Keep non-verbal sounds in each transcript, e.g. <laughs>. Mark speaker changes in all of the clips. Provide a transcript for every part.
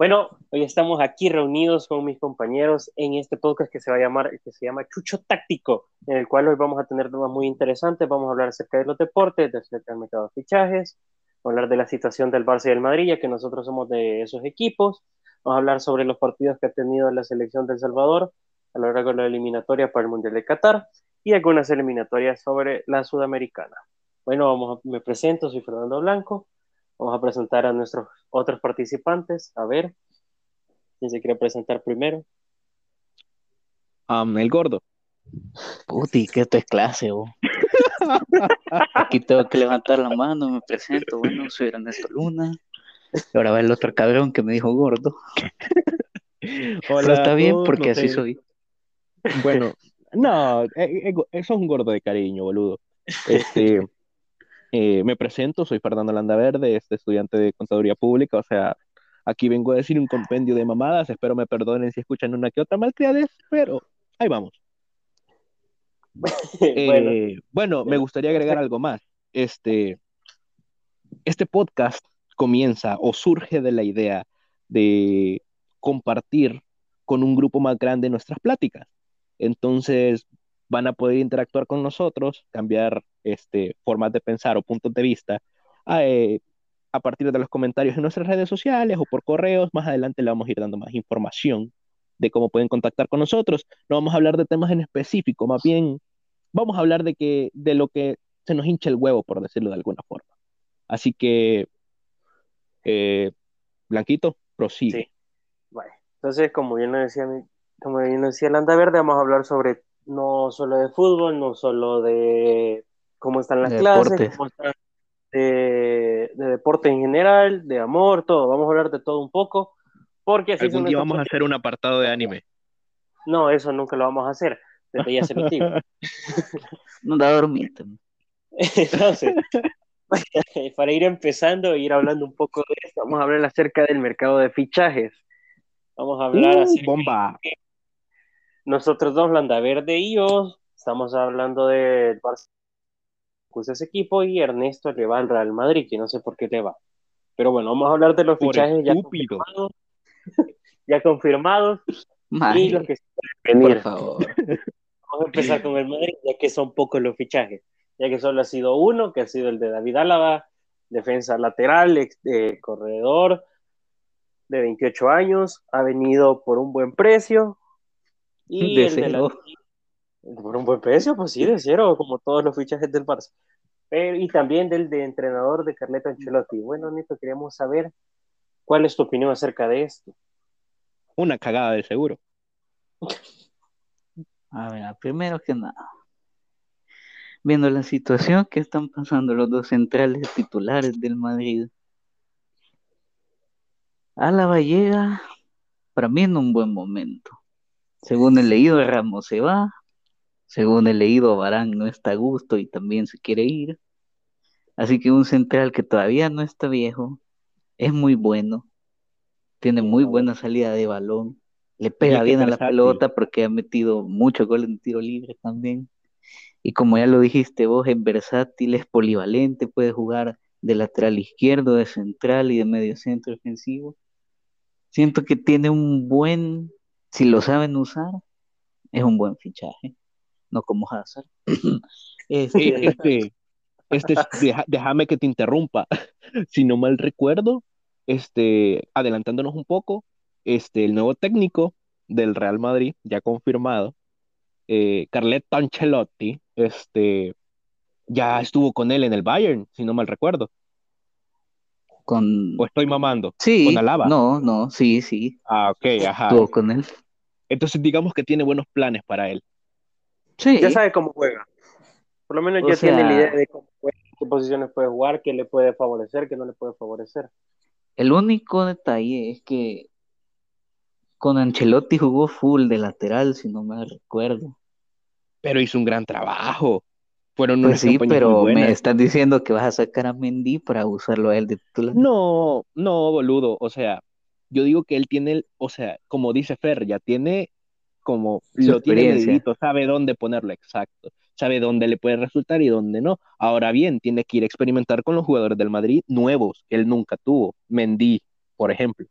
Speaker 1: Bueno, hoy estamos aquí reunidos con mis compañeros en este podcast que se va a llamar, que se llama Chucho Táctico, en el cual hoy vamos a tener temas muy interesantes. Vamos a hablar acerca de los deportes, acerca del mercado de fichajes, hablar de la situación del Barça y del Madrid, ya que nosotros somos de esos equipos. Vamos a hablar sobre los partidos que ha tenido la selección de El Salvador a lo largo de la eliminatoria para el Mundial de Qatar y algunas eliminatorias sobre la Sudamericana. Bueno, vamos me presento, soy Fernando Blanco. Vamos a presentar a nuestros otros participantes. A ver, ¿quién se quiere presentar primero?
Speaker 2: el gordo.
Speaker 3: Puti, que esto es clase, vos. <laughs> Aquí tengo que levantar la mano, me presento. Bueno, soy Ernesto Luna. Y ahora va el otro cabrón que me dijo gordo. <laughs> Pero está bien porque así soy.
Speaker 2: Bueno, no, eh, eh, eso es un gordo de cariño, boludo. Este, <laughs> eh, me presento, soy Fernando Landaverde, este estudiante de Contaduría Pública, o sea, aquí vengo a decir un compendio de mamadas, espero me perdonen si escuchan una que otra malcriadez, pero ahí vamos. <laughs> Eh, bueno, me gustaría agregar algo más. Este, este podcast comienza o surge de la idea de compartir con un grupo más grande nuestras pláticas. Entonces, van a poder interactuar con nosotros, cambiar este, formas de pensar o puntos de vista eh, a partir de los comentarios en nuestras redes sociales o por correos. Más adelante le vamos a ir dando más información de cómo pueden contactar con nosotros. No vamos a hablar de temas en específico, más bien vamos a hablar de, que, de lo que se nos hincha el huevo, por decirlo de alguna forma. Así que, eh, Blanquito, prosigue.
Speaker 1: Sí. Entonces, como bien lo decía, como bien decía Landa Verde, vamos a hablar sobre no solo de fútbol, no solo de cómo están las clases, cómo están de, deporte en general, de amor, todo. Vamos a hablar de todo un poco. Porque
Speaker 2: así Algún día vamos a hacer un apartado de anime.
Speaker 1: No, eso nunca lo vamos a hacer. Desde ya se lo <laughs> digo.
Speaker 3: no da dormir.
Speaker 1: Entonces, <laughs> para ir empezando e ir hablando un poco de esto, vamos a hablar acerca del mercado de fichajes. Vamos a hablar uh, acerca
Speaker 2: bomba.
Speaker 1: De nosotros dos, Verde y yo, estamos hablando del Barça, ese equipo, y Ernesto le va al Real Madrid, que no sé por qué le va. Pero bueno, vamos a hablar de los fichajes ya confirmados, <laughs> ya confirmados y los que se
Speaker 3: Por favor.
Speaker 1: Vamos a empezar con el Madrid, ya que son pocos los fichajes, ya que solo ha sido uno, que ha sido el de David Álava, defensa lateral, eh, corredor de 28 años, ha venido por un buen precio, <laughs> y por un buen precio, pues sí, de cero, como todos los fichajes del Barça. y también del de entrenador de Carleto Ancelotti. Bueno, Nito, queríamos saber cuál es tu opinión acerca de esto.
Speaker 2: Una cagada de seguro. <laughs>
Speaker 3: A ver, primero que nada, viendo la situación que están pasando los dos centrales titulares del Madrid, a la Vallega, para mí en un buen momento. Según el leído, Ramos se va. Según el leído, Barán no está a gusto y también se quiere ir. Así que un central que todavía no está viejo, es muy bueno, tiene muy buena salida de balón, le pega bien a la pelota porque ha metido mucho gol en tiro libre también. Y como ya lo dijiste vos, es versátil, es polivalente, puede jugar de lateral izquierdo, de central y de medio centro ofensivo. Siento que tiene un buen si lo saben usar, es un buen fichaje, no como Hazard. <laughs>
Speaker 2: este, este, este déjame que te interrumpa. <laughs> si no mal recuerdo, este, adelantándonos un poco, este, el nuevo técnico del Real Madrid, ya confirmado, eh, Carletto Ancelotti, este, ya estuvo con él en el Bayern, si no mal recuerdo.
Speaker 3: Con...
Speaker 2: ¿O estoy mamando?
Speaker 3: Sí.
Speaker 2: Con Alaba.
Speaker 3: No, no, sí, sí.
Speaker 2: Ah, ok, ajá.
Speaker 3: Estuvo con él.
Speaker 2: Entonces digamos que tiene buenos planes para él.
Speaker 1: Sí. Ya sabe cómo juega. Por lo menos ya tiene la idea de cómo juega, qué posiciones puede jugar, qué le puede favorecer, qué no le puede favorecer.
Speaker 3: El único detalle es que con Ancelotti jugó full de lateral, si no me recuerdo.
Speaker 2: Pero hizo un gran trabajo. Fueron
Speaker 3: pues sí, pero me estás diciendo que vas a sacar a Mendy para usarlo a él de titular.
Speaker 2: No, no, boludo. O sea, yo digo que él tiene, o sea, como dice Fer, ya tiene como lo tiene medidito, sabe dónde ponerlo exacto, sabe dónde le puede resultar y dónde no. Ahora bien, tiene que ir a experimentar con los jugadores del Madrid nuevos que él nunca tuvo, Mendy, por ejemplo.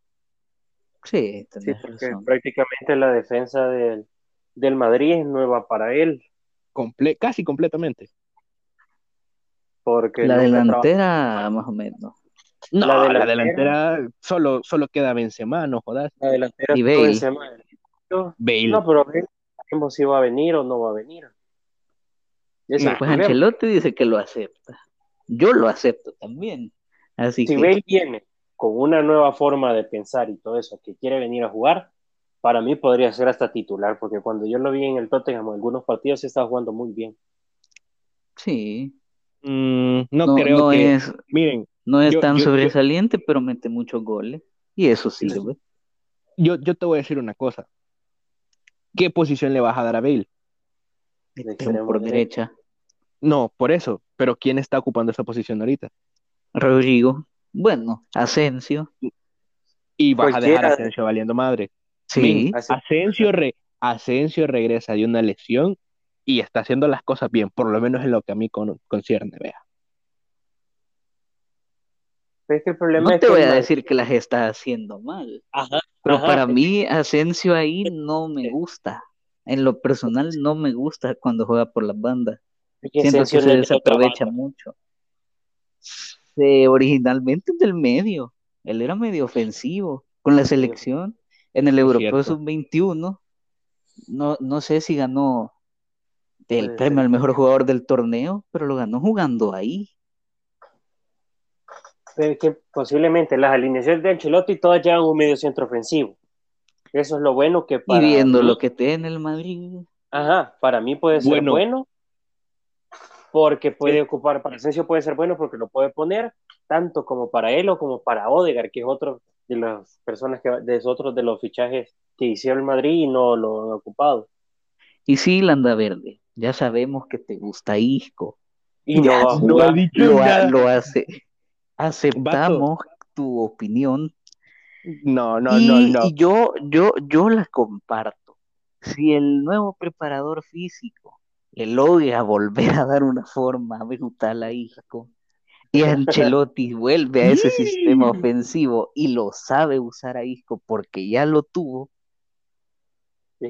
Speaker 3: Sí,
Speaker 1: sí porque prácticamente la defensa del, del Madrid es nueva para él.
Speaker 2: Comple casi completamente.
Speaker 3: Porque la delantera, más o menos.
Speaker 2: No, la delantera, solo, solo queda Benzema, no jodas.
Speaker 1: La delantera y Bale. Benzema. No, pero Bale, si va a venir o no va a venir.
Speaker 3: pues Ancelotti dice que lo acepta. Yo lo acepto también. Así
Speaker 1: si Bale viene con una nueva forma de pensar y todo eso, que quiere venir a jugar, para mí podría ser hasta titular, porque cuando yo lo vi en el Tottenham en algunos partidos, se estaba jugando muy bien.
Speaker 3: Sí.
Speaker 2: Mm, no, creo que. Es, miren.
Speaker 3: No es tan sobresaliente, pero mete muchos goles. Y eso sirve.
Speaker 2: Yo, yo te voy a decir una cosa. ¿Qué posición le vas a dar a Bale?
Speaker 3: por derecha.
Speaker 2: No, por eso. Pero ¿quién está ocupando esa posición ahorita?
Speaker 3: Rodrigo. Bueno, Asensio.
Speaker 2: Y vas a dejar a Asensio valiendo madre. Sí. Asensio, re, Asensio regresa de una lesión y está haciendo las cosas bien, por lo menos en lo que a mí concierne, vea.
Speaker 3: el problema no te voy a decir que las está haciendo mal. pero para mí Asensio ahí no me gusta. En lo personal no me gusta cuando juega por las bandas. Siento que se desaprovecha mucho. originalmente del medio. Él era medio ofensivo con la selección. En el Europeo Sub-21, no, no sé si ganó el premio al mejor jugador del torneo, pero lo ganó jugando ahí.
Speaker 1: que posiblemente las alineaciones de Ancelotti todas llevan un medio centro ofensivo. Eso es lo bueno que
Speaker 3: para. Y viendo lo que tiene el Madrid.
Speaker 1: Ajá, para mí puede ser bueno, porque puede ocupar, para Asensio puede ser bueno porque lo puede poner tanto como para él o como para Odegar, que es otro de las personas que, de otros de los fichajes que hicieron el Madrid y no lo han ocupado.
Speaker 3: Y sí, Landa Verde, ya sabemos que te gusta Isco.
Speaker 1: Y no,
Speaker 3: no ha dicho lo, lo hace. Aceptamos tu opinión.
Speaker 2: No, no, no, no.
Speaker 3: Y yo, yo, yo la comparto. Si el nuevo preparador físico le logra volver a dar una forma brutal a Isco, y <laughs> Ancelotti vuelve a ese sistema ofensivo y lo sabe usar a Isco porque ya lo tuvo,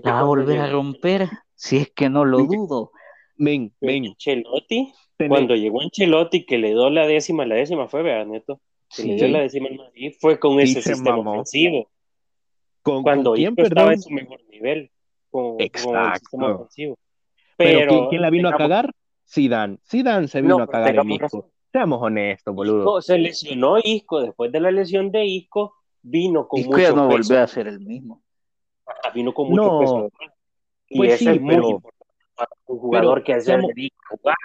Speaker 3: va a volver a romper, si es que no lo dudo.
Speaker 2: Men, men.
Speaker 1: Ancelotti, cuando llegó Ancelotti, que le dio la décima, la décima fue, vea, Neto, que le dio la décima Madrid, fue con ese sistema ofensivo.
Speaker 2: ¿Con, cuando
Speaker 1: quién, estaba en su mejor nivel, con,
Speaker 2: Exacto. el sistema ofensivo. Pero, ¿quién, la vino a cagar? Zidane. Zidane se vino a cagar en Isco. Seamos honestos, boludo.
Speaker 1: se lesionó Isco, después de la lesión de Isco, vino con Isco mucho
Speaker 3: ya no volvió a ser el mismo.
Speaker 1: vino con mucho peso. Y pues sí, es pero, muy para un jugador que hace jugar.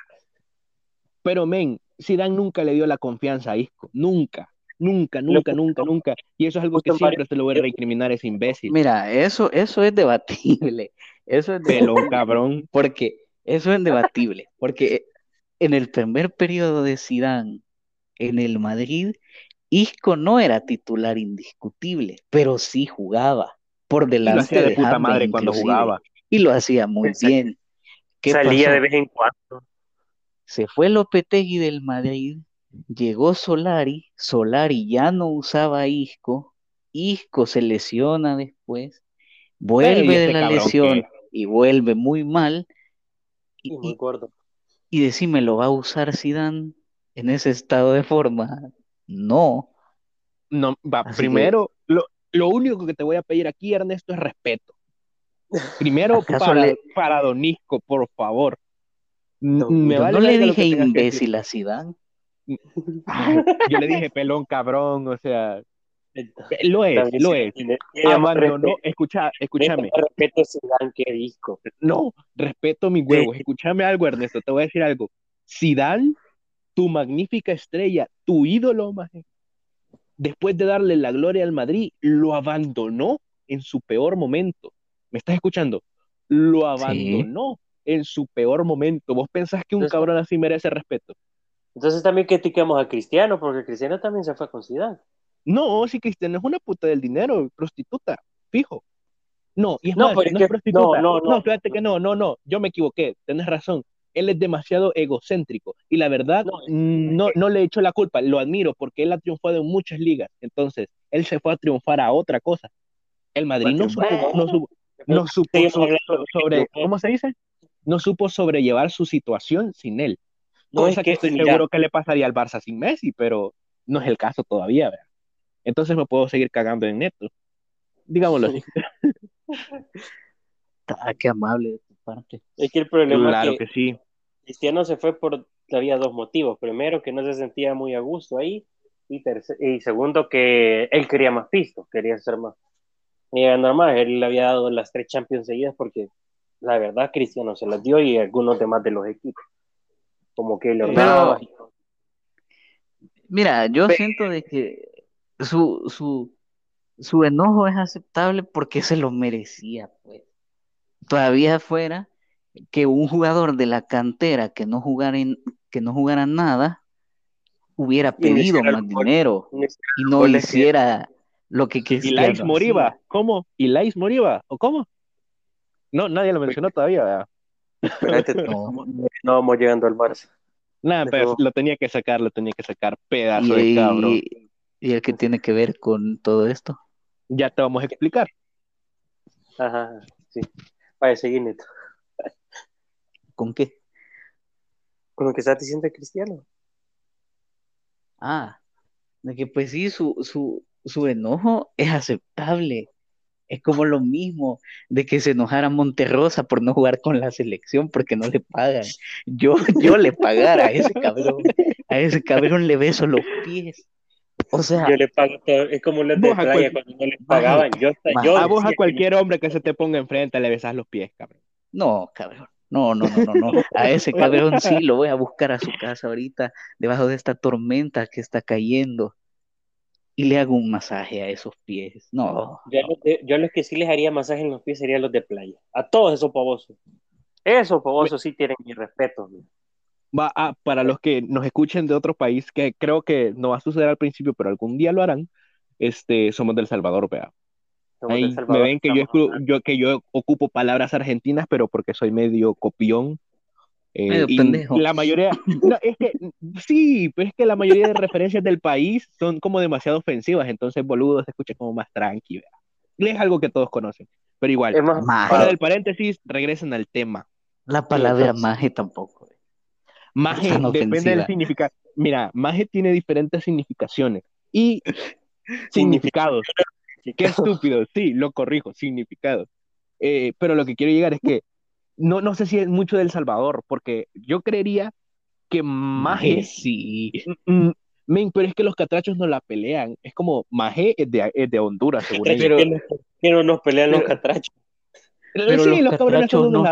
Speaker 2: Pero, men, Zidane nunca le dio la confianza a Isco. Nunca. Nunca, nunca, nunca, nunca. Y eso es algo que siempre se lo voy a recriminar a ese imbécil.
Speaker 3: Mira, eso, eso es debatible. Eso es
Speaker 2: Pelón, cabrón.
Speaker 3: Porque eso es debatible. Porque en el primer periodo de Zidane en el Madrid, Isco no era titular indiscutible, pero sí jugaba por delante
Speaker 2: de, puta madre cuando jugaba
Speaker 3: y lo hacía muy bien.
Speaker 1: Salía de vez en cuando.
Speaker 3: Se fue Lopetegui del Madrid, llegó Solari, Solari ya no usaba Isco, Isco se lesiona después, vuelve de la lesión y vuelve muy mal.
Speaker 1: Y, muy gordo.
Speaker 3: Y decime, ¿lo va a usar Zidane en ese estado de forma? No.
Speaker 2: No, va, primero, lo, lo, único que te voy a pedir aquí, Ernesto, es respeto. Primero, para, para Donisco, por favor.
Speaker 3: No, no le dije imbécil a Zidane.
Speaker 2: yo le dije pelón cabrón, o sea, lo es, lo es. Abandonó, escucha, escúchame.
Speaker 1: Respeto Zidane que disco.
Speaker 2: No, respeto mis huevos. Escúchame algo, Ernesto, te voy a decir algo. Zidane, tu magnífica estrella, tu ídolo, después de darle la gloria al Madrid, lo abandonó en su peor momento. ¿Me estás escuchando? Lo abandonó en su peor momento. ¿Vos pensás que un cabrón así merece respeto?
Speaker 1: Entonces también criticamos a Cristiano, porque Cristiano también se fue con Zidane.
Speaker 2: No, si Cristiano es una puta del dinero, prostituta, fijo. No, y es no, más, no es prostituta. No, no, no, fíjate que no, no, no, yo me equivoqué, tenés razón. Él es demasiado egocéntrico y la verdad no, no, le echo la culpa, lo admiro porque él ha triunfado en muchas ligas, entonces él se fue a triunfar a otra cosa. El Madrid no supo, no supo, no supo sobre, ¿cómo se dice? No supo sobrellevar su situación sin él. No es que, estoy seguro que le pasaría al Barça sin Messi, pero no es el caso todavía, ¿verdad? Entonces me puedo seguir cagando en neto. Digámoslo así. <laughs>
Speaker 3: Ah, qué amable de tu parte.
Speaker 1: Es que el problema
Speaker 2: claro
Speaker 1: es
Speaker 2: que, sí.
Speaker 1: Cristiano se fue por había dos motivos. Primero, que no se sentía muy a gusto ahí. Y, y segundo, que él quería más pisto, quería ser más. Y ganar más. Él le había dado las tres Champions seguidas porque la verdad Cristiano se las dio y algunos demás de los equipos. Como que le ordenaba.
Speaker 3: Mira, yo siento de que su, su, su enojo es aceptable porque se lo merecía, pues. Todavía fuera que un jugador de la cantera que no jugara, en, que no jugara nada hubiera pedido más dinero y no hiciera lo que quisiera.
Speaker 2: Ilais Moriba, ¿cómo? Ilais Moriba, ¿o cómo? No, nadie lo mencionó todavía. <laughs>
Speaker 1: no. no vamos llegando al Barça.
Speaker 2: Nada, pero lo tenía que sacar, lo tenía que sacar, pedazo de cabrón.
Speaker 3: ¿Y el que tiene que ver con todo esto?
Speaker 2: Ya te vamos a explicar.
Speaker 1: Ajá, sí. Vaya, seguir, Neto.
Speaker 3: ¿Con qué?
Speaker 1: Con lo que estás diciendo Cristiano.
Speaker 3: Ah, de que pues sí, su, su, su enojo es aceptable. Es como lo mismo de que se enojara Monterrosa por no jugar con la selección porque no le pagan. Yo, yo le pagara a ese cabrón. A ese cabrón le beso los pies. O sea,
Speaker 1: yo le pago todo, es como de playa cuando no le pagaban. Yo, yo
Speaker 2: a vos a cualquier hombre que se te ponga enfrente le besas los pies, cabrón.
Speaker 3: No, cabrón. No, no, no, no, no. A ese <laughs> cabrón sí lo voy a buscar a su casa ahorita, debajo de esta tormenta que está cayendo. Y le hago un masaje a esos pies. No.
Speaker 1: Yo, yo los que sí les haría masaje en los pies serían los de playa. A todos esos pavosos. Esos pavosos sí tienen mi respeto.
Speaker 2: Va a, para los que nos escuchen de otro país, que creo que no va a suceder al principio, pero algún día lo harán, este, somos del Salvador, vea. Ahí me ven que yo, yo, que yo ocupo palabras argentinas, pero porque soy medio copión.
Speaker 3: Eh, pendejo.
Speaker 2: La mayoría, no, es que, sí, pero es que la mayoría de referencias del país son como demasiado ofensivas, entonces boludo se escucha como más tranqui, Es algo que todos conocen, pero igual. Para del paréntesis, regresen al tema.
Speaker 3: La palabra maje tampoco.
Speaker 2: Maje depende del significado. Mira, maje tiene diferentes significaciones y significados. Qué estúpido, sí, lo corrijo, significado. Eh, pero lo que quiero llegar es que no, no sé si es mucho del Salvador, porque yo creería que Maje sí. Mm, mm, pero es que los catrachos no la pelean. Es como Maje es de, es de Honduras, <laughs> según
Speaker 1: pero, pero nos pelean los catrachos.
Speaker 2: Pero sí, los, cabrones son unos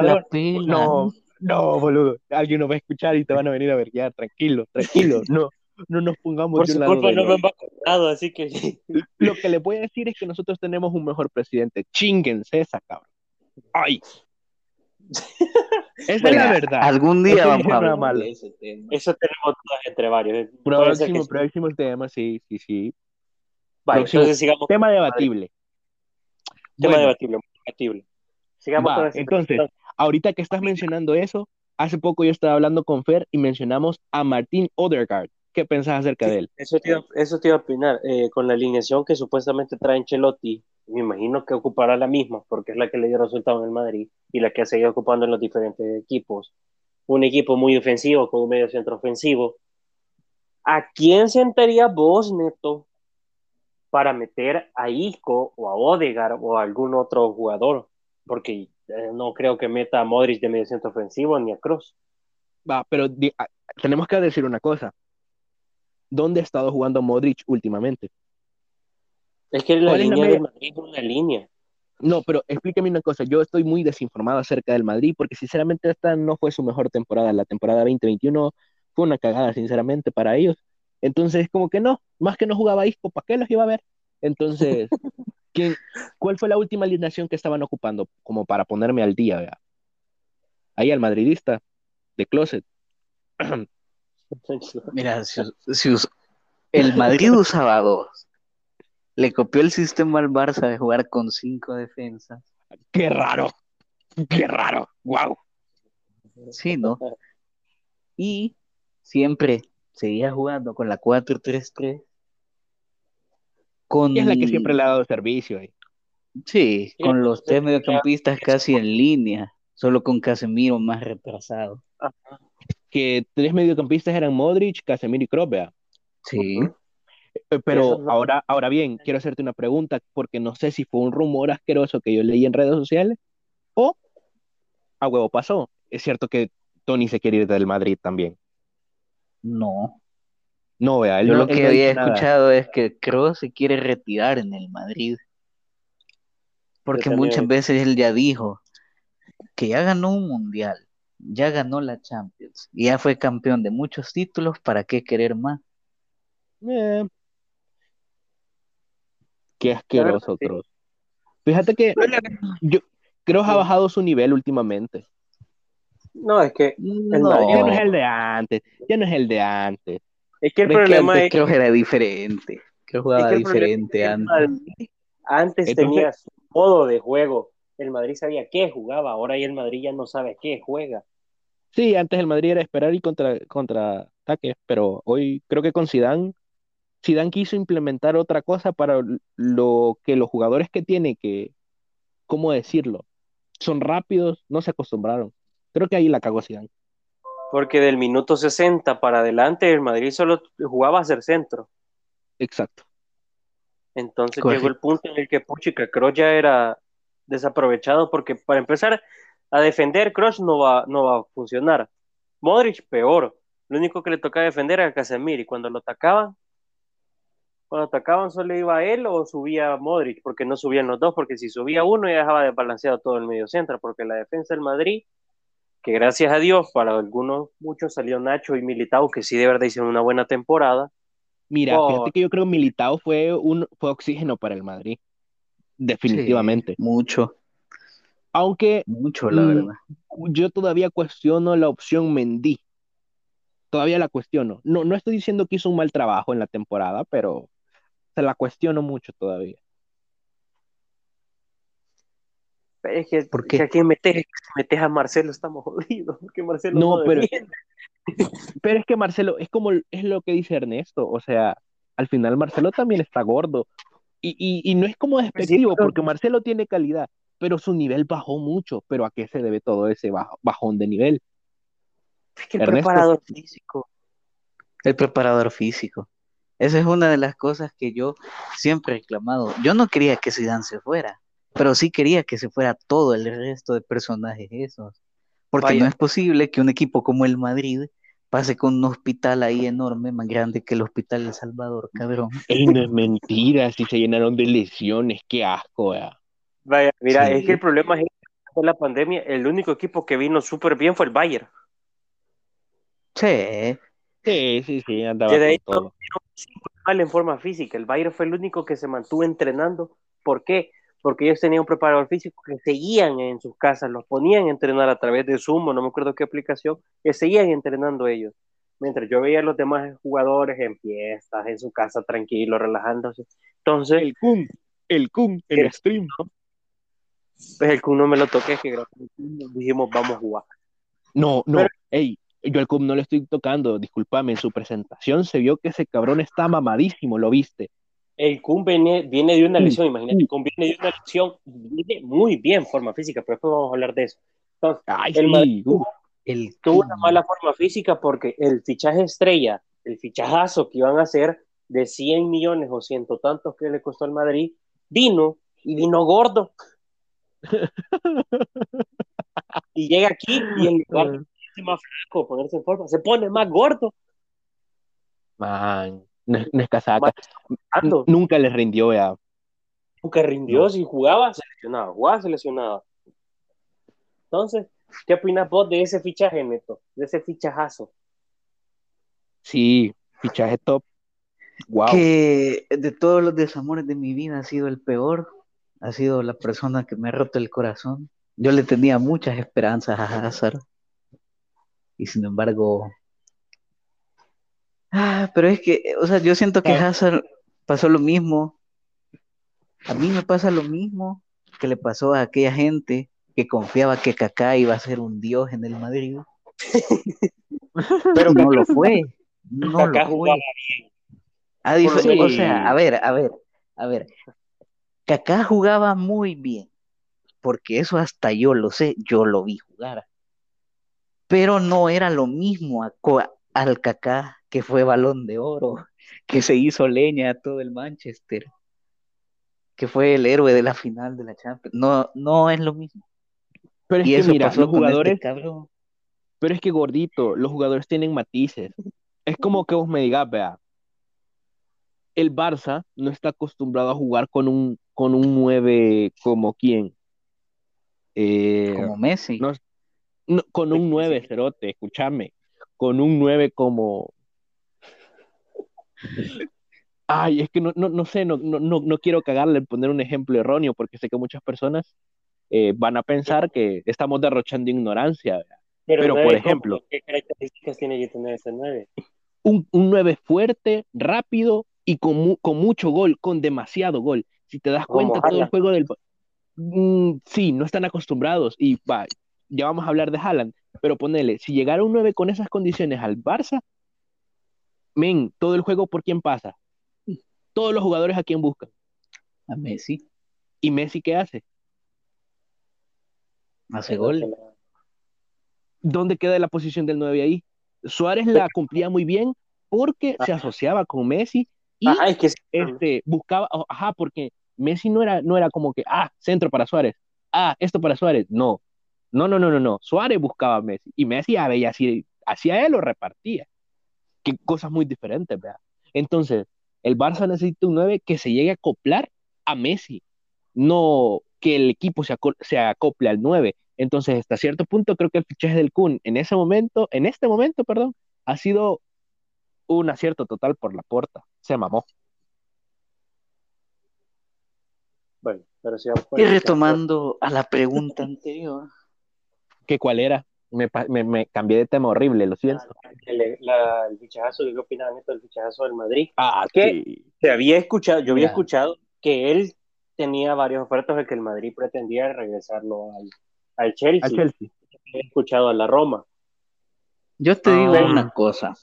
Speaker 2: No, no, boludo. Alguien nos va a escuchar y te van a venir a ver ya. Tranquilo, tranquilo. <laughs> No, no nos pongamos
Speaker 1: Por su culpa no me han vacunado, así que.
Speaker 2: Lo que le voy a decir es que nosotros tenemos un mejor presidente. Chinguense esa, cabrón. ¡Ay! Esa es la verdad.
Speaker 3: Algún día vamos a hablar
Speaker 1: de ese tema. Eso tenemos entre varios.
Speaker 2: Próximo, próximo tema, sí, sí, sí.
Speaker 1: Vale, entonces sigamos.
Speaker 2: Tema debatible.
Speaker 1: Tema debatible, debatible. Sigamos
Speaker 2: Va, entonces, ahorita que estás mencionando eso, hace poco yo estaba hablando con Fer y mencionamos a Martín Odergaard. ¿Qué pensás acerca de él?
Speaker 1: Eso te, iba, eso te iba a opinar. Eh, con la alineación que supuestamente trae Ancelotti, me imagino que ocupará la misma, porque es la que le dio resultado en el Madrid y la que ha seguido ocupando en los diferentes equipos. Un equipo muy ofensivo, con un medio centro ofensivo. ¿A quién sentaría vos, Neto, para meter a Isco o a Odegaard o a algún otro jugador? Porque eh, no creo que meta a Modric de medio centro ofensivo ni a Cruz.
Speaker 2: Va, pero tenemos que decir una cosa. ¿Dónde ha estado jugando Modric últimamente?
Speaker 1: Es que la línea del Madrid es una línea.
Speaker 2: No, pero explíqueme una cosa. Yo estoy muy desinformado acerca del Madrid porque sinceramente esta no fue su mejor temporada. La temporada 2021 fue una cagada, sinceramente, para ellos. Entonces, como que no, más que no jugaba Isco, ¿para qué los iba a ver? Entonces, <laughs> ¿Cuál fue la última alineación que estaban ocupando? Como para ponerme al día, ¿vea? Ahí al madridista de Closet. <clears throat>
Speaker 3: Mira, si, el Madrid usaba dos, le copió el sistema al Barça de jugar con cinco defensas.
Speaker 2: ¡Qué raro! ¡Qué raro! ¡Wow!
Speaker 3: Sí, ¿no? Y siempre seguía jugando con la 4-3-3
Speaker 2: es la que siempre le ha dado servicio ahí.
Speaker 3: Sí, con los tres mediocampistas casi en línea, solo con Casemiro más retrasado.
Speaker 2: Que tres mediocampistas eran Modric, Casemiro y Kroos,
Speaker 3: Sí.
Speaker 2: Eh, Pero ahora, ahora bien, quiero hacerte una pregunta, porque no sé si fue un rumor asqueroso que yo leí en redes sociales o a huevo pasó. Es cierto que Tony se quiere ir del Madrid también.
Speaker 3: No.
Speaker 2: No, vea, él
Speaker 3: Yo
Speaker 2: no-
Speaker 3: lo que
Speaker 2: no
Speaker 3: había
Speaker 2: nada.
Speaker 3: escuchado es que Kroos se quiere retirar en el Madrid. Porque muchas veces él ya dijo que ya ganó un mundial, ya ganó la Champions, y ya fue campeón de muchos títulos, ¿para qué querer más?
Speaker 2: Eh. Qué asqueroso. Kroos. Fíjate que yo Kroos ha bajado su nivel últimamente.
Speaker 1: No, es que,
Speaker 3: No,
Speaker 2: Ya no es el de antes, ya no es el de antes.
Speaker 1: es que el
Speaker 3: Pero es que
Speaker 1: problema
Speaker 3: antes
Speaker 1: es
Speaker 3: era diferente, Kroos
Speaker 1: Es
Speaker 3: jugaba
Speaker 1: problema
Speaker 3: diferente
Speaker 1: es que el
Speaker 3: antes.
Speaker 1: Madrid antes
Speaker 2: Entonces-
Speaker 1: tenía su modo de juego. El Madrid sabía qué jugaba, ahora ya el Madrid ya no sabe qué juega.
Speaker 2: Sí, antes el Madrid era esperar y contra, contraataques, pero hoy creo que con Zidane, Zidane quiso implementar otra cosa para lo que los jugadores que tiene que, ¿cómo decirlo? Son rápidos, no se acostumbraron. Creo que ahí la cagó Zidane.
Speaker 1: Porque del minuto 60 para adelante el Madrid solo jugaba a ser centro.
Speaker 2: Exacto.
Speaker 1: Entonces
Speaker 3: Correcto.
Speaker 1: llegó el punto en el que Puchica Kroos ya era desaprovechado porque para empezar a defender Kroos no va, no va a funcionar. Modric peor. Lo único que le tocaba defender era Casemiro y cuando lo atacaban, cuando atacaban solo iba él o subía Modric, porque no subían los dos, porque si subía uno ya dejaba desbalanceado todo el medio centro, porque la defensa del Madrid, que gracias a Dios para algunos, muchos salió Nacho y Militao, que sí de verdad hicieron una buena temporada.
Speaker 2: Mira,
Speaker 1: Oh.
Speaker 2: fíjate que yo creo que Militao fue un fue oxígeno para el Madrid. Definitivamente.
Speaker 3: Sí, mucho,
Speaker 2: Aunque
Speaker 3: mucho, la
Speaker 2: Mm,
Speaker 3: verdad.
Speaker 2: yo todavía cuestiono la opción Mendy. Todavía la cuestiono. No, no estoy diciendo que hizo un mal trabajo en la temporada, pero se la cuestiono mucho todavía.
Speaker 1: Es que,
Speaker 3: ¿Por qué?
Speaker 1: que aquí metes, si metes a Marcelo, estamos <laughs> jodidos, porque Marcelo
Speaker 2: No,
Speaker 1: no,
Speaker 2: pero-. <laughs> Pero es que Marcelo, es como es lo que dice Ernesto, o sea, al final Marcelo también está gordo. Y, y, y no es como despectivo,
Speaker 1: pero-
Speaker 2: porque Marcelo tiene calidad, pero su nivel bajó mucho. ¿Pero a qué se debe todo ese bajo- bajón de nivel?
Speaker 1: Es que el
Speaker 2: Ernesto.
Speaker 1: preparador físico.
Speaker 3: El preparador físico. Esa es una de las cosas que yo siempre he reclamado. Yo no quería que Zidane se fuera, pero sí quería que se fuera todo el resto de personajes esos. Porque
Speaker 1: Vaya.
Speaker 3: no es posible que un equipo como el Madrid pase con un hospital ahí enorme, más grande que el Hospital El Salvador, cabrón.
Speaker 2: Ey, no es mentira, si se llenaron de lesiones, qué asco, ¿verdad?
Speaker 1: Vaya, mira,
Speaker 3: Sí.
Speaker 1: es que el problema es que la pandemia, el único equipo que vino súper bien fue el Bayern.
Speaker 3: Sí,
Speaker 2: Sí, sí, sí, andaba
Speaker 1: Que de ahí
Speaker 2: con todo.
Speaker 1: Mal en forma física. El Bayern fue el único que se mantuvo entrenando. ¿Por qué? Porque ellos tenían un preparador físico que seguían en sus casas, los ponían a entrenar a través de Zoom, no me acuerdo qué aplicación, que seguían entrenando ellos. Mientras yo veía a los demás jugadores en fiestas, en su casa, tranquilos, relajándose. Entonces,
Speaker 2: El Kun, el Kun, el stream.
Speaker 1: pues el que uno me lo toqué, que dijimos, vamos a jugar.
Speaker 2: No, no,
Speaker 1: Pero-
Speaker 2: ey, yo al Kun no le estoy tocando, discúlpame, en su presentación se vio que ese cabrón está mamadísimo, ¿lo viste?
Speaker 1: El Kun viene, viene de una lesión, imagínate,
Speaker 2: mm.
Speaker 1: Kun viene de una lesión, viene muy bien forma física, pero después vamos a hablar de eso. Entonces,
Speaker 2: Ay,
Speaker 1: el
Speaker 2: sí,
Speaker 3: el
Speaker 1: tuvo una mala forma física porque el fichaje estrella, el fichajazo que iban a hacer de 100 millones o ciento tantos que le costó al Madrid, vino y vino gordo. <laughs> y llega aquí y en lugar de ponerse más flaco, ponerse en forma, se pone más gordo.
Speaker 2: Man, no, es- no es casaca. Nunca les rindió, vea.
Speaker 1: Nunca rindió, si jugaba, se lesionaba, jugaba, se lesionaba. Entonces, ¿qué opinas vos de ese fichaje, Neto? De ese fichajazo.
Speaker 2: Sí, fichaje top. Wow.
Speaker 3: que de todos los desamores de mi vida ha sido el peor, ha sido la persona que me ha roto el corazón. Yo le tenía muchas esperanzas a Hazard y sin embargo, ah, pero es que, o sea, yo siento que
Speaker 2: Ah.
Speaker 3: Hazard pasó lo mismo. A mí me pasa lo mismo que le pasó a aquella gente que confiaba que Kaká iba a ser un dios en el Madrid. Pero <laughs> no lo fue. No
Speaker 1: Kaká
Speaker 3: lo fue. A o sea, a ver, a ver, a ver. Kaká jugaba muy bien, porque eso hasta yo lo sé, yo lo vi jugar. Pero no era lo mismo al Kaká que fue balón de oro, <laughs> que se hizo leña a todo el Manchester, que fue el héroe de la final de la Champions. No, no es lo mismo.
Speaker 2: Pero es que mira, los este jugadores. pero es que gordito, los jugadores tienen matices. Es como que vos me digas, vea, el Barça no está acostumbrado a jugar con un, con un 9 como quién.
Speaker 3: Eh, como Messi.
Speaker 2: Con un 9, Cerote, escúchame. Con un 9 como. Ay, es que no, no, sé, no, no, no quiero cagarle en poner un ejemplo erróneo porque sé que muchas personas eh, van a pensar que estamos derrochando ignorancia. Pero, por ejemplo,
Speaker 1: ¿qué características tiene que tener ese 9?
Speaker 2: Un, un 9 fuerte, rápido, y con, con mucho gol, con demasiado gol. Si te das cuenta, todo el juego del... Mm, sí, no están acostumbrados y va, ya vamos a hablar de Haaland, pero ponele, si llegara un 9 con esas condiciones al Barça, men, todo el juego por quién pasa. Todos los jugadores a quién buscan.
Speaker 3: A Messi.
Speaker 2: ¿Y Messi qué hace?
Speaker 3: Hace gol.
Speaker 2: ¿Dónde queda la posición del 9 ahí? Suárez la cumplía muy bien porque se asociaba con Messi y es que este, buscaba, ajá, porque Messi no era, no era como que, ah, centro para Suárez, ah, esto para Suárez, no, no, no, no, no, no, Suárez buscaba a Messi y Messi a veía así, hacía él lo repartía, que cosas muy diferentes, ¿verdad? Entonces, el Barça necesita un 9 que se llegue a acoplar a Messi, no que el equipo se, se acople al 9. Entonces, hasta cierto punto, creo que el fichaje del Kun en ese momento, en este momento, perdón, ha sido un acierto total por la puerta. Se mamó.
Speaker 1: Bueno, pero si
Speaker 3: Y retomando a la pregunta <laughs> anterior.
Speaker 2: ¿Qué cuál era? Me, me, cambié de tema horrible, lo siento.
Speaker 1: El, la, el fichajazo, ¿qué opinaban esto del fichajazo del Madrid?
Speaker 2: Ah,
Speaker 1: que se había escuchado, yo había escuchado que él tenía varios ofertas de que el Madrid pretendía regresarlo al, al Chelsea. Al Chelsea. He escuchado a la Roma.
Speaker 3: Yo te digo ah. una cosa.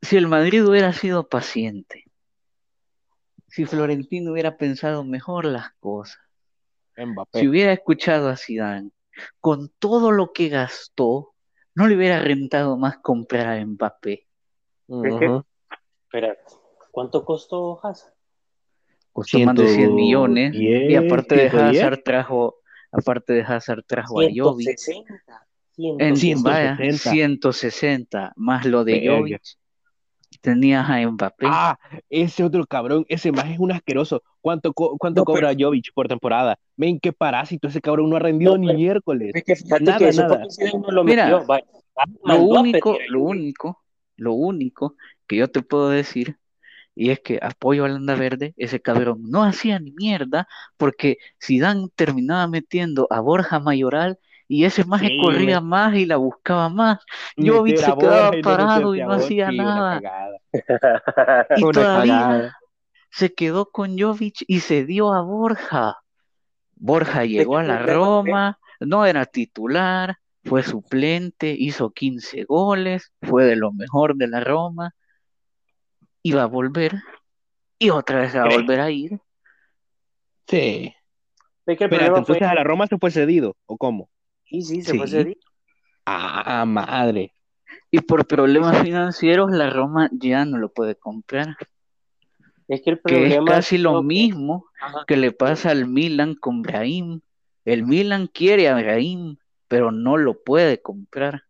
Speaker 3: Si el Madrid hubiera sido paciente, si Florentino hubiera pensado mejor las cosas, si hubiera escuchado a Zidane, con todo lo que gastó, no le hubiera rentado más comprar a Mbappé.
Speaker 1: Espera, ¿cuánto costó Hazard?
Speaker 3: Costó más de 100 millones y aparte de Hazard trajo aparte de Hazard trajo a Jovic. 160. En, 160, más lo de Jovic. Tenías a Mbappé.
Speaker 2: Ah, ese otro cabrón, ese más es un asqueroso. ¿Cuánto, cuánto cobra Jovic por temporada? Ven, qué parásito, ese cabrón no ha rendido ni miércoles. nada, nada.
Speaker 3: Mira, lo único, lo único, lo único que yo te puedo decir y es que apoyo a Landa Verde, ese cabrón no hacía ni mierda, porque Dan terminaba metiendo a Borja Mayoral y ese más corría más y la buscaba más. Jovic se quedaba parado y no hacía nada. y <laughs> todavía se quedó con Jovic y se dio a Borja. Borja llegó a la Roma, no era titular, fue suplente, hizo 15 goles, fue de lo mejor de la Roma iba a volver y otra vez va a volver a ir.
Speaker 2: Sí. Pero entonces a la Roma se fue cedido, ¿o cómo?
Speaker 1: Sí, sí, se fue cedido.
Speaker 2: Ah, madre.
Speaker 3: Y por problemas financieros la Roma ya no lo puede comprar. Es que el problema es casi lo mismo que le pasa al Milan con Brahim. El Milan quiere a Brahim, pero no lo puede comprar.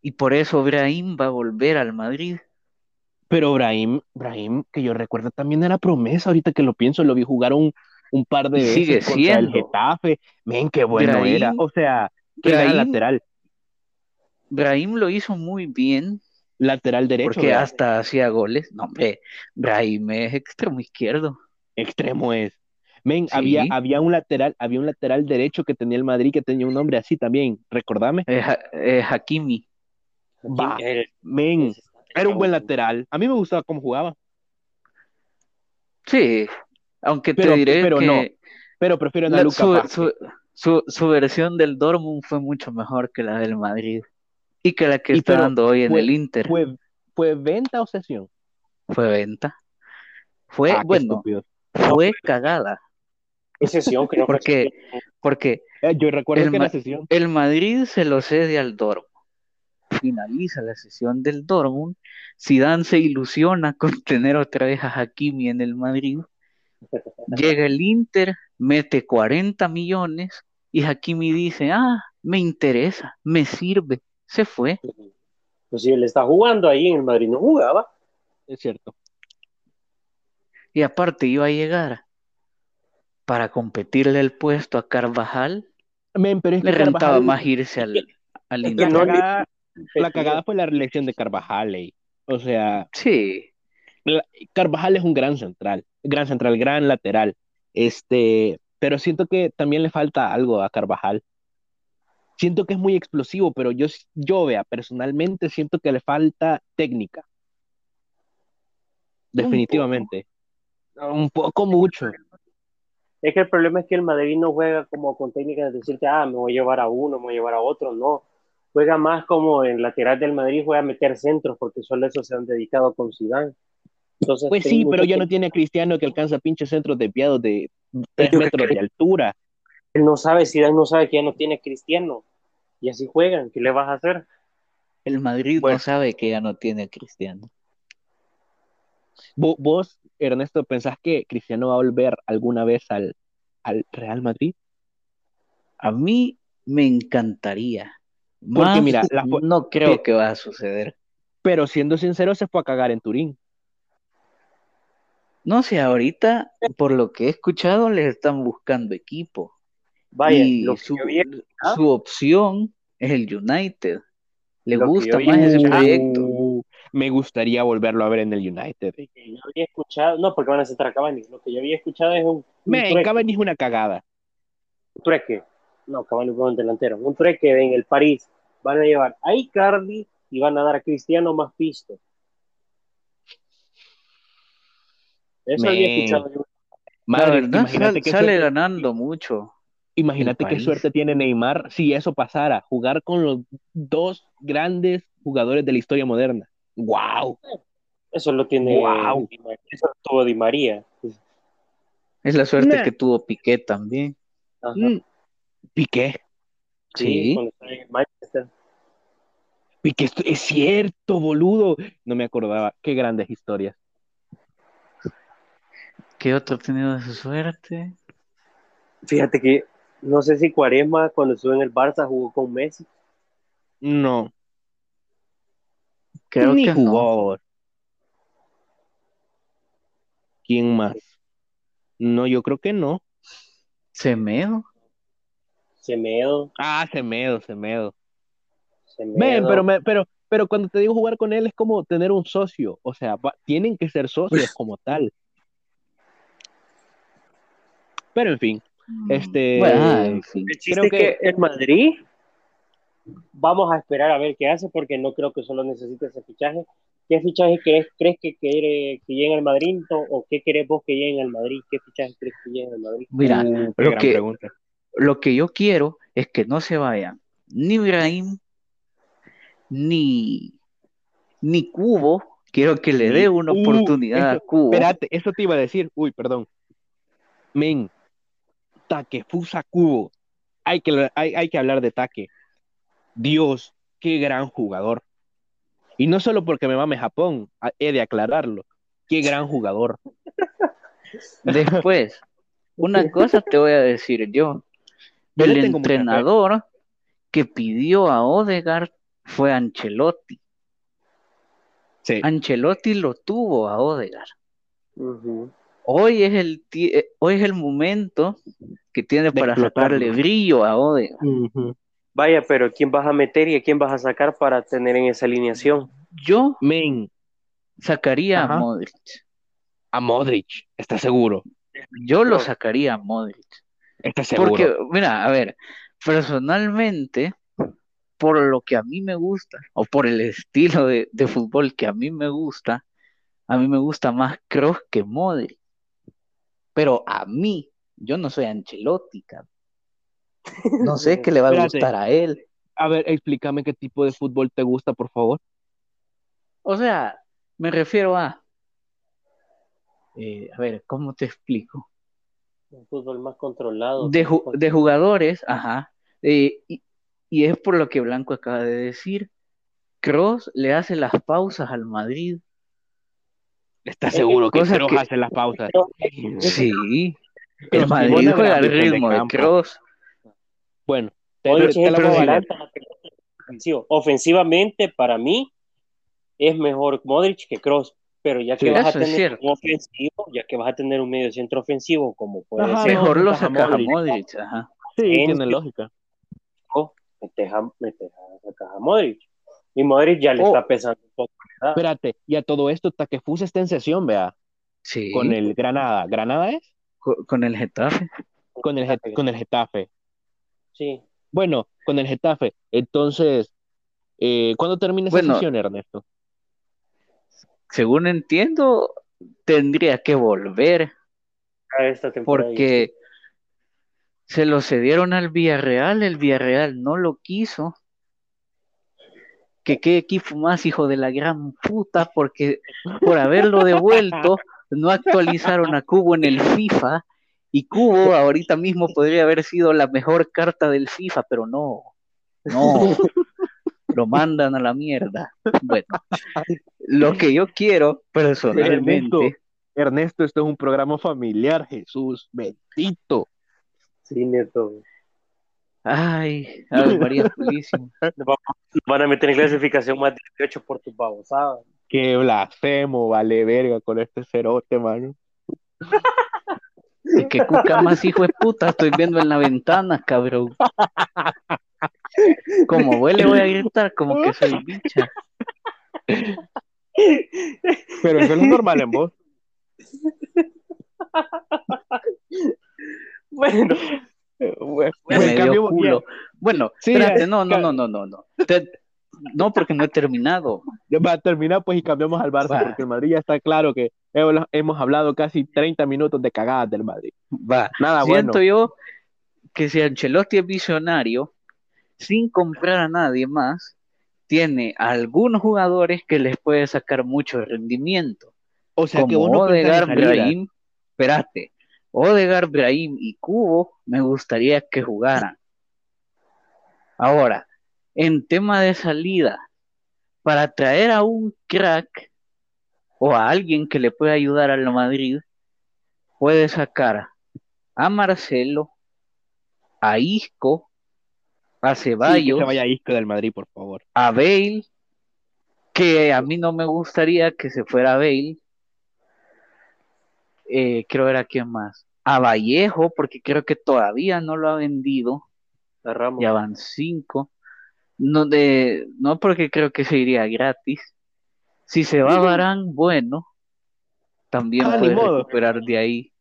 Speaker 3: Y por eso Brahim va a volver al Madrid.
Speaker 2: Pero Brahim, Brahim, que yo recuerdo también era promesa, ahorita que lo pienso, lo vi jugar un, par de veces
Speaker 3: sigue contra el
Speaker 2: Getafe. Men, qué bueno era. O sea, que era lateral.
Speaker 3: Brahim lo hizo muy bien.
Speaker 2: Lateral derecho.
Speaker 3: Porque hasta hacía goles. No, hombre, Brahim es extremo izquierdo.
Speaker 2: Extremo es. Men, había, había un lateral, había un lateral derecho que tenía el Madrid que tenía un nombre así también, recordame.
Speaker 3: Es, Hakimi.
Speaker 2: Va, men, era un buen lateral. A mí me gustaba cómo jugaba.
Speaker 3: Sí, aunque te diré
Speaker 2: pero
Speaker 3: que
Speaker 2: no. Pero prefiero a Luca
Speaker 3: su, su, versión del Dortmund fue mucho mejor que la del Madrid y que la que está dando hoy en el Inter.
Speaker 2: Fue, ¿Fue venta o sesión?
Speaker 3: Fue venta. Fue,
Speaker 2: Ah,
Speaker 3: bueno, fue cagada.
Speaker 1: Qué sesión que no
Speaker 3: Porque, porque
Speaker 2: Eh, yo recuerdo
Speaker 3: El
Speaker 2: que la sesión.
Speaker 3: el Madrid se lo cede al Dortmund. Finaliza la sesión del Dortmund. Zidane se ilusiona con <laughs> tener otra vez a Hakimi en el Madrid. Llega el Inter, mete 40 millones y Hakimi dice, ah, me interesa, me sirve. Se fue.
Speaker 1: Pues si él está jugando ahí en el Madrid, no jugaba.
Speaker 2: Es cierto.
Speaker 3: Y aparte iba a llegar para competirle el puesto a Carvajal.
Speaker 2: Men, pero es
Speaker 3: Le rentaba
Speaker 2: Carvajal-
Speaker 3: más irse al, al
Speaker 2: La cagada, la cagada fue la reelección de Carvajal. ey. O sea,
Speaker 3: Sí,
Speaker 2: Carvajal es un gran central, gran central, gran lateral. Este, pero siento que también le falta algo a Carvajal. Siento que es muy explosivo, pero yo, yo vea, personalmente siento que le falta técnica. Definitivamente. Un poco mucho.
Speaker 1: Es que el problema es que el Madrid no juega como con técnicas de decirte, ah, me voy a llevar a uno, me voy a llevar a otro, no. Juega más como en lateral del Madrid, juega a meter centros, porque solo eso se han dedicado con Zidane. Entonces,
Speaker 2: Pues sí, pero ya no
Speaker 1: que-
Speaker 2: tiene a Cristiano que alcanza pinches centros desviados de tres
Speaker 1: Yo
Speaker 2: metros
Speaker 1: creo-
Speaker 2: de altura.
Speaker 1: Él no sabe, Zidane no sabe que ya no tiene Cristiano. Y así juegan, ¿qué le vas a hacer?
Speaker 3: el Madrid
Speaker 2: Bueno.
Speaker 3: no sabe que ya no tiene Cristiano.
Speaker 2: Vo- ¿Vos, Ernesto, pensás que Cristiano va a volver alguna vez al, al Real Madrid?
Speaker 3: A mí me encantaría.
Speaker 2: Porque
Speaker 3: Más
Speaker 2: mira, la
Speaker 3: no creo que va a suceder.
Speaker 2: Pero siendo sincero, se fue a cagar en Turín.
Speaker 3: No sé, ahorita, por lo que he escuchado, les están buscando equipo.
Speaker 1: Vaya,
Speaker 3: y
Speaker 1: lo que
Speaker 3: su,
Speaker 1: yo había escuchado-
Speaker 3: su opción es el United. Le
Speaker 1: Lo
Speaker 3: gusta más ese proyecto.
Speaker 2: Uh, me gustaría volverlo a ver en el United.
Speaker 1: que yo había escuchado, no, porque van a sentar a Cavani. Lo que yo había escuchado es un, un.
Speaker 2: Cavani es una cagada.
Speaker 1: un trueque. No, Cavani fue un delantero. Un trueque en el París. Van a llevar a Icardi y van a dar a Cristiano más pisto. Eso había escuchado yo.
Speaker 3: La
Speaker 2: Madre,
Speaker 3: verdad, sal- sale ganando mucho.
Speaker 2: Imagínate qué suerte tiene Neymar si eso pasara, jugar con los dos grandes jugadores de la historia moderna. ¡Wow!
Speaker 1: Eso lo tiene. Di María. Eso lo tuvo Di María.
Speaker 3: Es la suerte
Speaker 2: Nah.
Speaker 3: que tuvo Piqué también.
Speaker 1: Ajá.
Speaker 2: Mm, Piqué,
Speaker 3: Sí.
Speaker 1: cuando estaba en Manchester.
Speaker 2: Piqué, es cierto, boludo. No me acordaba. Qué grandes historias.
Speaker 3: ¿Qué otro ha tenido esa suerte?
Speaker 1: Fíjate que no sé si Cuaresma, cuando estuvo en el Barça, jugó con Messi.
Speaker 2: No,
Speaker 3: Creo
Speaker 2: ni
Speaker 3: que no.
Speaker 2: jugó. ¿Quién más? No, yo creo que no.
Speaker 3: Semedo.
Speaker 1: Semedo.
Speaker 2: Ah, Semedo, Semedo.
Speaker 1: Semedo.
Speaker 2: Ven, pero, me- pero, pero cuando te digo jugar con él es como tener un socio. O sea, va- tienen que ser socios como tal. Pero en fin, este.
Speaker 3: Bueno, ah, en.
Speaker 1: El chiste
Speaker 2: creo
Speaker 1: es que el Madrid vamos a esperar a ver qué hace porque no creo que solo necesite ese fichaje. ¿Qué fichaje crees, crees que, quiere, que llegue al Madrid o, o qué querés vos que llegue al Madrid? ¿Qué fichaje crees que llegue al Madrid?
Speaker 3: Mira,
Speaker 2: Uh,
Speaker 3: lo que-
Speaker 2: pregunta.
Speaker 3: lo que yo quiero es que no se vayan ni Ibrahim ni, ni Cubo. Quiero que le dé una
Speaker 2: Uh,
Speaker 3: oportunidad a Cubo.
Speaker 2: Espérate, eso te iba a decir. Uy, perdón. Men, Takefusa Kubo. Hay que, hay, hay que hablar de Take. Dios, qué gran jugador. Y no solo porque me mame Japón, he de aclararlo. Qué gran jugador. <laughs>
Speaker 3: Después, una cosa te voy a decir yo.
Speaker 2: Yo
Speaker 3: El entrenador que pidió a Odegaard fue Ancelotti.
Speaker 2: Sí.
Speaker 3: Ancelotti lo tuvo a Odegaard.
Speaker 1: Ujú.
Speaker 3: Hoy es el, eh, hoy es el momento que tiene
Speaker 2: De
Speaker 3: para
Speaker 2: explotarlo.
Speaker 3: sacarle brillo a.
Speaker 2: Ujú.
Speaker 1: Vaya, pero ¿quién vas a meter y a quién vas a sacar para tener en esa alineación?
Speaker 3: Yo
Speaker 2: Men,
Speaker 3: sacaría
Speaker 2: Ajá.
Speaker 3: a Modric.
Speaker 2: a Modric, ¿estás seguro?
Speaker 3: Yo lo sacaría a Modric.
Speaker 2: ¿Estás seguro?
Speaker 3: Porque, mira, a ver, personalmente, por lo que a mí me gusta, o por el estilo de, de fútbol que a mí me gusta, a mí me gusta más Kroos que Modric. Pero a mí, yo no soy Ancelotti, cabrón. <laughs> No sé qué le va a
Speaker 2: Espérate.
Speaker 3: gustar a él.
Speaker 2: A ver, explícame qué tipo de fútbol te gusta, por favor.
Speaker 3: O sea, me refiero a eh, a ver, ¿cómo te explico?
Speaker 1: Un fútbol más controlado.
Speaker 3: De, de jugadores, ajá. Eh, y, y, es por lo que Blanco acaba de decir. Cross le hace las pausas al Madrid.
Speaker 2: ¿Estás seguro que Cross que... hace las pausas?
Speaker 3: Sí. El Madrid juega al ritmo de, de Cross.
Speaker 2: Bueno,
Speaker 1: te la ofensivo. Ofensivamente, para mí, es mejor Modric que Cross, pero ya que sí, vas a tener un ofensivo, ya que vas a tener un medio centro ofensivo, como puede
Speaker 3: ajá,
Speaker 1: ser.
Speaker 3: Mejor lo sacas a Modric, ajá.
Speaker 2: Sí, en tiene lógica.
Speaker 1: Metes a, metes a, sacas a Modric. Y Modric ya le oh. está pesando un poco. ¿verdad?
Speaker 2: Espérate, y a todo esto, Taquefus está en sesión, vea.
Speaker 3: Sí.
Speaker 2: Con el Granada. ¿Granada es?
Speaker 3: Con, con el Getafe.
Speaker 2: Con el, con el Getafe.
Speaker 1: Sí.
Speaker 2: Bueno, con el Getafe. Entonces, eh, ¿cuándo termina esa
Speaker 3: Bueno.
Speaker 2: sesión, Ernesto?
Speaker 3: Según entiendo, tendría que volver
Speaker 1: A esta temporada.
Speaker 3: porque se lo cedieron al Villarreal, el Villarreal no lo quiso. Que qué equipo más hijo de la gran puta, porque por haberlo devuelto <laughs> no actualizaron a Cubo en el FIFA y Cubo ahorita mismo podría haber sido la mejor carta del FIFA, pero no, no, lo mandan a la mierda. Bueno, lo que yo quiero personalmente,
Speaker 2: Ernesto, Ernesto, esto es un programa familiar, Jesús, bendito.
Speaker 1: Sí, neto.
Speaker 3: ay, Ave María <laughs> Purísima.
Speaker 1: Nos van a meter en clasificación más 18 por tus babosadas.
Speaker 2: Qué blasfemo, vale verga con este cerote, mano.
Speaker 3: Y que cuca más hijo de puta, estoy viendo en la ventana, cabrón. Como huele voy a gritar como que soy bicha.
Speaker 2: Pero eso no es normal en vos.
Speaker 1: Bueno,
Speaker 2: Bueno,
Speaker 3: Me
Speaker 2: en
Speaker 3: dio
Speaker 2: cambio,
Speaker 3: culo. Bueno,
Speaker 2: Sí,
Speaker 3: espérate, no, no, no, no, no, no. Te- No, porque no he terminado.
Speaker 2: ya va a terminar pues y cambiamos al Barça,
Speaker 3: Va.
Speaker 2: porque el Madrid ya está claro que hemos hemos hablado casi 30 minutos de cagadas del Madrid.
Speaker 3: Va.
Speaker 2: Nada Ah, bueno.
Speaker 3: Siento yo que si Ancelotti es visionario, sin comprar a nadie más, tiene algunos jugadores que les puede sacar mucho rendimiento.
Speaker 2: O sea, que
Speaker 3: como
Speaker 2: vos no pensás en
Speaker 3: Odegar. Brahim, espérate, Odegar, Brahim y Cubo me gustaría que jugaran. Ahora, en tema de salida, para traer a un crack o a alguien que le pueda ayudar al Madrid, puede sacar a Marcelo, a Isco, a
Speaker 2: Sí, que
Speaker 3: Ceballos,
Speaker 2: se vaya Isco del Madrid, por favor.
Speaker 3: a Bale, que a mí no me gustaría que se fuera Bale. Eh, creo era quién más. A Vallejo, porque creo que todavía no lo ha vendido.
Speaker 1: a Ramos.
Speaker 3: Ya van cinco. No, de, no porque creo que se iría gratis. Si se va Barán, bueno, también
Speaker 2: Ah,
Speaker 3: puede recuperar de ahí.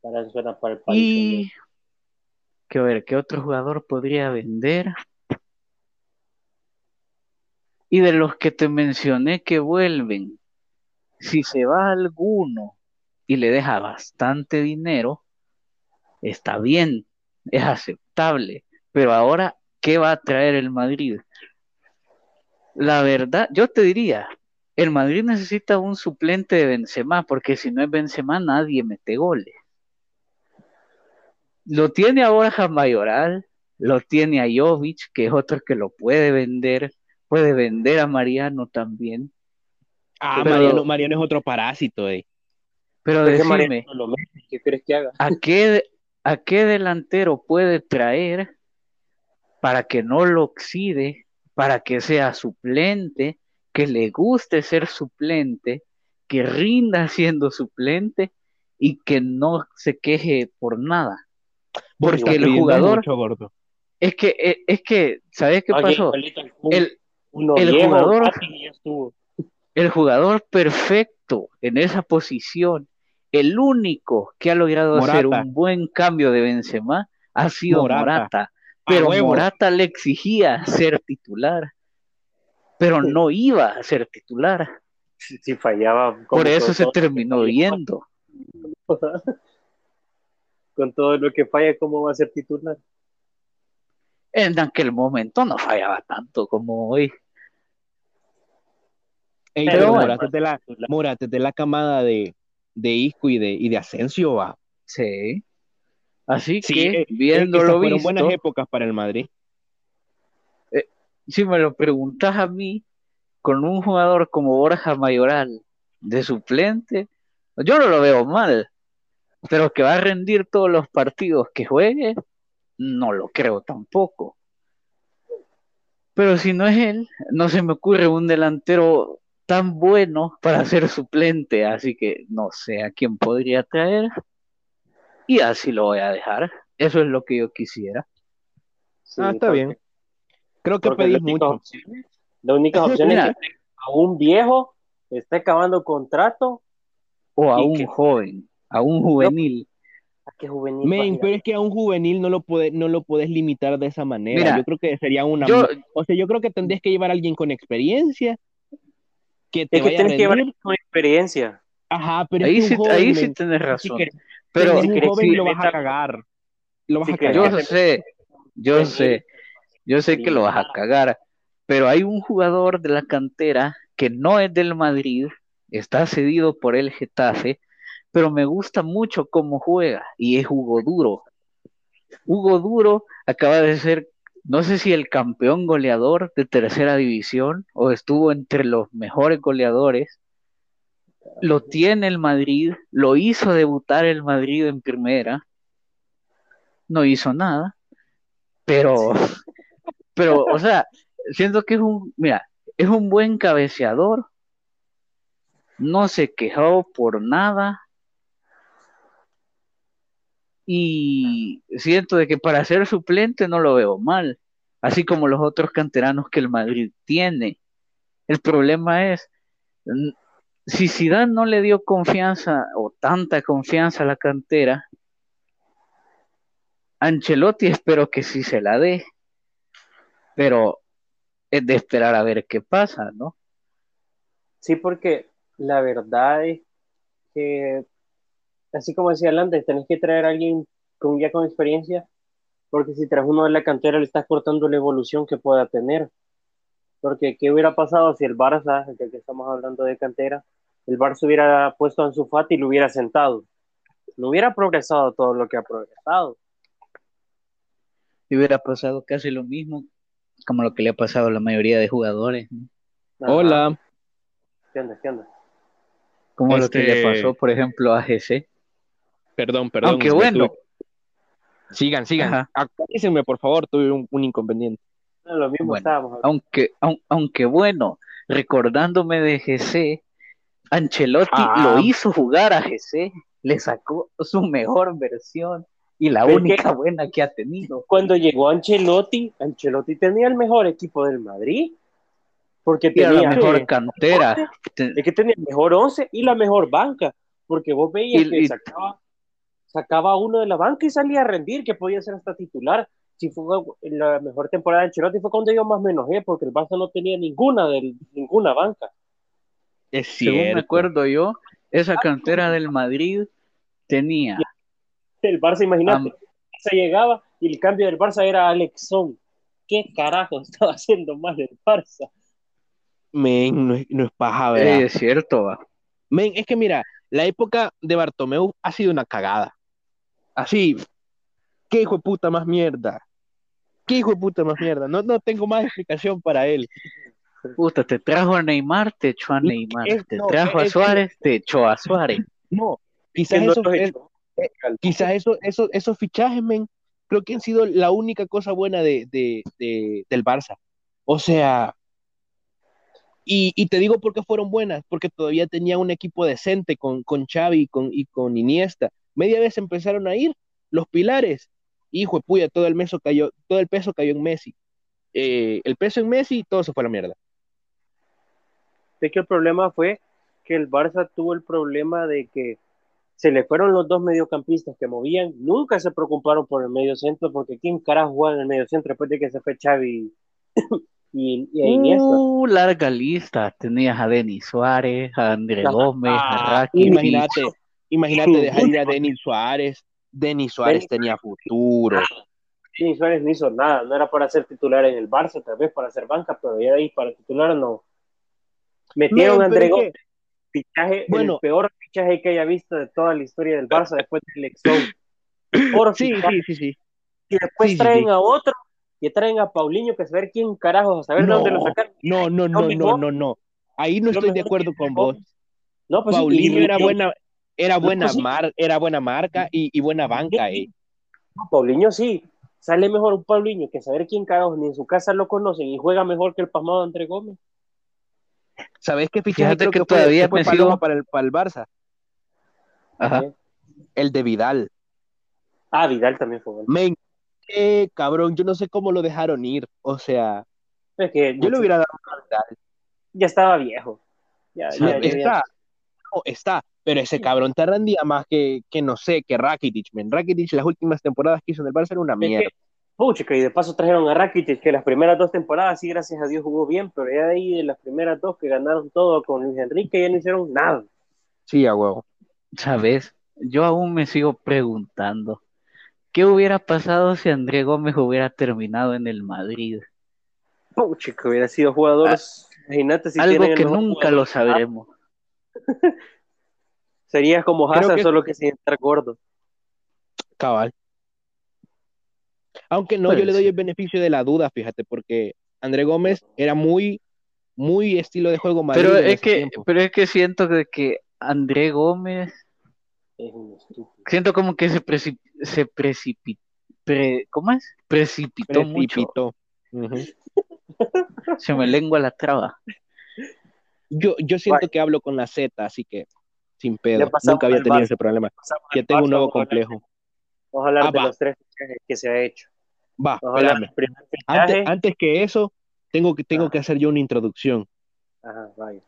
Speaker 1: Para eso era para el país.
Speaker 3: Y que ver, ¿qué otro jugador podría vender? Y de los que te mencioné que vuelven, si se va alguno y le deja bastante dinero, está bien, es aceptable. Pero ahora, ¿qué va a traer el Madrid? La verdad, yo te diría, el Madrid necesita un suplente de Benzema, porque si no es Benzema, nadie mete goles. Lo tiene a Borja Mayoral, lo tiene a Jovic, que es otro que lo puede vender, puede vender a Mariano también.
Speaker 2: Ah,
Speaker 3: Pero-
Speaker 2: Mariano, Mariano es otro parásito, eh.
Speaker 3: Pero
Speaker 1: ¿Por qué
Speaker 3: decime,
Speaker 1: no lo mete? ¿Qué crees que haga?
Speaker 3: ¿a qué, ¿a qué delantero puede traer para que no lo oxide, para que sea suplente, que le guste ser suplente, que rinda <laughs> siendo suplente y que no se queje por nada? Porque el jugador,
Speaker 2: mucho, gordo.
Speaker 3: es que, eh, es que, ¿sabes qué
Speaker 1: Oye,
Speaker 3: pasó? El, el jugador- el jugador perfecto en esa posición, el único que ha logrado hacer un buen cambio de Benzema ha sido
Speaker 2: Morata.
Speaker 3: Morata, pero
Speaker 2: huevo.
Speaker 3: Morata le exigía ser titular, pero no iba a ser titular,
Speaker 1: Si, si fallaba.
Speaker 3: por eso se terminó yendo.
Speaker 1: Con todo lo que falla, ¿cómo va a ser titular?
Speaker 3: En aquel momento no fallaba tanto como hoy.
Speaker 2: Ey,
Speaker 1: Pero
Speaker 2: pero. Morata es de la, Morata es de la camada de, de Isco y de, y de Asensio, va.
Speaker 3: Sí. Así
Speaker 2: Sí,
Speaker 3: que,
Speaker 2: eh,
Speaker 3: viéndolo visto,
Speaker 2: buenas épocas para el Madrid.
Speaker 3: si me lo preguntas a mí, con un jugador como Borja Mayoral de suplente, yo no lo veo mal, pero que va a rendir todos los partidos que juegue, no lo creo tampoco. Pero si no es él, no se me ocurre un delantero tan bueno para ser suplente, así que no sé a quién podría traer. Y así lo voy a dejar. Eso es lo que yo quisiera.
Speaker 1: Sí,
Speaker 2: ah, está
Speaker 1: porque-
Speaker 2: bien. Creo que pedís mucho.
Speaker 1: opciones- La única <laughs> opción es que a un viejo está acabando contrato.
Speaker 3: O a
Speaker 1: ¿Y
Speaker 3: un joven, a un juvenil.
Speaker 1: ¿A qué juvenil?
Speaker 2: Men, pero es que a un juvenil no lo puede, no lo puedes limitar de esa manera.
Speaker 3: Mira,
Speaker 2: yo creo que sería una.
Speaker 3: Yo,
Speaker 2: O sea, yo creo que tendrías que llevar a alguien con experiencia que te
Speaker 1: Es que
Speaker 2: vaya a
Speaker 1: tienes que llevar con experiencia.
Speaker 2: Ajá, pero
Speaker 3: ahí
Speaker 2: es que
Speaker 3: sí,
Speaker 2: joven,
Speaker 3: ahí sí tienes razón. Pero
Speaker 1: si
Speaker 2: joven
Speaker 1: que
Speaker 2: lo vas a cagar. Lo vas
Speaker 1: si
Speaker 2: a cagar.
Speaker 3: yo sé, yo sé, yo sé que lo vas a cagar, pero hay un jugador de la cantera que no es del Madrid, está cedido por el Getafe, pero me gusta mucho cómo juega y es Hugo Duro. Hugo Duro acaba de ser, no sé si el campeón goleador de tercera división o estuvo entre los mejores goleadores. Lo tiene el Madrid, lo hizo debutar el Madrid en primera, no hizo nada, pero, <laughs> pero, o sea, siento que es un, mira, es un buen cabeceador, no se quejó por nada, y siento de que para ser suplente no lo veo mal, así como los otros canteranos que el Madrid tiene. El problema es, si Zidane no le dio confianza o tanta confianza a la cantera, Ancelotti espero que sí se la dé, pero es de esperar a ver qué pasa, ¿no?
Speaker 1: Sí, porque la verdad es que, así como decía antes, tenés que traer a alguien con, ya con experiencia, porque si traes uno de la cantera le estás cortando la evolución que pueda tener. Porque, ¿qué hubiera pasado si el Barça, el que estamos hablando de cantera, el Barça hubiera puesto a Ansu Fati y lo hubiera sentado? No hubiera progresado todo lo que ha progresado.
Speaker 3: Y hubiera pasado casi lo mismo como lo que le ha pasado a la mayoría de jugadores, ¿no?
Speaker 1: Ajá.
Speaker 2: Hola.
Speaker 1: ¿Qué onda? ¿Qué onda?
Speaker 3: Como lo que le
Speaker 2: Este-
Speaker 3: pasó, por ejemplo, a GC.
Speaker 2: Perdón, perdón.
Speaker 3: Aunque bueno,
Speaker 2: tuve- Sigan, sigan. Actualícenme, por favor, tuve un, un inconveniente.
Speaker 1: Lo mismo
Speaker 3: Bueno,
Speaker 1: estábamos hablando.
Speaker 3: aunque, aun- aunque bueno, recordándome de GC, Ancelotti
Speaker 2: Ah.
Speaker 3: lo hizo jugar a GC, le sacó su mejor versión y la
Speaker 1: Es que-
Speaker 3: única buena que ha tenido.
Speaker 1: Cuando llegó Ancelotti, Ancelotti tenía el mejor equipo del Madrid, porque tenía
Speaker 3: la mejor cantera. Te-
Speaker 1: es que tenía el mejor 11 y la mejor banca, porque vos veías
Speaker 3: Y-
Speaker 1: que
Speaker 3: y-
Speaker 1: sacaba, sacaba uno de la banca y salía a rendir, que podía ser hasta titular. Si fue la mejor temporada de Ancelotti fue cuando yo más me enojé, porque el Barça no tenía ninguna del, ninguna banca.
Speaker 2: Es
Speaker 3: según me
Speaker 2: cierto.
Speaker 3: acuerdo yo, esa cantera del Madrid tenía
Speaker 1: El Barça, imagínate, Barça llegaba y el cambio del Barça era Alexón. ¿Qué carajo estaba haciendo mal el Barça?
Speaker 2: Men, no es, no es paja, ¿verdad?
Speaker 3: Es cierto, va.
Speaker 2: Men, es que mira, la época de Bartomeu ha sido una cagada. Así, qué hijo de puta más mierda. Qué hijo de puta más mierda. No, no tengo más explicación para él.
Speaker 3: Puta, te trajo a Neymar, te echó a Neymar.
Speaker 2: es-
Speaker 3: Te
Speaker 2: no,
Speaker 3: trajo a
Speaker 2: es-
Speaker 3: Suárez, te echó a Suárez.
Speaker 2: No, quizás
Speaker 1: no
Speaker 2: esos,
Speaker 1: echó.
Speaker 2: quizás eso, eso- esos fichajes, men, creo que han sido la única cosa buena de, de- de- del Barça. O sea, y, y te digo por qué fueron buenas, porque todavía tenía un equipo decente con, con Xavi y con, y con Iniesta. Media vez empezaron a ir los pilares. Hijo de puya, todo el, meso cayó, todo el peso cayó en Messi. Eh, el peso en Messi, todo se fue a la mierda.
Speaker 1: Es que el problema fue que el Barça tuvo el problema de que se le fueron los dos mediocampistas que movían, nunca se preocuparon por el medio centro, porque ¿quién carajo juega en el medio centro después de que se fue Xavi <coughs> y, y a Iniesta?
Speaker 3: Uh, larga lista. Tenías a Denis Suárez, a André
Speaker 1: Ah,
Speaker 3: Gómez, a
Speaker 1: ah,
Speaker 3: Rakitic.
Speaker 2: Imagínate, imagínate dejar ir a Denis Suárez. Denis Suárez
Speaker 1: Denis-
Speaker 2: tenía futuro.
Speaker 1: Denis Suárez no hizo nada, no era para ser titular en el Barça, tal vez para ser banca, pero ya de ahí para titular no. Metieron
Speaker 2: Men,
Speaker 1: a André Gómez, fichaje,
Speaker 2: Bueno.
Speaker 1: el peor fichaje que haya visto de toda la historia del Barça después del Exxon. <coughs> Por
Speaker 2: Sí, sí, sí, sí.
Speaker 1: Y después
Speaker 2: Sí,
Speaker 1: traen
Speaker 2: sí.
Speaker 1: a otro y traen a Paulinho que saber quién carajo, a saber de dónde lo sacaron.
Speaker 2: No, no, no, no, no, no. Ahí no
Speaker 1: lo
Speaker 2: estoy de acuerdo con vos.
Speaker 1: No, pues
Speaker 2: Paulinho era buena, era buena
Speaker 1: pues sí.
Speaker 2: mar, era buena marca y, y buena banca, eh.
Speaker 1: No, Paulinho sí. Sale mejor un Paulinho que saber quién carajo ni en su casa lo conocen y juega mejor que el pasmado André Gómez.
Speaker 2: ¿Sabés qué fichaje creo
Speaker 3: que
Speaker 2: que, fue,
Speaker 3: todavía
Speaker 2: que fue
Speaker 3: sigo-
Speaker 2: para el, para el Barça?
Speaker 3: Ajá.
Speaker 2: El de Vidal.
Speaker 1: Ah, Vidal también fue bueno.
Speaker 2: Men, qué cabrón, yo no sé cómo lo dejaron ir. O sea,
Speaker 1: Es que
Speaker 2: yo le hubiera dado a Vidal.
Speaker 1: ya estaba viejo. Ya,
Speaker 3: Sí,
Speaker 1: ya- ya- ya-
Speaker 2: Está, no, está, pero ese cabrón te rendía más que, que no sé, que Rakitic, men. Rakitic las últimas temporadas que hizo en el Barça era una
Speaker 1: Es que,
Speaker 2: mierda.
Speaker 1: pucha, y de paso trajeron a Rakitic, que las primeras dos temporadas sí, gracias a Dios, jugó bien, pero ya de ahí, de las primeras dos que ganaron todo con Luis Enrique, ya no hicieron nada.
Speaker 2: Sí, a huevo.
Speaker 3: ¿Sabes? Yo aún me sigo preguntando, ¿qué hubiera pasado si André Gómez hubiera terminado en el Madrid?
Speaker 1: Pucha, que hubiera sido jugador, imagínate si
Speaker 3: Algo que nunca lo sabremos. <laughs>
Speaker 1: Sería como Hazard,
Speaker 2: que-
Speaker 1: solo que sin estar gordo.
Speaker 2: Cabal. Aunque no, yo le doy el beneficio de la duda, fíjate, porque André Gómez era muy, muy estilo de juego Madrid
Speaker 3: Pero es que,
Speaker 2: tiempo.
Speaker 3: pero es que siento que, que André Gómez,
Speaker 1: Es un estúpido.
Speaker 3: siento como que se preci- se precipitó, ¿cómo es? Precipitó mucho.
Speaker 2: Precipitó. Ujú.
Speaker 3: Se me lengua la traba.
Speaker 2: Yo, yo siento que hablo con la Z, así que sin pedo. Nunca había tenido ese problema. Ya tengo un nuevo complejo.
Speaker 1: Vamos a hablar
Speaker 2: Ah,
Speaker 1: de
Speaker 2: va.
Speaker 1: los tres fichajes que se ha hecho.
Speaker 2: Va, espérame. Antes, antes que eso, tengo que, tengo
Speaker 1: Ah.
Speaker 2: que hacer yo una introducción.
Speaker 1: Ajá, vaya.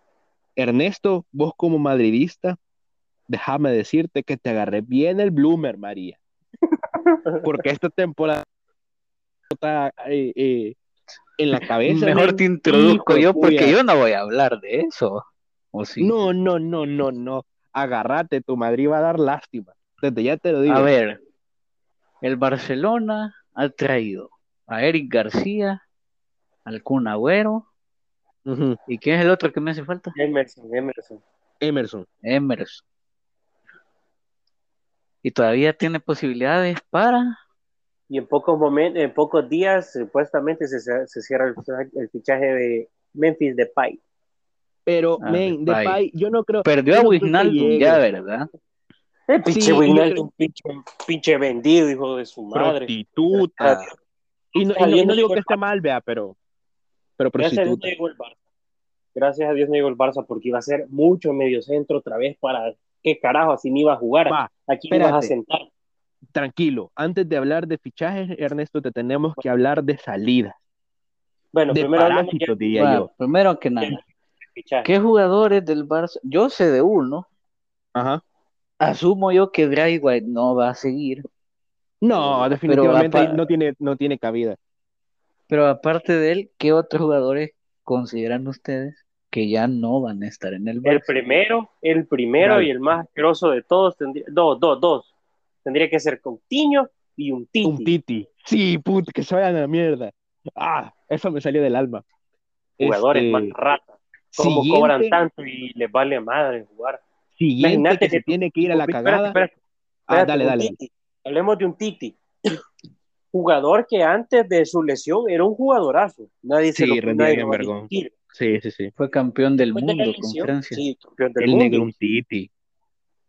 Speaker 2: Ernesto, vos como madridista, déjame decirte que te agarré bien el bloomer, María. <laughs> Porque esta temporada está eh, eh, en la cabeza.
Speaker 3: Mejor te introduzco yo porque yo no voy a hablar de eso. ¿O sí?
Speaker 2: No, no, no, no, no. Agárrate, tu Madrid va a dar lástima. Desde ya te lo digo.
Speaker 3: A ver, el Barcelona ha traído a Eric García, al Kun Agüero. ¿y quién es el otro que me hace falta?
Speaker 1: Emerson, Emerson.
Speaker 2: Emerson.
Speaker 3: Emerson. Y todavía tiene posibilidades para.
Speaker 1: Y en pocos momentos, en pocos días, supuestamente se, se cierra el, el fichaje de Memphis Depay.
Speaker 2: Pero,
Speaker 3: Ah,
Speaker 2: men,
Speaker 3: Depay.
Speaker 2: Depay, yo no creo.
Speaker 3: Perdió a Wijnaldum ya, ¿verdad?
Speaker 1: El pinche
Speaker 2: Sí,
Speaker 1: Wijnaldum, pinche, pinche vendido, hijo de su madre.
Speaker 2: Prostituta. Y no, y no- y no digo que esté mal, vea, pero. Pero
Speaker 1: Gracias a Dios no
Speaker 2: prostituta.
Speaker 1: llegó el Barça. Gracias a Dios no llegó el Barça porque iba a ser mucho medio centro otra vez para qué carajo así ni iba a jugar.
Speaker 2: Va,
Speaker 1: Aquí me ibas a sentar.
Speaker 2: Tranquilo. Antes de hablar de fichajes, Ernesto, te tenemos que hablar de salidas.
Speaker 1: Bueno,
Speaker 2: De
Speaker 1: primero
Speaker 2: parásitos, diría
Speaker 3: Bueno,
Speaker 2: yo.
Speaker 3: primero que nada,
Speaker 1: fichaje.
Speaker 3: ¿qué jugadores del Barça? Yo sé de uno.
Speaker 2: Ajá.
Speaker 3: Asumo yo que White no va a seguir.
Speaker 2: No, definitivamente
Speaker 3: apa-
Speaker 2: no tiene, no tiene cabida.
Speaker 3: Pero aparte de él, ¿qué otros jugadores consideran ustedes que ya no van a estar en el
Speaker 1: El
Speaker 3: Barça?
Speaker 1: primero, el primero y el más asqueroso de todos, tendría, dos, dos, dos. Tendría que ser Coutinho y un Titi.
Speaker 2: Un Titi. Sí, puta, que se vayan a la mierda. Ah, eso me salió del alma.
Speaker 1: Jugadores
Speaker 2: Este,
Speaker 1: más ratas. Como
Speaker 2: siguiente-
Speaker 1: cobran tanto y les vale madre jugar.
Speaker 2: Siguiente
Speaker 1: Imagínate
Speaker 2: que se tiene que ir a la
Speaker 1: Espérate,
Speaker 2: cagada.
Speaker 1: espérate,
Speaker 2: Ah,
Speaker 1: espérate,
Speaker 2: dale,
Speaker 1: un
Speaker 2: dale.
Speaker 1: Titi. Hablemos de un Titi. Jugador que antes de su lesión era un jugadorazo. Nadie se
Speaker 2: Sí,
Speaker 1: lo nadie
Speaker 2: bien
Speaker 1: lo va a
Speaker 2: vergón.
Speaker 1: discutir.
Speaker 2: Sí, sí, sí.
Speaker 3: Fue campeón del
Speaker 1: Después de la
Speaker 3: mundo con Francia.
Speaker 1: Sí, campeón del
Speaker 2: El
Speaker 1: mundo.
Speaker 2: negro un Titi.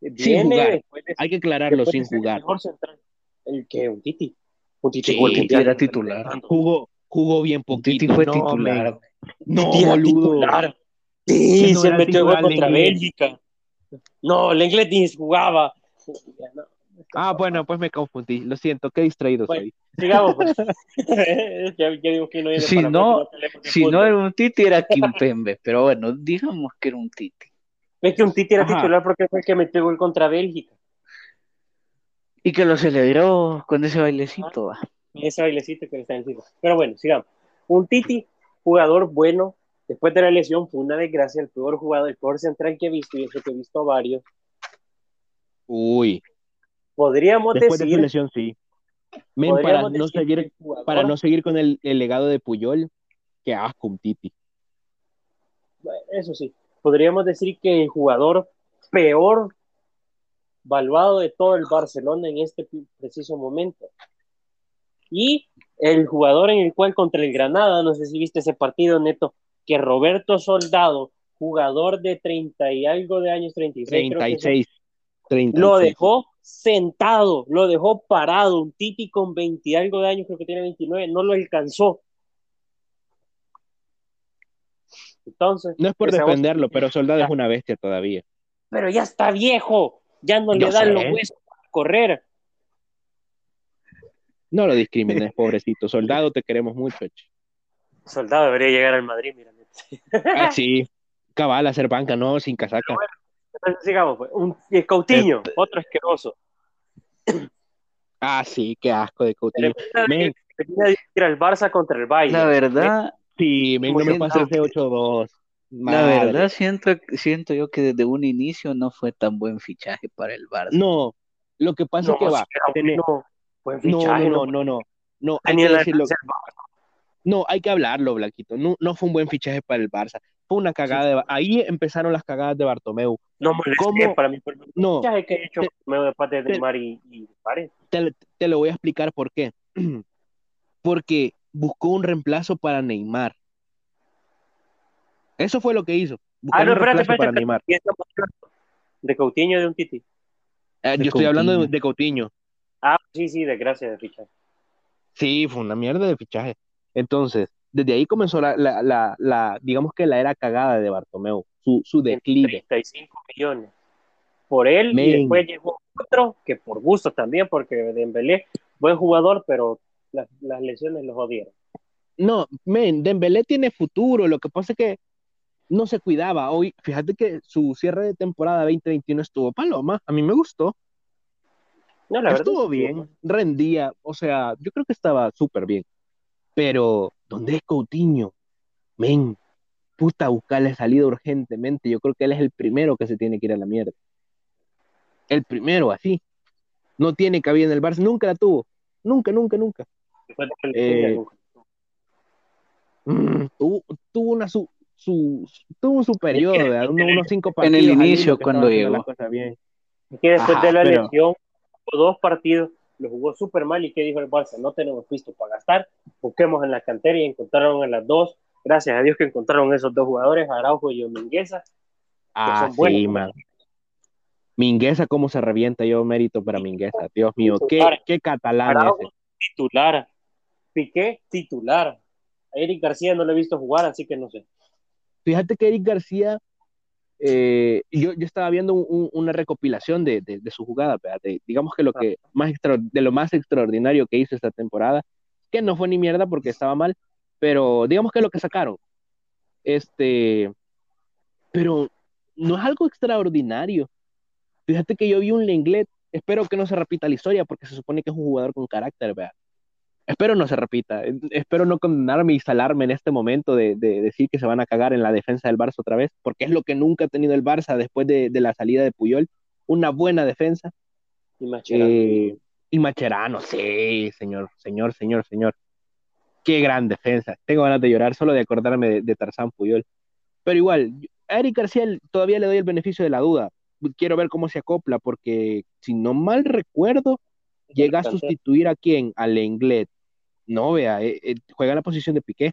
Speaker 1: Viene
Speaker 2: Sin jugar.
Speaker 1: de-
Speaker 2: Hay que aclararlo sin
Speaker 1: el
Speaker 2: jugar.
Speaker 1: mejor central. ¿El que ¿Un Titi? Un Titi
Speaker 2: Sí,
Speaker 1: jugó el
Speaker 2: Titi
Speaker 3: era titular.
Speaker 2: Jugó, jugó bien poquito.
Speaker 3: Titi fue
Speaker 2: No,
Speaker 3: titular.
Speaker 2: No,
Speaker 1: Titi era
Speaker 2: boludo.
Speaker 1: titular. Sí,
Speaker 2: no
Speaker 1: se
Speaker 2: era
Speaker 1: metió gol contra
Speaker 2: el inglés.
Speaker 1: Bélgica. No, el inglés ni jugaba. No,
Speaker 2: Ah, bueno, pues me confundí. Lo siento, qué distraído
Speaker 1: Bueno.
Speaker 2: soy.
Speaker 1: Sigamos, pues. <laughs> <laughs> ya, ya digo que no
Speaker 3: Si no- Si no era un Titi, era Kimpembe. Pero bueno, digamos que era un Titi.
Speaker 1: Es que un Titi era
Speaker 2: Ajá.
Speaker 1: titular porque fue el que metió gol contra Bélgica.
Speaker 3: Y que lo celebró con ese bailecito. va.
Speaker 1: Ese bailecito que le está encima. Pero bueno, sigamos. Un Titi, jugador bueno, después de la lesión fue una desgracia, el peor jugador, el peor central que he visto, y eso que he visto varios.
Speaker 2: Uy,
Speaker 1: Podríamos
Speaker 2: después de su
Speaker 1: decir,
Speaker 2: lesión, sí. Men, para no seguir,
Speaker 1: el jugador-
Speaker 2: para no seguir con el, el legado de Puyol, que asco un Titi.
Speaker 1: Bueno, Eso sí. Podríamos decir que el jugador peor valuado de todo el Barcelona en este preciso momento. Y el jugador en el cual contra el Granada, no sé si viste ese partido, Neto, que Roberto Soldado, jugador de 30 y algo de años, 36,
Speaker 2: 36,
Speaker 1: lo dejó sentado, lo dejó parado, un Titi con 20 y algo de años, creo que tiene 29, no lo alcanzó. Entonces,
Speaker 2: no es por defenderlo, pero Soldado es una bestia todavía.
Speaker 1: Pero ya está viejo, ya no le dan los huesos para correr.
Speaker 2: No lo discrimines, pobrecito. Soldado, te queremos mucho.
Speaker 1: Soldado debería llegar al Madrid, mira.
Speaker 2: Ah, sí, cabal, hacer banca, no, sin casaca.
Speaker 1: sigamos, pues. Un Coutinho, este otro asqueroso.
Speaker 2: Ah, sí, qué asco de Coutinho.
Speaker 1: Venía ir al Barça contra el Bayern.
Speaker 3: La verdad.
Speaker 2: Sí, me, no me pasa ese 8-2.
Speaker 3: La verdad, siento, siento yo que desde un inicio no fue tan buen fichaje para el Barça.
Speaker 2: No, lo que pasa es que va.
Speaker 1: no, fichaje,
Speaker 2: no, no, no, no, no, hay que decirlo. No, hay que hablarlo, Blanquito. No, no fue un buen fichaje para el Barça. Fue una cagada. De... Ahí empezaron las cagadas de Bartomeu.
Speaker 1: No ¿Cómo? para mí. no, fichaje que he hecho Bartomeu de parte de Neymar y, y
Speaker 2: te, te, lo voy a explicar por qué. <clears throat> Porque buscó un reemplazo para Neymar. Eso fue lo que hizo.
Speaker 1: Ah, no, espérate, espérate, Neymar. ¿De Coutinho de un Titi?
Speaker 2: Eh, yo estoy hablando de, Coutinho.
Speaker 1: Ah, sí, sí, de gracia de fichaje.
Speaker 2: Sí, fue una mierda de fichaje. Entonces, desde ahí comenzó la, la, la, digamos que la era cagada de Bartomeu, su, su declive.
Speaker 1: 35 millones por él y después llegó otro que por gusto también, porque Dembélé, buen jugador, pero las, las lesiones lo jodieron.
Speaker 2: No, men, Dembélé tiene futuro, lo que pasa es que no se cuidaba. Hoy, fíjate que su cierre de temporada 2021 estuvo paloma, a mí me gustó. No, la estuvo bien, rendía, o sea, yo creo que estaba súper bien. Pero, ¿dónde es Coutinho? Men, puta, buscarle salida urgentemente. Yo creo que él es el primero que se tiene que ir a la mierda. El primero, así. No tiene cabida en el Barça, nunca la tuvo. Nunca, nunca, nunca. Eh, mm, tuvo, tuvo, una su, su, tuvo su periodo, de unos cinco
Speaker 3: partidos. En el inicio, cuando llegó.
Speaker 1: bien. que después de la lesión, dos partidos, lo jugó súper mal y ¿qué dijo el Barça? No tenemos visto para gastar, busquemos en la cantera y encontraron en las dos, gracias a Dios que encontraron esos dos jugadores, Araujo y Mingueza.
Speaker 2: Ah, sí, man. Mingueza, cómo se revienta yo mérito para Mingueza, Dios mío, qué, qué catalán
Speaker 1: Araujo, Titular, Piqué, titular. A Eric García no lo he visto jugar, así que no sé.
Speaker 2: Fíjate que Eric García, eh, yo, yo, estaba viendo una recopilación de, de, su jugada, digamos que lo que más de lo más extraordinario que hizo esta temporada, que no fue ni mierda porque estaba mal, pero digamos que lo que sacaron. Este, pero no es algo extraordinario. Fíjate que yo vi un Lenglet, espero que no se repita la historia porque se supone que es un jugador con carácter, ¿verdad? Espero no se repita, espero no condenarme y salarme en este momento de, decir que se van a cagar en la defensa del Barça otra vez, porque es lo que nunca ha tenido el Barça después de, la salida de Puyol, una buena defensa.
Speaker 1: Y Macherano.
Speaker 2: Eh, y Macherano, sí, señor, señor, señor, señor. Qué gran defensa. Tengo ganas de llorar solo de acordarme de, Tarzán Puyol. Pero igual, a Eric García todavía le doy el beneficio de la duda. Quiero ver cómo se acopla, porque si no mal recuerdo, llega a sustituir a quién? Al Lenglet. No, vea, eh, eh, juega en la posición de Piqué.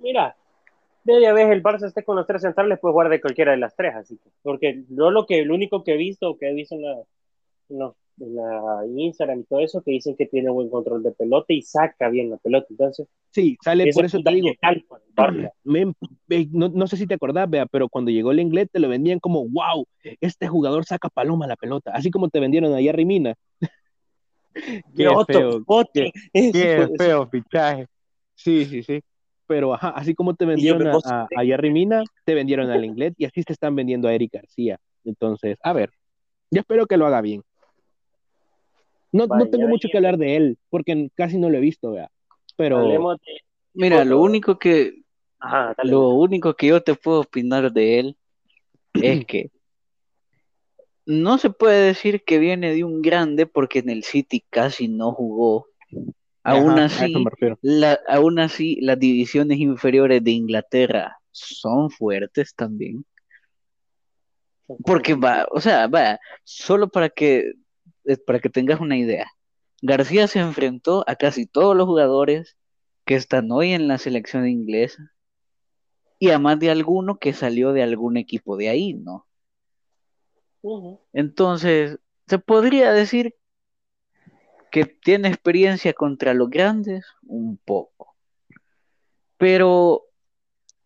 Speaker 1: Mira, media vez el Barça esté con los tres centrales, pues guarde cualquiera de las tres, así que, porque yo lo que, lo único que he visto, que he visto en la, en la Instagram y todo eso, que dicen que tiene buen control de pelota y saca bien la pelota, entonces.
Speaker 2: Sí, sale, por eso te digo. <clears throat> no, no, sé si te acordás, vea, pero cuando llegó el inglés te lo vendían como, wow, este jugador saca paloma la pelota, así como te vendieron a Jerry Mina. <laughs>
Speaker 1: qué feo,
Speaker 2: qué, <laughs> feo fichaje. Sí, sí, sí. Pero ajá, así como te vendieron a, a, Jerry Mina, te vendieron al inglés y así se están vendiendo a Eric García. Entonces, a ver, yo espero que lo haga bien. No, no tengo mucho que hablar de él, porque casi no lo he visto, vea. Pero.
Speaker 3: Mira, lo único que. lo único que yo te puedo opinar de él es que no se puede decir que viene de un grande porque en el City casi no jugó. Aún así, aún así, las divisiones inferiores de Inglaterra son fuertes también. Porque va, o sea, va, solo para que, para que tengas una idea. García se enfrentó a casi todos los jugadores que están hoy en la selección inglesa y a más de alguno que salió de algún equipo de ahí, ¿no? Entonces, se podría decir que tiene experiencia contra los grandes, un poco. Pero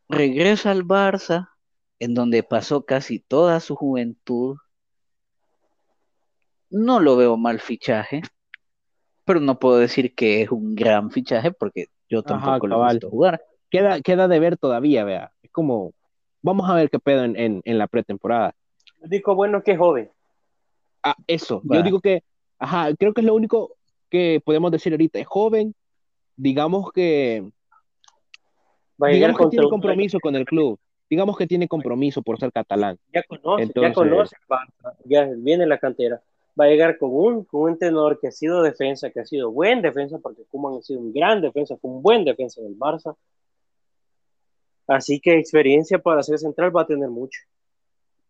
Speaker 3: regresa al Barça, en donde pasó casi toda su juventud. No lo veo mal fichaje, pero no puedo decir que es un gran fichaje porque yo tampoco lo he visto jugar.
Speaker 2: Queda, queda de ver todavía, vea. Es como, vamos a ver qué pedo en, la pretemporada.
Speaker 1: Digo, bueno, que joven.
Speaker 2: Ah, eso. Yo digo que, ajá, creo que es lo único que podemos decir ahorita. Es joven, digamos que. digamos que tiene compromiso con el club. Digamos que tiene compromiso por ser catalán.
Speaker 1: Ya conoce, ya conoce, ya viene la cantera. Va a llegar con un, con un tenor que ha sido defensa, que ha sido buen defensa, porque Kuman ha sido un gran defensa, fue un buen defensa del Barça. Así que experiencia para ser central va a tener mucho.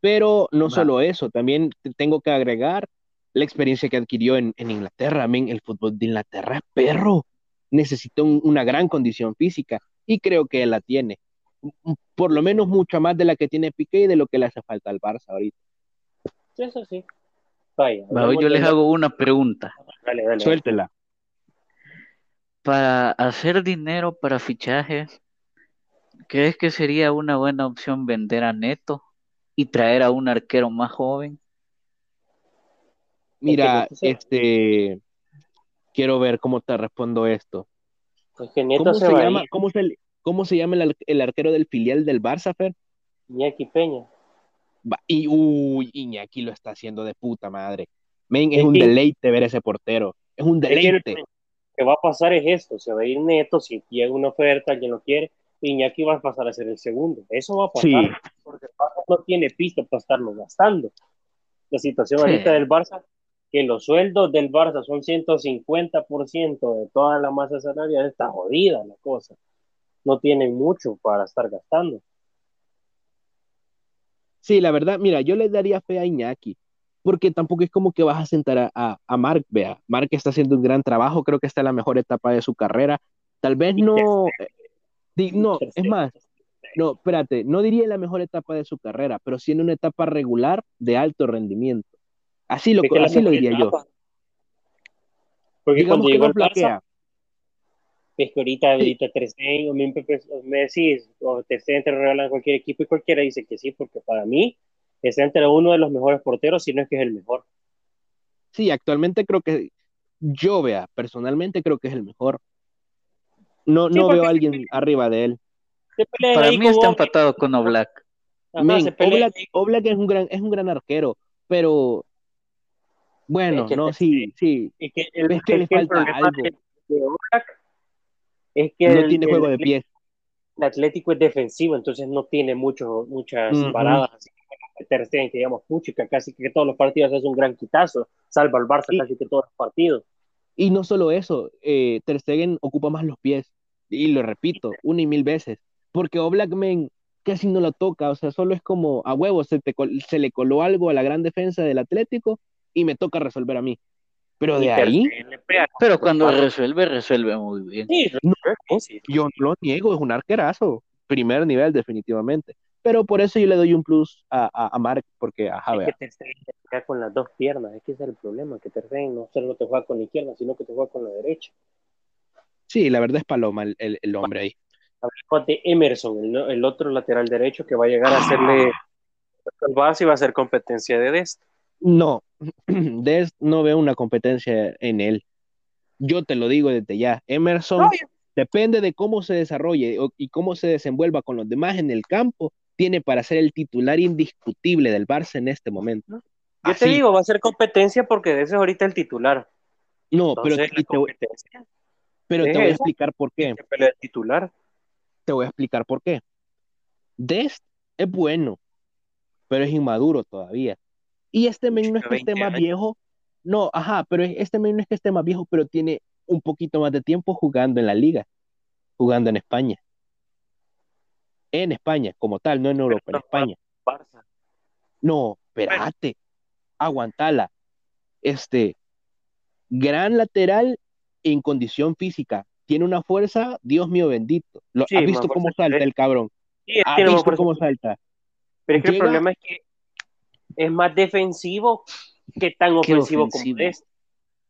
Speaker 2: Pero no solo eso, también tengo que agregar la experiencia que adquirió en, Inglaterra. el fútbol de Inglaterra es perro. Necesita una gran condición física y creo que él la tiene. Por lo menos mucho más de la que tiene Piqué y de lo que le hace falta al Barça ahorita.
Speaker 1: Eso sí.
Speaker 3: Vaya, yo les hago una pregunta.
Speaker 2: Dale, dale. Suéltela.
Speaker 3: Para hacer dinero para fichajes, ¿crees que sería una buena opción vender a Neto y traer a un arquero más joven?
Speaker 2: Mira, este, quiero ver cómo te respondo esto. ¿Cómo, se llama, ¿Cómo, se, llama el, arquero del filial del Barça, Fer?
Speaker 1: Iñaki Peña.
Speaker 2: Y uy, Iñaki lo está haciendo de puta madre. Men, es un deleite ver ese portero. Es un deleite. Lo
Speaker 1: que va a pasar es esto, se va a ir neto, si llega una oferta, alguien lo quiere, Iñaki va a pasar a ser el segundo. Eso va a pasar, sí. porque el Barça no tiene pista para estarlo gastando. La situación ahorita del Barça, que los sueldos del Barça son 150% de toda la masa salarial, está jodida la cosa. No tienen mucho para estar gastando.
Speaker 2: Sí, la verdad, mira, yo le daría fe a Iñaki, porque tampoco es como que vas a sentar a, a, a Mark, vea, Mark está haciendo un gran trabajo, creo que está en la mejor etapa de su carrera, tal vez no, no, es más, no, espérate, no diría la mejor etapa de su carrera, pero sí en una etapa regular de alto rendimiento. Así lo, así lo diría yo.
Speaker 1: Porque cuando llegó es que ahorita, ahorita o me decís, o Tercén te regalan cualquier equipo y cualquiera dice que sí, porque para mí es entre uno de los mejores porteros, si no es que es el mejor.
Speaker 2: Sí, actualmente creo que yo vea, personalmente creo que es el mejor. No, no veo a alguien arriba de él.
Speaker 3: Para mí está empatado con Oblak.
Speaker 2: Oblak, es un gran, es un gran arquero, pero bueno, no, sí, sí.
Speaker 1: Es que, el, que le falta algo. De Oblak es que
Speaker 2: no tiene juego de pies.
Speaker 1: El Atlético es defensivo, entonces no tiene mucho, muchas paradas. Así que Ter Stegen, que digamos, puchica, casi que todos los partidos es un gran quitazo, salva al Barça casi que todos los partidos.
Speaker 2: Y no solo eso, eh, Ter Stegen ocupa más los pies. Y lo repito, una y mil veces. Porque Oblakman casi no lo toca, o sea, solo es como a huevo, se, se le coló algo a la gran defensa del Atlético y me toca resolver a mí. Pero de ahí.
Speaker 3: Pero cuando resuelve, resuelve muy bien.
Speaker 2: yo no lo niego, es un arquerazo. Primer nivel, definitivamente. Pero por eso yo le doy un plus a, a, a Mark, porque a
Speaker 1: Es que Ter te juega con las dos piernas, es que ese es el problema, que Ter no solo te juega con la izquierda, sino que te juega con la derecha.
Speaker 2: Sí, la verdad es Paloma el, el, hombre ahí.
Speaker 1: Hablamos de Emerson, el, el, otro lateral derecho que va a llegar a hacerle el base y va a ser competencia de Dest.
Speaker 2: No, <clears throat> Dest no veo una competencia en él. Yo te lo digo desde ya. Emerson depende de cómo se desarrolle y cómo se desenvuelva con los demás en el campo tiene para ser el titular indiscutible del Barça en este momento.
Speaker 1: Yo te digo, va a ser competencia porque ese es ahorita el titular.
Speaker 2: No, pero, te, pero te voy a explicar por qué.
Speaker 1: El titular.
Speaker 2: Te voy a explicar por qué. Dest es bueno, pero es inmaduro todavía. Y este men no es que esté más viejo. No, ajá, pero este men no es que esté más viejo, pero tiene un poquito más de tiempo jugando en la liga, jugando en España. En España, como tal, no en Europa, en España.
Speaker 1: Barça.
Speaker 2: No, espérate, aguantala. Este, gran lateral en condición física. Tiene una fuerza, Dios mío bendito. Lo,
Speaker 1: Sí,
Speaker 2: ¿Has visto cómo salta el cabrón?
Speaker 1: Sí,
Speaker 2: ¿Has visto cómo salta?
Speaker 1: Pero es que el problema es que es más defensivo que tan ofensivo,
Speaker 3: ofensivo.
Speaker 1: como es.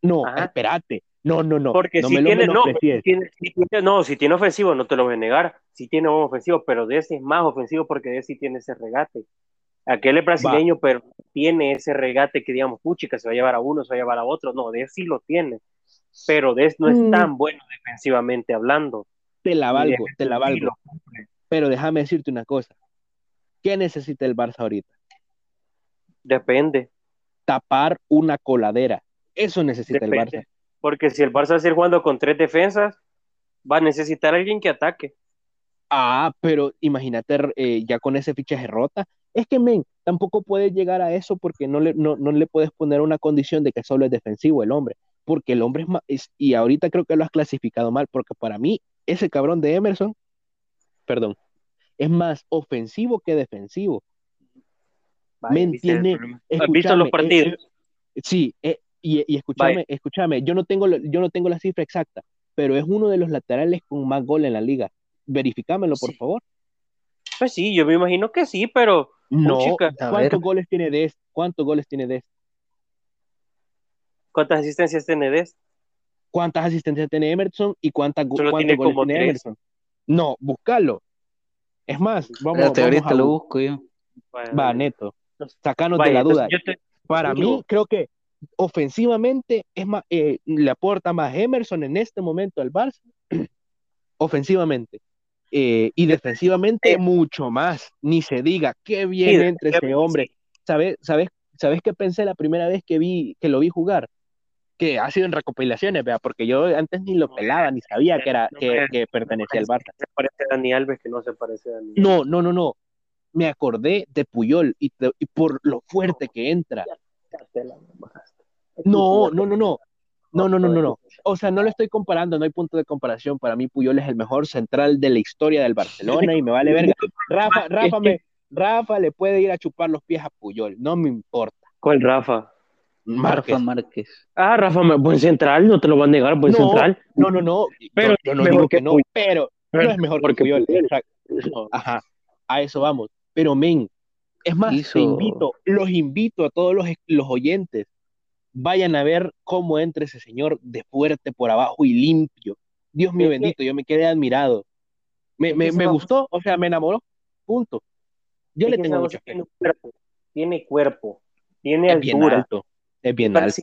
Speaker 2: No,
Speaker 1: Ajá.
Speaker 2: espérate. No, no, no.
Speaker 1: Porque
Speaker 2: no
Speaker 1: si tiene, no, si tiene, si tiene- no, si tiene ofensivo, no te lo voy a negar. Si tiene un ofensivo, pero de ese es más ofensivo porque de ese tiene ese regate. Aquel es brasileño, pero tiene ese regate que digamos, puchica, se va a llevar a uno, se va a llevar a otro. No, de ese sí lo tiene. Pero de ese no es
Speaker 2: Mm.
Speaker 1: tan bueno defensivamente hablando.
Speaker 2: Te la valgo, te la valgo. Pero déjame decirte una cosa. ¿Qué necesita el Barça ahorita?
Speaker 1: Depende.
Speaker 2: Tapar una coladera. Eso necesita el. Barça.
Speaker 1: Porque si el Barça va a seguir jugando con tres defensas, va a necesitar a alguien que ataque.
Speaker 2: Ah, pero imagínate eh, ya con ese fichaje rota. Es que, men, tampoco puedes llegar a eso porque no le, no, no le puedes poner una condición de que solo es defensivo el hombre. Porque el hombre es más. y ahorita creo que lo has clasificado mal. Porque para mí, ese cabrón de Emerson, perdón, es más ofensivo que defensivo.
Speaker 1: Vaya,
Speaker 2: Me
Speaker 1: ¿viste el
Speaker 2: entiende.
Speaker 1: problema? ¿Has visto los partidos?
Speaker 2: eh, Sí, eh, y, y escúchame, escúchame, yo no tengo, yo no tengo la cifra exacta, pero es uno de los laterales con más gol en la liga. Verifícamelo, por
Speaker 1: Sí.
Speaker 2: favor.
Speaker 1: Pues sí, yo me imagino que sí, pero
Speaker 2: No,
Speaker 1: Puchica.
Speaker 3: A
Speaker 2: ¿cuántos goles tiene de este? ¿Cuántos goles tiene de este?
Speaker 1: ¿cuántas asistencias tiene de este?
Speaker 2: ¿Cuántas asistencias tiene Emerson y cuántas, go-
Speaker 1: Solo tiene
Speaker 2: goles
Speaker 1: como
Speaker 2: tiene
Speaker 1: tres.
Speaker 2: Emerson? No, búscalo. Es más, vamos, vamos a
Speaker 3: lo
Speaker 2: bu-
Speaker 3: busco yo.
Speaker 2: Va, neto,
Speaker 1: Vaya,
Speaker 2: de la duda.
Speaker 1: te-
Speaker 2: Para mí, creo que ofensivamente es más, eh, le aporta más Emerson en este momento al Barça, <clears throat> ofensivamente. Eh, y defensivamente, mucho más. Ni se diga, qué
Speaker 1: sí,
Speaker 2: bien entre ese hombre.
Speaker 1: sí.
Speaker 2: ¿Sabes, sabes, ¿Sabes qué pensé la primera vez que vi, que lo vi jugar? Que ha sido en recopilaciones, vea, porque yo antes ni lo pelaba, ni sabía que era, que, pertenecía al Barça.
Speaker 1: Se parece a Dani Alves, que no se parece a Dani
Speaker 2: No, no, no, no. Me acordé de Puyol y, por lo fuerte que entra. No, no, no, no. No, no, no, no, no. O sea, no lo estoy comparando, no hay punto de comparación. Para mí, Puyol es el mejor central de la historia del Barcelona y me vale verga. <laughs> Rafa, Rafa, me, Rafa le puede ir a chupar los pies a Puyol, no me importa.
Speaker 1: ¿Cuál Rafa?
Speaker 2: Márquez.
Speaker 3: Rafa Márquez.
Speaker 1: Ah, Rafa, buen central, no te lo van a negar, buen
Speaker 2: No,
Speaker 1: central.
Speaker 2: No, no, no.
Speaker 1: Pero
Speaker 2: yo, yo no
Speaker 1: mejor
Speaker 2: digo
Speaker 1: que
Speaker 2: que no,
Speaker 1: Puyol.
Speaker 2: pero
Speaker 1: Pero
Speaker 2: no es mejor que Puyol.
Speaker 1: Puyol.
Speaker 2: exacto. Ajá, a eso vamos. Pero, men, es más,
Speaker 3: Hizo-
Speaker 2: te invito, los invito a todos los, los oyentes, vayan a ver cómo entra ese señor de fuerte por abajo y limpio. Dios mío
Speaker 1: Es que-
Speaker 2: bendito, yo me quedé admirado. Me, me, me gustó, o sea, me enamoró. Punto. Yo
Speaker 1: Es
Speaker 2: le tengo mucha fe.
Speaker 1: tiene cuerpo, tiene cuerpo, tiene
Speaker 2: Es bien
Speaker 1: altura,
Speaker 2: alto, es bien alto.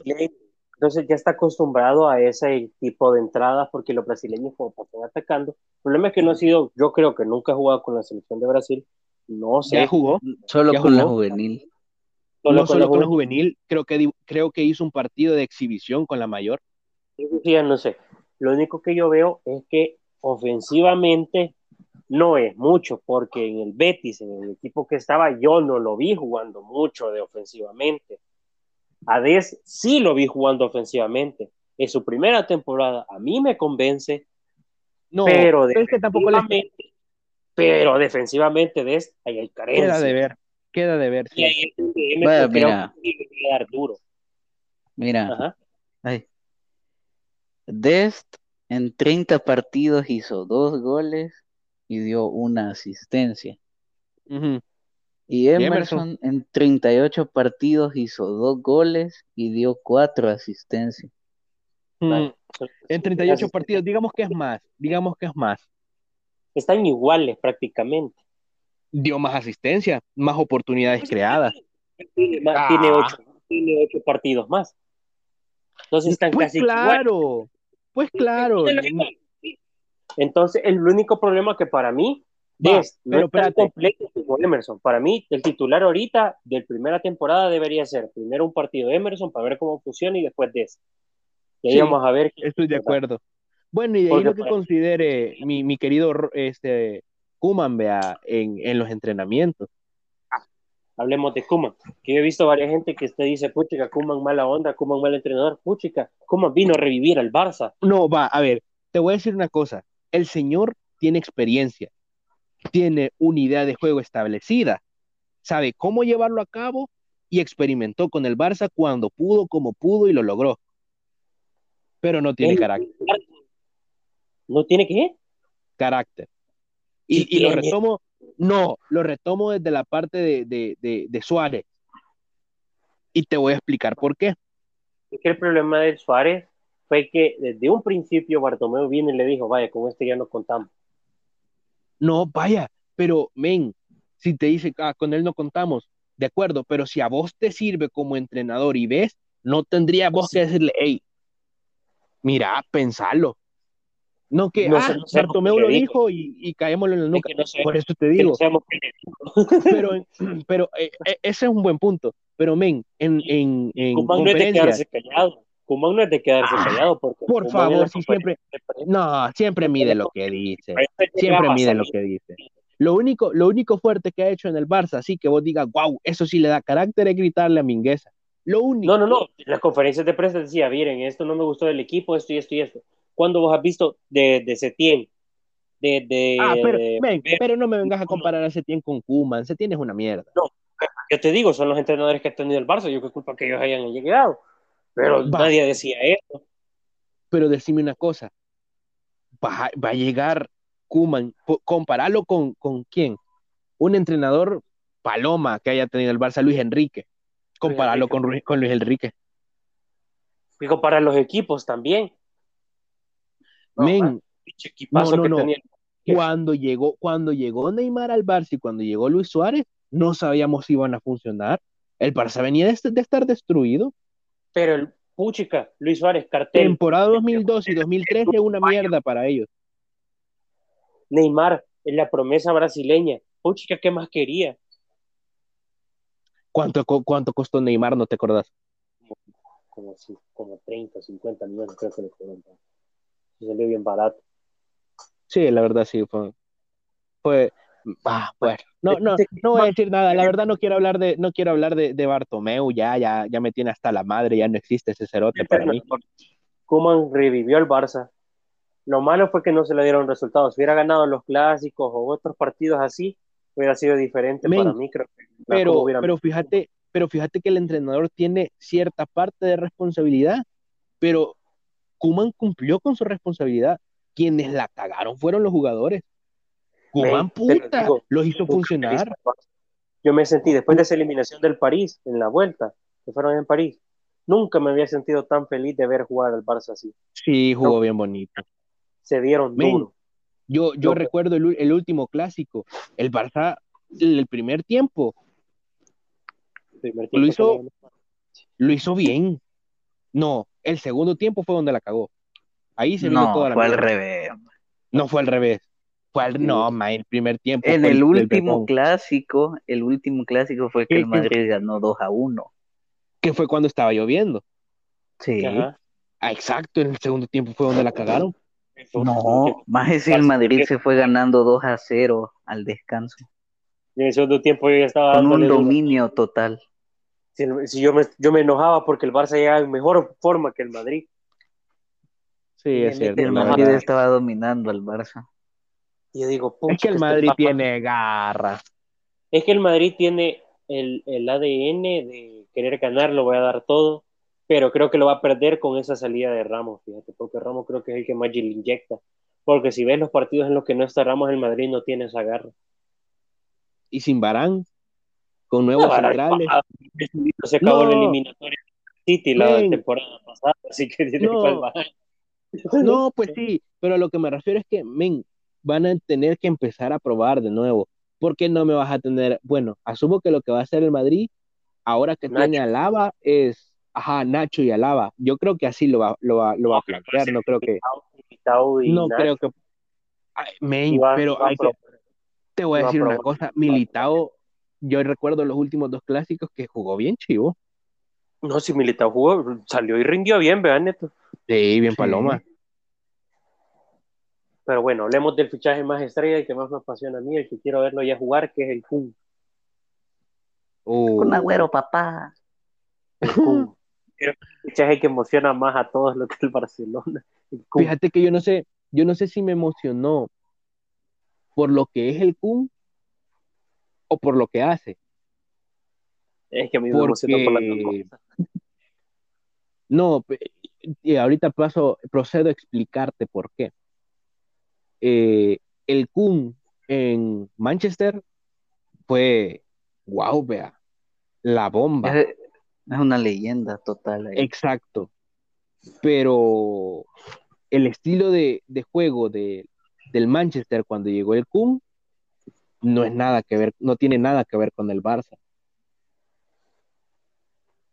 Speaker 1: Entonces ya está acostumbrado a ese tipo de entradas porque los brasileños como pasan atacando. El problema es que no ha sido, yo creo que nunca ha jugado con la selección de Brasil. No sé,
Speaker 2: Ya jugó,
Speaker 3: Solo
Speaker 2: ¿Ya
Speaker 3: con la juvenil.
Speaker 1: solo
Speaker 2: no
Speaker 1: con
Speaker 2: solo
Speaker 1: la
Speaker 2: con la juvenil, creo que, creo que hizo un partido de exhibición con la mayor.
Speaker 1: Sí, ya no sé. Lo único que yo veo es que ofensivamente no es mucho, porque en el Betis, en el equipo que estaba, yo no lo vi jugando mucho de ofensivamente. A Des sí lo vi jugando ofensivamente. En su primera temporada a mí me convence,
Speaker 2: No,
Speaker 1: pero,
Speaker 2: pero es que tampoco le
Speaker 1: pero defensivamente Des ahí hay carencia.
Speaker 2: queda de ver, queda de ver. sí.
Speaker 1: Y ahí es donde yo me
Speaker 3: Vaya,
Speaker 1: creo
Speaker 3: mira.
Speaker 1: que dar duro.
Speaker 3: Mira,
Speaker 1: Ajá.
Speaker 3: ay. Dest en 30 partidos hizo dos goles y dio una asistencia. Y
Speaker 2: Emerson.
Speaker 3: Emerson en 38 partidos hizo dos goles y dio cuatro asistencias.
Speaker 2: Mm, En 38
Speaker 1: Así-
Speaker 2: partidos, digamos que es más, digamos que es más.
Speaker 1: Están iguales prácticamente.
Speaker 2: Dio más asistencia, más oportunidades
Speaker 1: Pues,
Speaker 2: creadas.
Speaker 1: Tiene,
Speaker 2: Ah.
Speaker 1: tiene ocho, tiene ocho partidos más. Entonces están
Speaker 2: Pues
Speaker 1: casi
Speaker 2: claro, pues claro.
Speaker 1: Lo digo. Entonces, el único problema que para mí
Speaker 2: Va,
Speaker 1: es no
Speaker 2: pero
Speaker 1: es tan
Speaker 2: espérate.
Speaker 1: completo como Emerson. Para mí, el titular ahorita de primera temporada debería ser primero un partido de Emerson para ver cómo funciona y después de ese. Y ahí
Speaker 2: Sí,
Speaker 1: vamos a ver.
Speaker 2: Estoy de acuerdo. Bueno, y de ahí lo que considere mi, mi querido este Kuman, vea, en, en los entrenamientos.
Speaker 1: Hablemos de Kuman, que yo he visto varias gente que te dice, puchica, Kuman mala onda, Kuman mal entrenador, puchica, Kuman vino a revivir al Barça.
Speaker 2: No, va, a ver, te voy a decir una cosa. El señor tiene experiencia. tiene una idea de juego establecida, sabe cómo llevarlo a cabo y experimentó con el Barça cuando pudo, como pudo y lo logró. Pero no tiene carácter.
Speaker 1: ¿No tiene qué?
Speaker 2: Carácter. Y, lo retomo, no, lo retomo desde la parte de, Suárez. Y te voy a explicar por qué.
Speaker 1: Es que el problema de Suárez fue que desde un principio Bartomeu viene y le dijo, vaya, con este ya nos contamos.
Speaker 2: No, vaya, pero men, si te dice, ah, con él no contamos, de acuerdo, pero si a vos te sirve como entrenador y ves, no tendría vos que decirle, hey, mira, pensalo. No que, ah, Bartomeu lo dijo y, y caémoslo en el nuca. Por eso te digo. pero, pero eh, eh, ese es un buen punto. Pero, men, en, en, en
Speaker 1: no es de quedarse callado. Kumán no es de quedarse ah, callado. Porque
Speaker 2: por favor, si siempre... No, siempre mide lo que dice. Siempre mide lo que dice. Lo único, lo único fuerte que ha hecho en el Barça, así que vos digas, wow, eso sí le da carácter, es gritarle a Mingueza. Lo único.
Speaker 1: No, no, no. Las conferencias de prensa decía, miren, esto no me gustó del equipo, esto y esto y esto. ¿Cuándo vos has visto de, de Setién? De, de,
Speaker 2: ah, pero, pero no me vengas a comparar a Setién con Kuman. Setién es una mierda.
Speaker 1: No, yo te digo, son los entrenadores que han tenido el Barça. Yo qué culpa que ellos hayan llegado. Pero nadie decía eso.
Speaker 2: Pero decime una cosa. Va, va a llegar Kuman, compararlo con, con quién? Un entrenador Paloma que haya tenido el Barça, Luis Enrique. Compararlo con, con Luis Enrique.
Speaker 1: Y comparar los equipos también.
Speaker 2: Men, no, no, no. Cuando llegó, cuando llegó Neymar al Barça y cuando llegó Luis Suárez, no sabíamos si iban a funcionar. El Barça venía de, estar destruido.
Speaker 1: Pero el puchica, Luis Suárez, cartel.
Speaker 2: Temporada 2002 y 2003 es una mierda para ellos.
Speaker 1: Neymar, en la promesa brasileña. Puchica, ¿qué más quería?
Speaker 2: ¿Cuánto, cuánto costó Neymar? ¿No te acordás?
Speaker 1: Como, como, 30, 50 millones, creo que le cobraron. Salió bien barato.
Speaker 2: Sí, la verdad sí, fue. fue ah, bueno, no, no, no voy a decir nada. La verdad no quiero hablar de, no quiero hablar de, de Bartomeu, ya, ya, ya me tiene hasta la madre, ya no existe ese cerote para mí.
Speaker 1: Kuman revivió al Barça, lo malo fue que no se le dieron resultados. Si hubiera ganado los clásicos o otros partidos así, hubiera sido diferente para mí, creo
Speaker 2: pero, pero fíjate, pero fíjate que el entrenador tiene cierta parte de responsabilidad, pero Kuman cumplió con su responsabilidad. Quienes la cagaron fueron los jugadores. Kuman, puta, los hizo funcionar.
Speaker 1: Yo me sentí, después de esa eliminación del París, en la vuelta, que fueron en París, nunca me había sentido tan feliz de ver jugar al Barça así.
Speaker 2: Sí, jugó bien bonito
Speaker 1: se dieron duro.
Speaker 2: Yo, yo recuerdo el, último clásico, el Barça, el primer tiempo, lo, hizo, lo hizo bien. No, el segundo tiempo fue donde la cagó. Ahí se vino toda la.
Speaker 3: Fue al revés.
Speaker 2: No fue al revés. Fue al, no, el primer tiempo.
Speaker 3: En el, último clásico, el último clásico fue que el Madrid ganó 2 a 1.
Speaker 2: Que fue cuando estaba lloviendo.
Speaker 3: Sí.
Speaker 2: Ah, exacto, en el segundo tiempo fue donde la cagaron.
Speaker 3: No, más es el Madrid se fue ganando 2 a 0 al descanso.
Speaker 1: Y en el segundo tiempo ya estaba
Speaker 3: con un dominio total.
Speaker 1: Si, yo, me, yo me enojaba porque el Barça llegaba en mejor forma que el Madrid.
Speaker 2: Sí, es cierto.
Speaker 3: El Madrid estaba dominando al Barça.
Speaker 1: Y yo digo,
Speaker 2: es que el este Madrid tiene garra.
Speaker 1: Es que el Madrid tiene el, el ADN de querer ganar, lo voy a dar todo pero creo que lo va a perder con esa salida de Ramos, fíjate, porque Ramos creo que es el que más le inyecta. Porque si ves los partidos en los que no está Ramos, el Madrid no tiene esa garra.
Speaker 2: Y sin Barán, con <laughs> nuevos centrales.
Speaker 1: Se acabó la eliminatoria City la temporada pasada, así que tiene
Speaker 2: no, no, <laughs> pues sí, pero a lo que me refiero es que, men, van a tener que empezar a probar de nuevo. porque no me vas a tener? Bueno, asumo que lo que va a hacer el Madrid, ahora que tiene a Lava, es Ajá, Nacho y Alaba. Yo creo que así lo va, lo va, lo va a plantear, no creo que... No creo que... pero te voy a decir una cosa, Militao, yo recuerdo los últimos dos clásicos que jugó bien chivo.
Speaker 1: No, si Militao jugó, salió y rindió bien, vean Neto.
Speaker 2: Sí, bien paloma.
Speaker 1: Pero bueno, hablemos del fichaje más estrella y que más me apasiona a mí, el que quiero verlo ya jugar, que es el Kun.
Speaker 3: Con agüero, papá.
Speaker 1: El Kun. <laughs> fichaje que emociona más a todos lo que el Barcelona.
Speaker 2: Fíjate que yo no sé, yo no sé si me emocionó por lo que es el Kun o por lo que hace.
Speaker 1: Es que a mí me emociona por la
Speaker 2: No, y ahorita paso, procedo a explicarte por qué. Eh, el Kun en Manchester fue, wow, vea, la bomba.
Speaker 3: Es, una leyenda total.
Speaker 2: Exacto. Pero el estilo de, juego de, del Manchester cuando llegó el Kun no es nada que ver, no tiene nada que ver con el Barça.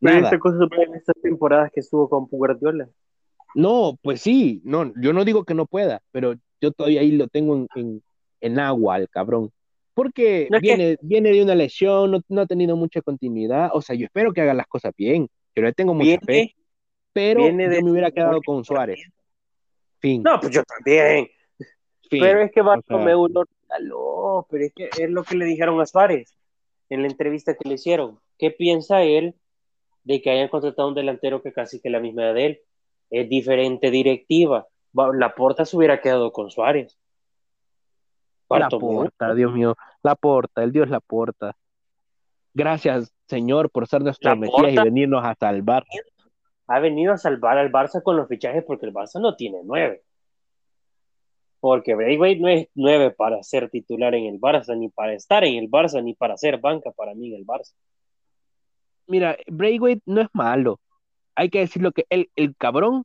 Speaker 1: Nada. cosa en estas temporadas que estuvo con Guardiola.
Speaker 2: No, pues sí, no, yo no digo que no pueda, pero yo todavía ahí lo tengo en, agua al cabrón. Porque viene, viene de una lesión, no, ha tenido mucha continuidad. O sea, yo espero que haga las cosas bien. Yo le tengo mucha fe. Pero yo me hubiera quedado con Suárez.
Speaker 1: Fin. No, pues yo también. Pero es que Bartomeu o pero es que es lo que le dijeron a Suárez en la entrevista que le hicieron. ¿Qué piensa él de que hayan contratado un delantero que casi que la misma edad de él? Es diferente directiva. La Porta se hubiera quedado con Suárez.
Speaker 2: La Porta, Dios mío, la Porta, el Dios la Porta. Gracias, Señor, por ser nuestro Mesías y venirnos a salvar.
Speaker 1: Ha venido a salvar al Barça con los fichajes porque el Barça no tiene nueve. Porque Braithwaite no es nueve para ser titular en el Barça, ni para estar en el Barça, ni para ser banca para mí en el Barça.
Speaker 2: Mira, Braithwaite no es malo. Hay que decirlo que el, el cabrón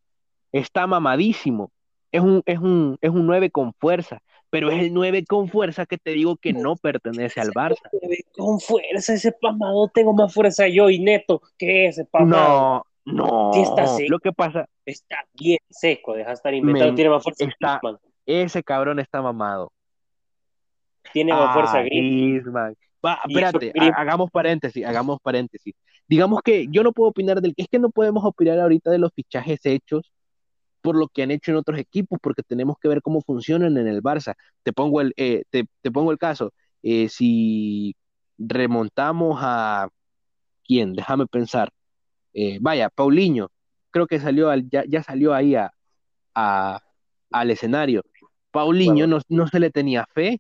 Speaker 2: está mamadísimo es un, es un, es un 9 con fuerza, pero es el 9 con fuerza que te digo que no pertenece al Barça. <laughs>
Speaker 1: Con fuerza, ese pamado tengo más fuerza yo y neto que ese pamado.
Speaker 2: No, no. está Lo que pasa.
Speaker 1: Está bien seco, deja de estar inventando, tiene más fuerza.
Speaker 2: Está, ese cabrón está mamado.
Speaker 1: Tiene más fuerza Griezmann.
Speaker 2: Va, espérate, hagamos paréntesis, hagamos paréntesis. Digamos que yo no puedo opinar del es que no podemos opinar ahorita de los fichajes hechos por lo que han hecho en otros equipos, porque tenemos que ver cómo funcionan en el Barça. Te pongo el, eh, te, pongo el caso, eh, si remontamos a quién, déjame pensar, eh, vaya, Paulinho, creo que salió al, ya, ya salió ahí a, al escenario. Paulinho no, no, se le tenía fe,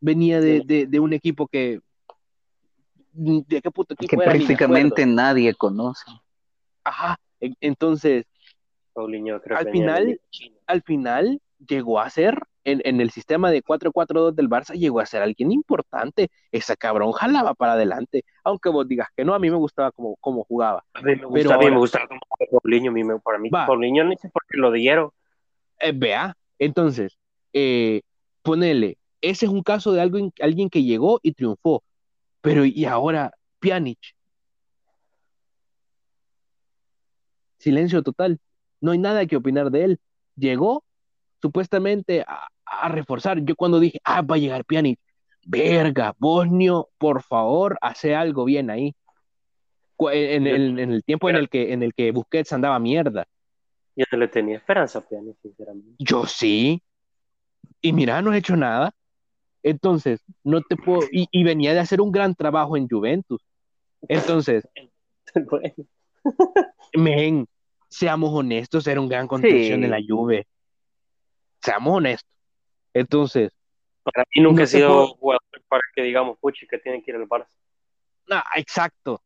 Speaker 2: venía de, de, un equipo que
Speaker 3: ¿de qué puto equipo que prácticamente nadie conoce.
Speaker 2: Ajá, entonces al final, al final llegó a ser, en, el sistema de 4-4-2 del Barça, llegó a ser alguien importante. Ese cabrón jalaba para adelante. Aunque vos digas que no, a mí me gustaba como, como jugaba.
Speaker 1: A mí me gusta, me gustaba como Paulinho. para mí, Paulinho no sé por qué lo dieron.
Speaker 2: Eh, vea, entonces, eh, ponele, ese es un caso de alguien, alguien que llegó y triunfó. Pero, ¿y ahora Pjanic? Silencio total no hay nada que opinar de él. Llegó supuestamente a, reforzar. Yo cuando dije, ah, va a llegar Pjanic, verga, Bosnio, por favor, hace algo bien ahí. En, el tiempo en el que en el que Busquets andaba mierda.
Speaker 1: Yo no le tenía esperanza a Pjanic, sinceramente.
Speaker 2: Yo sí. Y mira, no he hecho nada. Entonces, no te puedo. Y, venía de hacer un gran trabajo en Juventus. Entonces, <laughs> men, seamos honestos, era un gran contención en la Juve. Seamos honestos. Entonces.
Speaker 1: Para mí nunca he sido jugador para que digamos, puchi, que tiene que ir al Barça.
Speaker 2: Ah, exacto.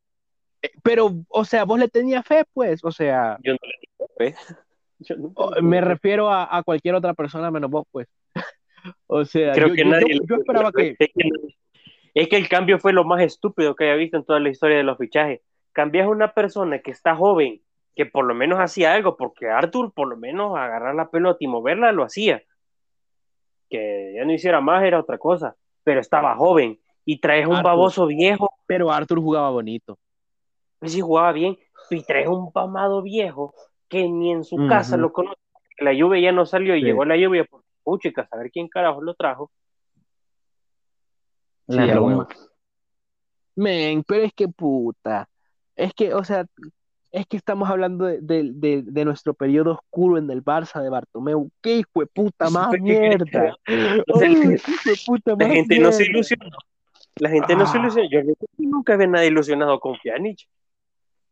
Speaker 2: Eh, pero, o sea, vos le tenías fe, pues, o sea.
Speaker 1: Yo no le tenía fe. <laughs>
Speaker 2: me refiero a, cualquier otra persona menos vos, pues. O sea,
Speaker 1: Creo yo, que nadie yo, esperaba que... Es que el cambio fue lo más estúpido que haya visto en toda la historia de los fichajes. Cambias a una persona que está joven que por lo menos hacía algo, porque Arthur por lo menos agarrar la pelota y moverla lo hacía. Que ya no hiciera más era otra cosa, pero estaba joven y traes un baboso viejo.
Speaker 2: Pero Arthur jugaba bonito.
Speaker 1: Pues sí, jugaba bien, y traes un pamado viejo que ni en su casa lo conoce. La lluvia ya no salió y llegó la lluvia puchica, a ver quién carajo lo trajo.
Speaker 2: Men, pero es que puta. Es que, o sea, es que estamos hablando de, nuestro periodo oscuro en el Barça de Bartomeu. ¡Qué hijo de puta más <laughs> mierda! <laughs>
Speaker 1: la gente no se ilusionó. La gente no se ah. ilusionó. Yo nunca vi nadie ilusionado con Pjanic.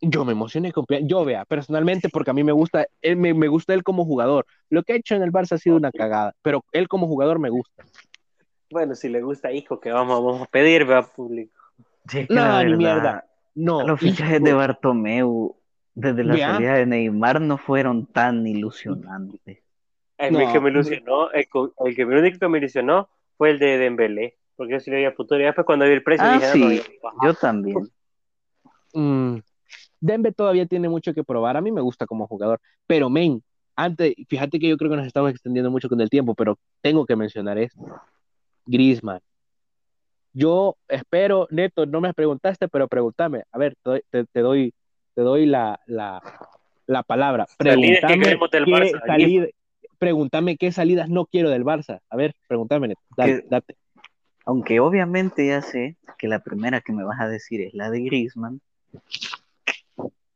Speaker 2: Yo me emocioné con Pjanic. Yo vea, personalmente, porque a mí me gusta, él, me, gusta él como jugador. Lo que ha hecho en el Barça ha sido una cagada, pero él como jugador me gusta.
Speaker 1: Bueno, si le gusta hijo, que vamos, vamos a pedir, vea, público.
Speaker 2: no, ni mierda. No.
Speaker 3: Los fichajes de Bartomeu desde la salida de Neymar no fueron tan ilusionantes.
Speaker 1: El, que me ilusionó, el, que me único que me ilusionó fue el de Dembélé, porque yo sí le había futuro. Y después cuando vi el precio
Speaker 3: ah,
Speaker 1: dije,
Speaker 3: sí, yo también.
Speaker 2: Mm, Dembe todavía tiene mucho que probar. A mí me gusta como jugador. Pero, men, antes, fíjate que yo creo que nos estamos extendiendo mucho con el tiempo, pero tengo que mencionar esto. Griezmann. Yo espero, Neto, no me preguntaste, pero pregúntame. A ver, te, te, doy, te doy la, la, la palabra. Pregúntame qué, salida, pregúntame qué salidas no quiero del Barça. A ver, pregúntame, Neto. date.
Speaker 3: Aunque obviamente ya sé que la primera que me vas a decir es la de Griezmann.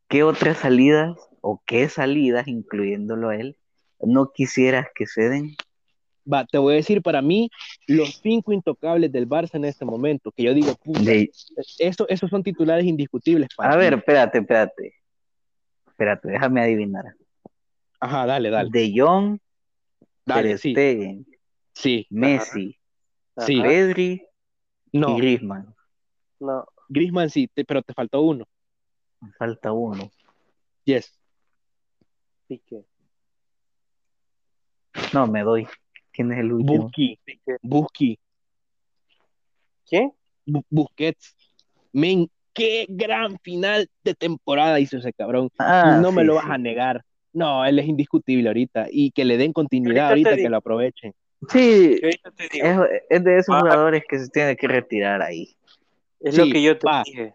Speaker 3: ¿Qué otras salidas o qué salidas, incluyéndolo a él, no quisieras que se den?
Speaker 2: Va, te voy a decir para mí los cinco intocables del Barça en este momento, que yo digo, puta, eso, esos son titulares indiscutibles.
Speaker 3: Para a ver, espérate, espérate. Espérate, déjame adivinar.
Speaker 2: Ajá, dale, dale.
Speaker 3: De Jong,
Speaker 2: dale, sí. sí.
Speaker 3: Messi, sí. Pedri
Speaker 2: no.
Speaker 3: y Griezmann.
Speaker 1: No.
Speaker 2: Griezmann sí, pero te faltó uno.
Speaker 3: Me falta uno.
Speaker 2: Yes.
Speaker 1: Pique.
Speaker 3: No, me doy. ¿Quién es el último?
Speaker 2: Busqui. Busqui.
Speaker 1: ¿Quién?
Speaker 2: Busquets. Men, qué gran final de temporada hizo ese cabrón. Ah, no me lo vas a negar. No, él es indiscutible ahorita. Y que le den continuidad ahorita, que lo aprovechen.
Speaker 3: Sí, es, de esos ah. jugadores que se tiene que retirar ahí.
Speaker 1: Es lo que yo te dije.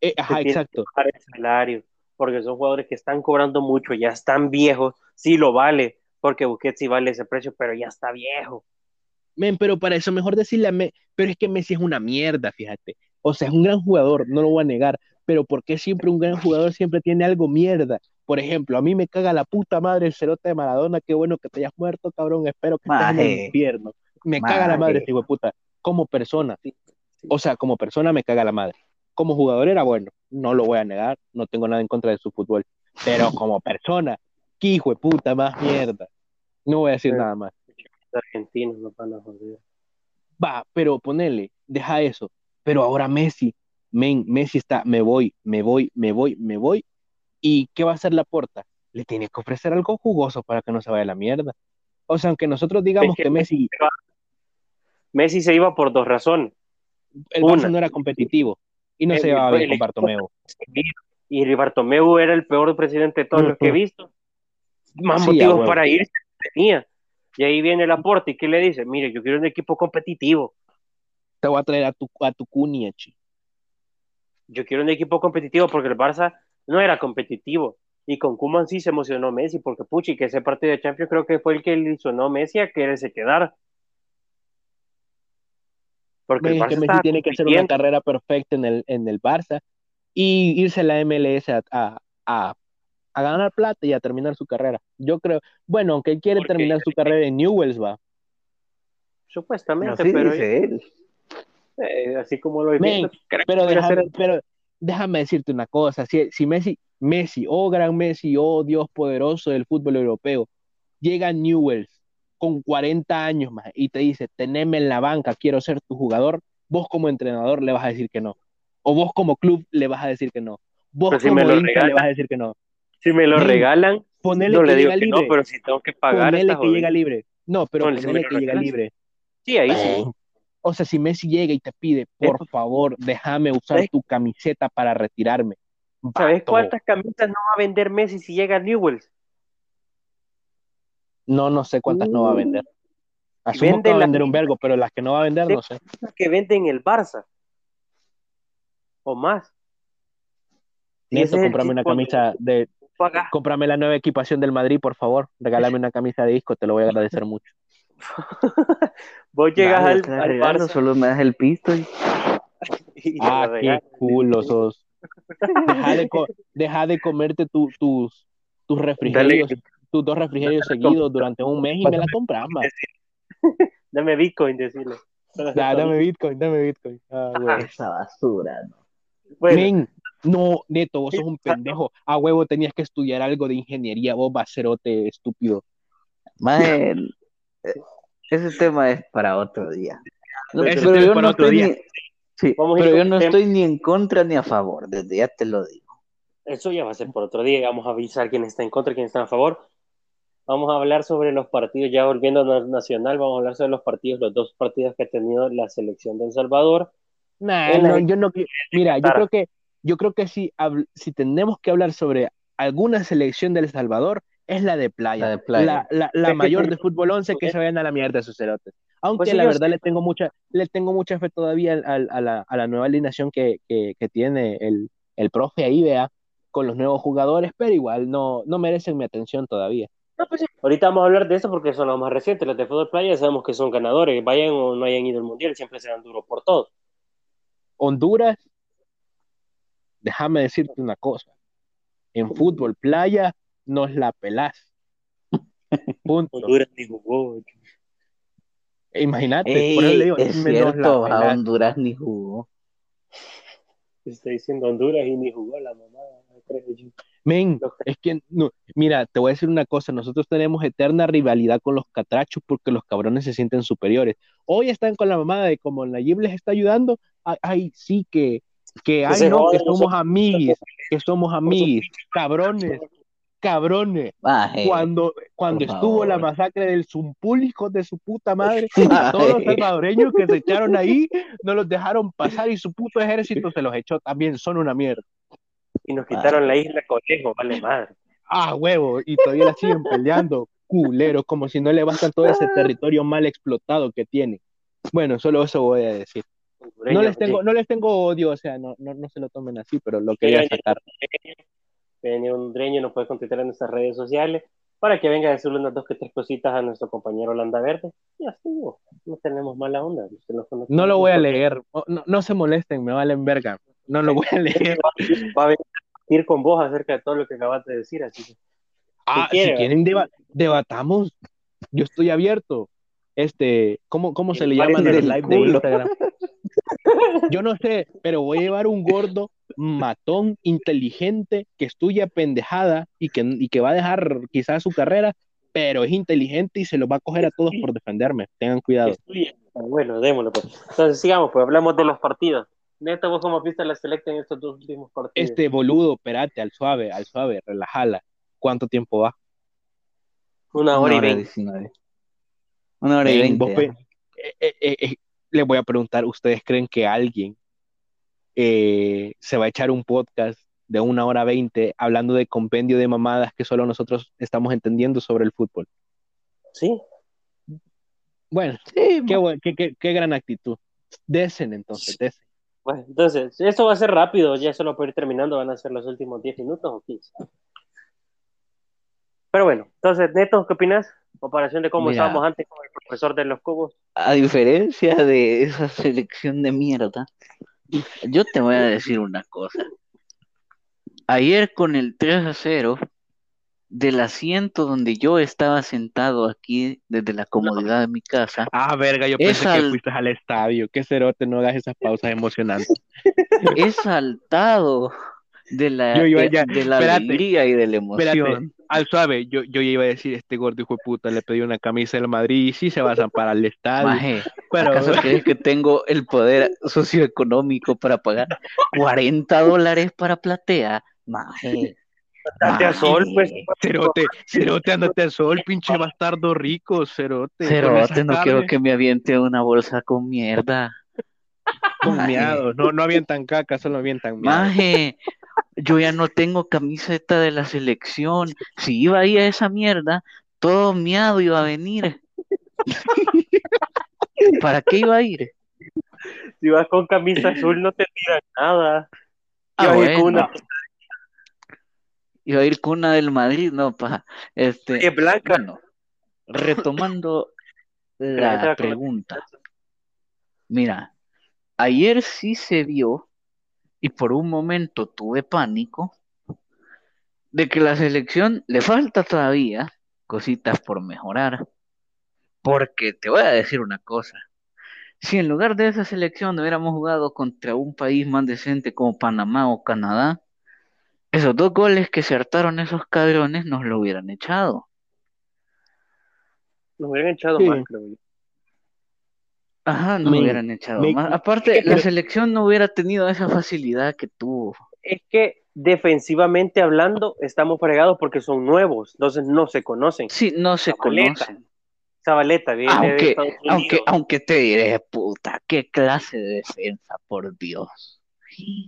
Speaker 2: Eh, ajá, exacto.
Speaker 1: El salario, porque son jugadores que están cobrando mucho, ya están viejos, sí lo vale, porque Busquets sí vale ese precio, pero ya está viejo.
Speaker 2: Men, pero para eso mejor decirle a Messi, pero es que Messi es una mierda, fíjate. O sea, es un gran jugador, no lo voy a negar, pero ¿por qué siempre un gran jugador siempre tiene algo mierda? Por ejemplo, a mí me caga la puta madre el cerote de Maradona, qué bueno que te hayas muerto, cabrón, espero que estés en el infierno. Me caga la madre, hijo de puta, como persona. O sea, como persona me caga la madre como jugador era bueno, no lo voy a negar, no tengo nada en contra de su fútbol, pero <laughs> como persona, qué hijo de puta más mierda. No voy a decir nada más.
Speaker 1: Argentinos no van a joder.
Speaker 2: Va, pero ponele, deja eso. Pero ahora Messi, men, Messi está, me voy, me voy, me voy, me voy. ¿Y qué va a hacer la puerta? Le tiene que ofrecer algo jugoso para que no se vaya la mierda. O sea, aunque nosotros digamos que, Messi.
Speaker 1: Messi se iba por dos razones.
Speaker 2: El Barça no era competitivo y no se llevaba bien con Bartomeu.
Speaker 1: Y Bartomeu era el peor presidente de todos los que he visto. Más motivos para irse tenía. Y ahí viene el aporte y ¿qué le dice? Mire, yo quiero un equipo competitivo.
Speaker 2: Te voy a traer a tu, a tu
Speaker 1: Yo quiero un equipo competitivo porque el Barça no era competitivo. Y con Kuman sí se emocionó Messi, porque Puchi, que ese partido de Champions creo que fue el que le sonó Messi a quererse quedar.
Speaker 2: Porque el que Messi tiene que hacer una carrera perfecta en el, en el Barça y irse a la MLS a, a, a, ganar plata y a terminar su carrera. Yo creo, bueno, aunque él quiere terminar su carrera en Newells, va.
Speaker 1: Supuestamente, pero él. Eh, así como lo he visto.
Speaker 2: pero, déjame, pero déjame decirte una cosa, si, si Messi, Messi, oh gran Messi, oh Dios poderoso del fútbol europeo, llega a Newells con 40 años más y te dice, teneme en la banca, quiero ser tu jugador, vos como entrenador le vas a decir que no. O vos como club le vas a decir que no. Vos como me lo le vas a decir que no.
Speaker 1: Si me lo regalan,
Speaker 2: ponele que llega libre.
Speaker 1: no, pero si tengo que pagar.
Speaker 2: Ponele que llega libre. No, pero ponele, que llega libre.
Speaker 1: Sí, ahí sí.
Speaker 2: O sea, si Messi llega y te pide, por favor, déjame usar tu camiseta para retirarme.
Speaker 1: ¿Sabes cuántas camisas no va a vender Messi si llega a Newells?
Speaker 2: No, no sé cuántas no va a vender. Uh, Asumo que va a vender un vergo, pero las que no va a vender, no sé.
Speaker 1: Que venden el Barça. O más.
Speaker 2: Neto, comprame una camisa de. Cómprame la nueva equipación del Madrid, por favor. Regálame <laughs> una camisa de disco, te lo voy a agradecer mucho. <laughs>
Speaker 1: Vos llegas al, Barça.
Speaker 3: Solo me das el pisto. <laughs>
Speaker 2: ah, qué culo sos. Deja de, comerte tus, tus refrigerios tus dos refrigerios seguidos durante un mes y me la compras más. <laughs>
Speaker 1: dame Bitcoin, decirle.
Speaker 2: dame Bitcoin, dame Bitcoin.
Speaker 3: Ah, Esa basura, ¿no?
Speaker 2: Bueno. no, neto, vos sos un pendejo. A huevo tenías que estudiar algo de ingeniería, vos bacerote estúpido.
Speaker 3: Man, ese tema es para otro día. pero yo no estoy ni, sí, pero yo no estoy ni en contra ni a favor, desde ya te lo digo.
Speaker 1: Eso ya va a ser por otro día, vamos a avisar quién está en contra y quién está a favor. Vamos a hablar sobre los partidos, ya volviendo a Nacional, vamos a hablar sobre los partidos, los dos partidos que ha tenido la selección de El Salvador.
Speaker 2: no, yo no, mira, yo creo que, yo creo que si, si tenemos que hablar sobre alguna selección de El Salvador, es la de playa. La, la, la, mayor de fútbol 11 que se vayan a la mierda sus cerotes. Aunque pues la verdad le tengo mucha, le tengo mucha fe todavía a, a, la, a la, nueva alineación que, que, que tiene el, el, profe ahí, vea, con los nuevos jugadores, pero igual no, no merecen mi atención todavía.
Speaker 1: Pues ahorita vamos a hablar de eso porque son los más recientes. Los de fútbol playa sabemos que son ganadores, vayan o no hayan ido al mundial, siempre serán duros por todo.
Speaker 2: Honduras, déjame decirte una cosa. En fútbol playa nos la pelás.
Speaker 1: Punto. Honduras ni jugó.
Speaker 2: Imagínate,
Speaker 3: por eso le digo, es cierto, a Honduras ni jugó.
Speaker 1: Está diciendo Honduras y ni jugó la mamá, creo yo.
Speaker 2: Men, es que, no, mira, te voy a decir una cosa, nosotros tenemos eterna rivalidad con los catrachos porque los cabrones se sienten superiores. Hoy están con la mamada de como Nayib les está ayudando, ay, sí que, que, ay, no, que somos amigos, que somos amigos, cabrones, cabrones. Cuando, cuando estuvo la masacre del Zumpul, hijos de su puta madre, <laughs> todos los salvadoreños que se echaron ahí, no los dejaron pasar y su puto ejército se los echó también, son una mierda.
Speaker 1: Y nos quitaron la isla Conejo, vale madre.
Speaker 2: Ah, huevo, y todavía la siguen peleando, <laughs> culeros, como si no le bastan todo ese territorio mal explotado que tiene. Bueno, solo eso voy a decir. No les tengo, no les tengo odio, o sea, no, no, no se lo tomen así, pero lo quería sacar
Speaker 1: venía un dreño, nos puede contactar en nuestras redes sociales para que venga a decirle unas dos que tres cositas a nuestro compañero Holanda Verde. Y así, no tenemos mala onda.
Speaker 2: No, lo voy a leer, no, no, se molesten, me valen verga. No lo voy a leer. <laughs>
Speaker 1: Va a venir con vos acerca de todo lo que acabas de decir, así que.
Speaker 2: Ah, si, quieren debatamos, yo estoy abierto. Este, ¿cómo, cómo se le llama en el live de Instagram? <laughs> Yo no sé, pero voy a llevar un gordo matón, inteligente, que estudia pendejada y que, y que va a dejar quizás su carrera, pero es inteligente y se lo va a coger a todos por defenderme. Tengan cuidado.
Speaker 1: Bueno, démoslo pues. Entonces sigamos, pues hablamos de los partidos. Neto, vos cómo viste la selecta en estos dos últimos partidos.
Speaker 2: Este boludo, espérate, al suave, al suave, relajala. ¿Cuánto tiempo va?
Speaker 1: Una hora, y veinte.
Speaker 3: Una hora y veinte.
Speaker 2: Eh, eh, eh, les voy a preguntar, ¿ustedes creen que alguien eh, se va a echar un podcast de una hora veinte hablando de compendio de mamadas que solo nosotros estamos entendiendo sobre el fútbol.
Speaker 1: Sí.
Speaker 2: Bueno, sí, qué, qué, gran actitud. Desen entonces, desen.
Speaker 1: Bueno, entonces, esto va a ser rápido, ya solo por ir terminando van a ser los últimos 10 minutos o 15. Pero bueno, entonces, Neto, ¿qué opinas? Comparación de cómo estábamos antes con el profesor de los cubos.
Speaker 3: A diferencia de esa selección de mierda, yo te voy a decir una cosa. Ayer con el 3 a 0, del asiento donde yo estaba sentado aquí desde la comodidad de mi casa.
Speaker 2: Ah, verga, yo pensé que fuiste al estadio. Qué cerote, no hagas esas pausas emocionantes.
Speaker 3: He saltado de la, de, la alegría y de la emoción.
Speaker 2: al suave, yo, yo iba a decir, este gordo hijo de puta le pedí una camisa del Madrid y sí se va a zampar al estadio.
Speaker 3: pero... ¿acaso crees que tengo el poder socioeconómico para pagar 40 dólares para platea? Maje.
Speaker 1: Andate a sol, pues.
Speaker 2: Cerote, <laughs> cerote, andate a sol, pinche bastardo rico, cerote.
Speaker 3: Cerote, no quiero que me aviente una bolsa con mierda.
Speaker 2: Con miado, no, no avientan caca, solo avientan
Speaker 3: miado. Maje, yo ya no tengo camiseta de la selección. Si iba ahí a esa mierda, todo miado iba a venir. <laughs> ¿Para qué iba a ir?
Speaker 1: Si vas con camisa azul no te tiran nada.
Speaker 3: Ah, a con una... iba a ir con una del Madrid, no, pa. Este,
Speaker 1: es blanca.
Speaker 3: retomando <laughs> la pregunta. Mira, ayer sí se vio y por un momento tuve pánico de que la selección le falta todavía cositas por mejorar. Porque te voy a decir una cosa. Si en lugar de esa selección hubiéramos jugado contra un país más decente como Panamá o Canadá, esos dos goles que se hartaron esos cabrones nos lo hubieran echado.
Speaker 1: Nos hubieran echado más, creo yo.
Speaker 3: Ajá, no
Speaker 2: Me-
Speaker 3: hubieran echado
Speaker 2: me-
Speaker 3: más. Aparte, la selección no hubiera tenido esa facilidad que tuvo.
Speaker 1: Es que defensivamente hablando estamos fregados porque son nuevos, entonces no se conocen.
Speaker 3: Sí, no se
Speaker 1: Zabaleta.
Speaker 3: conocen.
Speaker 1: Zabaleta viene de
Speaker 3: Aunque,
Speaker 1: Estados Unidos.
Speaker 3: aunque, aunque te diré, puta, qué clase de defensa, por Dios.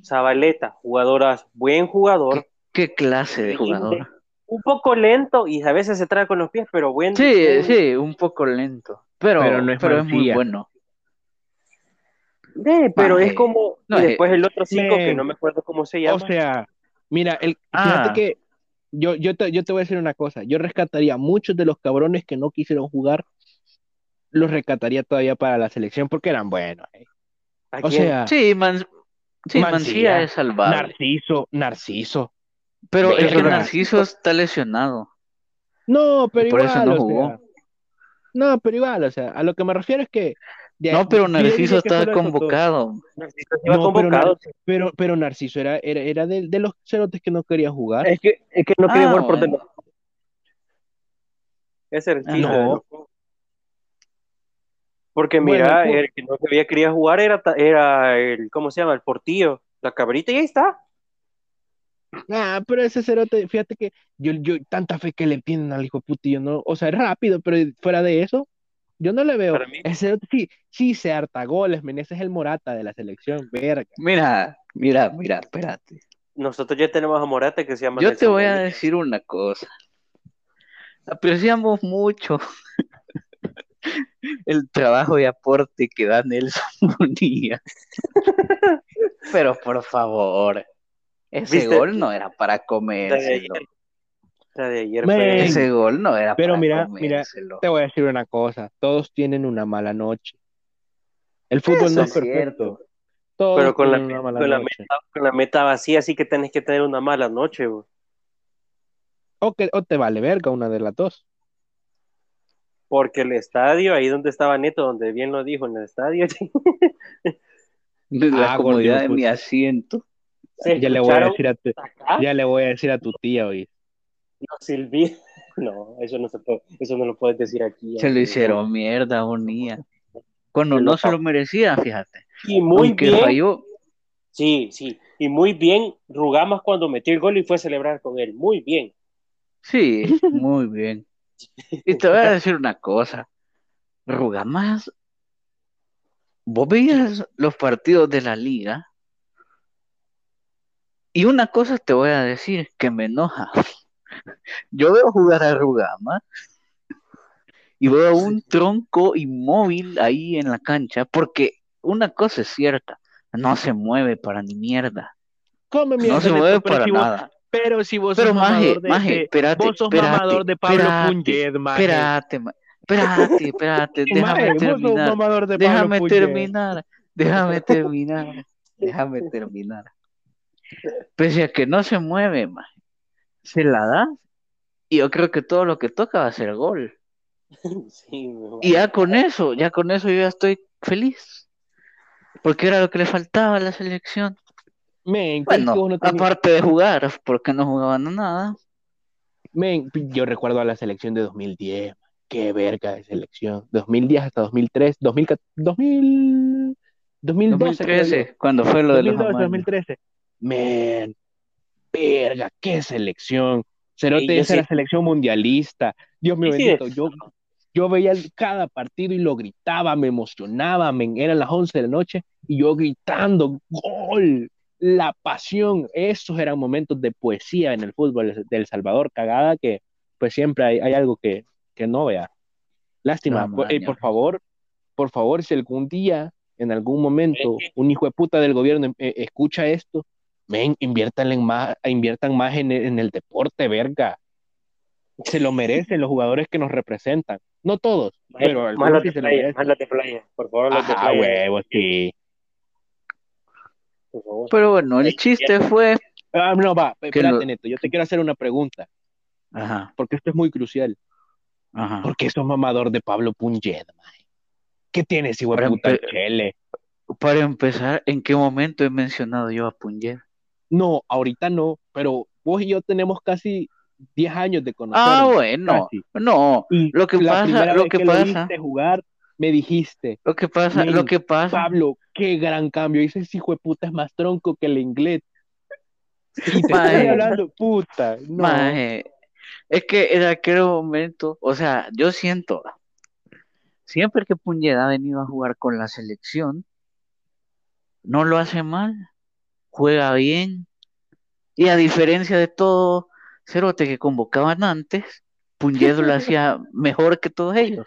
Speaker 1: Zabaleta, jugadoras, buen jugador,
Speaker 3: Qué clase de jugador.
Speaker 1: un poco lento y a veces se trae con los pies, pero buen.
Speaker 3: Sí,
Speaker 1: buen-
Speaker 3: sí, un poco lento. Pero,
Speaker 2: Pero no es
Speaker 3: pero es muy bueno.
Speaker 1: Pero es como.
Speaker 3: No,
Speaker 1: y
Speaker 3: es-
Speaker 1: después el otro cinco que no me acuerdo cómo se llama.
Speaker 2: O sea, mira, el,
Speaker 3: Ah.
Speaker 2: fíjate que yo, yo, te, yo te voy a decir una cosa. Yo rescataría a muchos de los cabrones que no quisieron jugar, los rescataría todavía para la selección porque eran buenos. eh.
Speaker 1: ¿A
Speaker 2: O sea,
Speaker 3: Sí, Man- sí,
Speaker 2: Mancilla,
Speaker 3: Mancilla es salvable.
Speaker 2: Narciso, Narciso.
Speaker 3: Pero el
Speaker 2: Verga.
Speaker 3: Narciso está lesionado.
Speaker 2: No, pero
Speaker 3: Por eso
Speaker 2: igual,
Speaker 3: no
Speaker 2: o
Speaker 3: jugó.
Speaker 2: sea, no, pero igual, o sea, a lo que me refiero es que de-
Speaker 3: No, pero Narciso
Speaker 2: que dos.
Speaker 3: convocado.
Speaker 1: Narciso
Speaker 2: No, pero,
Speaker 1: convocado.
Speaker 2: Nar- pero, pero Narciso era, era, era de, de los cerotes que no quería jugar.
Speaker 1: Es que, es que no quería
Speaker 3: Ah,
Speaker 1: jugar por
Speaker 3: bueno.
Speaker 1: delante. Ese era el chiste.
Speaker 2: no.
Speaker 1: Porque mira,
Speaker 2: el pu-
Speaker 1: el que no quería, quería jugar era, era el, ¿cómo se llama? El portillo, la cabrita, y ahí está.
Speaker 2: Ah, pero ese cerote, fíjate que yo, yo tanta fe que le tienen al hijo yo no, o sea, es rápido, pero fuera de eso, yo no le veo.
Speaker 1: Para mí-
Speaker 2: Ese cerote sí, sí se harta goles, men, ese es el Morata de la selección, verga.
Speaker 3: Mira, mira, mira, espérate.
Speaker 1: Nosotros ya tenemos a Morata que se llama.
Speaker 3: Yo te voy a decir una cosa. Apreciamos mucho <laughs> el trabajo y aporte que da Nelson <laughs> Munilla. Pero por favor, ese
Speaker 1: ¿Viste?
Speaker 3: gol no era para
Speaker 1: La de
Speaker 3: comérselo.
Speaker 1: ayer, la de ayer
Speaker 2: Men.
Speaker 1: fue.
Speaker 3: Ese gol no era
Speaker 2: Pero
Speaker 3: para
Speaker 2: mira, mira. Te voy a decir una cosa, todos tienen una mala noche. El fútbol
Speaker 3: Eso
Speaker 2: no es perfecto.
Speaker 3: cierto.
Speaker 2: Todos
Speaker 1: Pero con la,
Speaker 2: tienen una mala
Speaker 1: con, la
Speaker 2: noche.
Speaker 1: meta, con la meta vacía, sí que tenés que tener una mala noche.
Speaker 2: O, que, o te vale verga una de las dos.
Speaker 1: Porque el estadio, ahí donde estaba Neto, donde bien lo dijo en el estadio, <laughs>
Speaker 3: La
Speaker 2: Ah,
Speaker 3: comodidad de mi
Speaker 2: puta.
Speaker 3: asiento.
Speaker 2: Ya le voy a decir a tu, ya le voy a decir a tu tía hoy.
Speaker 1: los silbi- <laughs> No, eso no se puede, eso no lo puedes decir aquí.
Speaker 3: Se lo hicieron mierda, bonía. Cuando
Speaker 1: Se
Speaker 3: no
Speaker 1: lo
Speaker 3: se lo merecía, fíjate.
Speaker 1: Y muy
Speaker 3: Aunque
Speaker 1: bien,
Speaker 3: falló,
Speaker 1: sí, sí, y muy bien Rugamas cuando metió el gol y fue a celebrar con él, muy bien.
Speaker 3: Sí, muy bien. Y te voy a decir una cosa. Rugamas, vos veías los partidos de la liga y una cosa te voy a decir que me enoja. Yo veo jugar a Rugamas y veo un tronco inmóvil ahí en la cancha porque una cosa es cierta, no se mueve para ni mierda.
Speaker 2: Come
Speaker 3: No
Speaker 2: mierda,
Speaker 3: se
Speaker 2: Neto,
Speaker 3: mueve para nada.
Speaker 2: Pero si vos
Speaker 3: Pero
Speaker 2: sos
Speaker 3: maje,
Speaker 2: mamador de,
Speaker 3: maje,
Speaker 2: de-
Speaker 3: espérate,
Speaker 2: vos sos
Speaker 3: espérate,
Speaker 2: mamador de Pablo
Speaker 3: espérate,
Speaker 2: Punget, maje.
Speaker 3: Espérate, ma- espérate, espérate, <laughs>
Speaker 2: Maje,
Speaker 3: déjame
Speaker 2: vos sos
Speaker 3: terminar.
Speaker 2: de
Speaker 3: Déjame terminar, déjame <laughs> terminar, déjame terminar. Pese a que no se mueve, maje, se la da y yo creo que todo lo que toca va a ser gol. <laughs>
Speaker 1: Sí,
Speaker 3: Y ya con eso, ya con eso yo ya estoy feliz. Porque era lo que le faltaba a la selección.
Speaker 2: Men,
Speaker 3: Bueno,
Speaker 2: tenías-
Speaker 3: aparte de jugar, porque no jugaban a nada.
Speaker 2: Men, yo recuerdo a la selección de 2010. man. Qué verga de selección. 2010 hasta 2003, 2000, 2000, 2012, creo yo.
Speaker 3: 2013, cuando fue lo de los
Speaker 2: 2012,
Speaker 3: amaños.
Speaker 2: 2013. Men, verga, qué selección. Cerote,
Speaker 1: Sí,
Speaker 2: esa era
Speaker 1: sí.
Speaker 2: selección mundialista. Dios mío
Speaker 1: Sí, sí.
Speaker 2: bendito. Yo, yo veía cada partido y lo gritaba, me emocionaba, men. Eran las 11 de la noche y yo gritando, gol, la pasión. Esos eran momentos de poesía en el fútbol de El Salvador. Cagada que, pues siempre hay, hay algo que, que no vea. Lástima.
Speaker 3: No,
Speaker 2: por, eh, por favor, por favor, si algún día, en algún momento, un hijo de puta del gobierno eh, escucha esto, ven, inviertan en más, inviertan más en el, en el deporte, verga. Se lo merecen los jugadores que nos representan. No todos, pero
Speaker 1: Más
Speaker 2: algunos
Speaker 1: las
Speaker 2: sí
Speaker 1: de
Speaker 2: se lo
Speaker 1: playa,
Speaker 2: merecen.
Speaker 1: más de playa, por favor, de playa,
Speaker 2: huevos, sí.
Speaker 1: Por favor.
Speaker 3: Pero bueno, el chiste fue.
Speaker 2: Ah, no, va,
Speaker 3: Que
Speaker 2: espérate,
Speaker 3: lo-
Speaker 2: Neto, yo te quiero hacer una pregunta,
Speaker 3: Ajá,
Speaker 2: porque esto es muy crucial.
Speaker 3: ajá.
Speaker 2: ¿Por qué sos mamador de Pablo mae? ¿Qué tienes, hijo de puta,
Speaker 3: empe-? Para empezar, ¿en qué momento he mencionado yo a Punyer?
Speaker 2: No, ahorita no, pero vos y yo tenemos casi 10 años de
Speaker 3: Ah,
Speaker 2: conocernos.
Speaker 3: bueno,
Speaker 2: casi.
Speaker 3: no.
Speaker 2: Y
Speaker 3: Lo que
Speaker 2: la
Speaker 3: pasa, lo que
Speaker 2: lo
Speaker 3: pasa.
Speaker 2: viste jugar me dijiste.
Speaker 3: Lo que pasa, lo que pasa.
Speaker 2: Pablo, qué gran cambio. Ese hijo de puta es más tronco que el inglés. <laughs> Y te
Speaker 3: Maje.
Speaker 2: estoy hablando, puta. No.
Speaker 3: Maje, es que en aquel momento, o sea, yo siento, siempre que Puñeda ha venido a jugar con la selección, no lo hace mal, juega bien, y a diferencia de todo Cerote que convocaban antes, Puñedo lo hacía <laughs> mejor que todos ellos.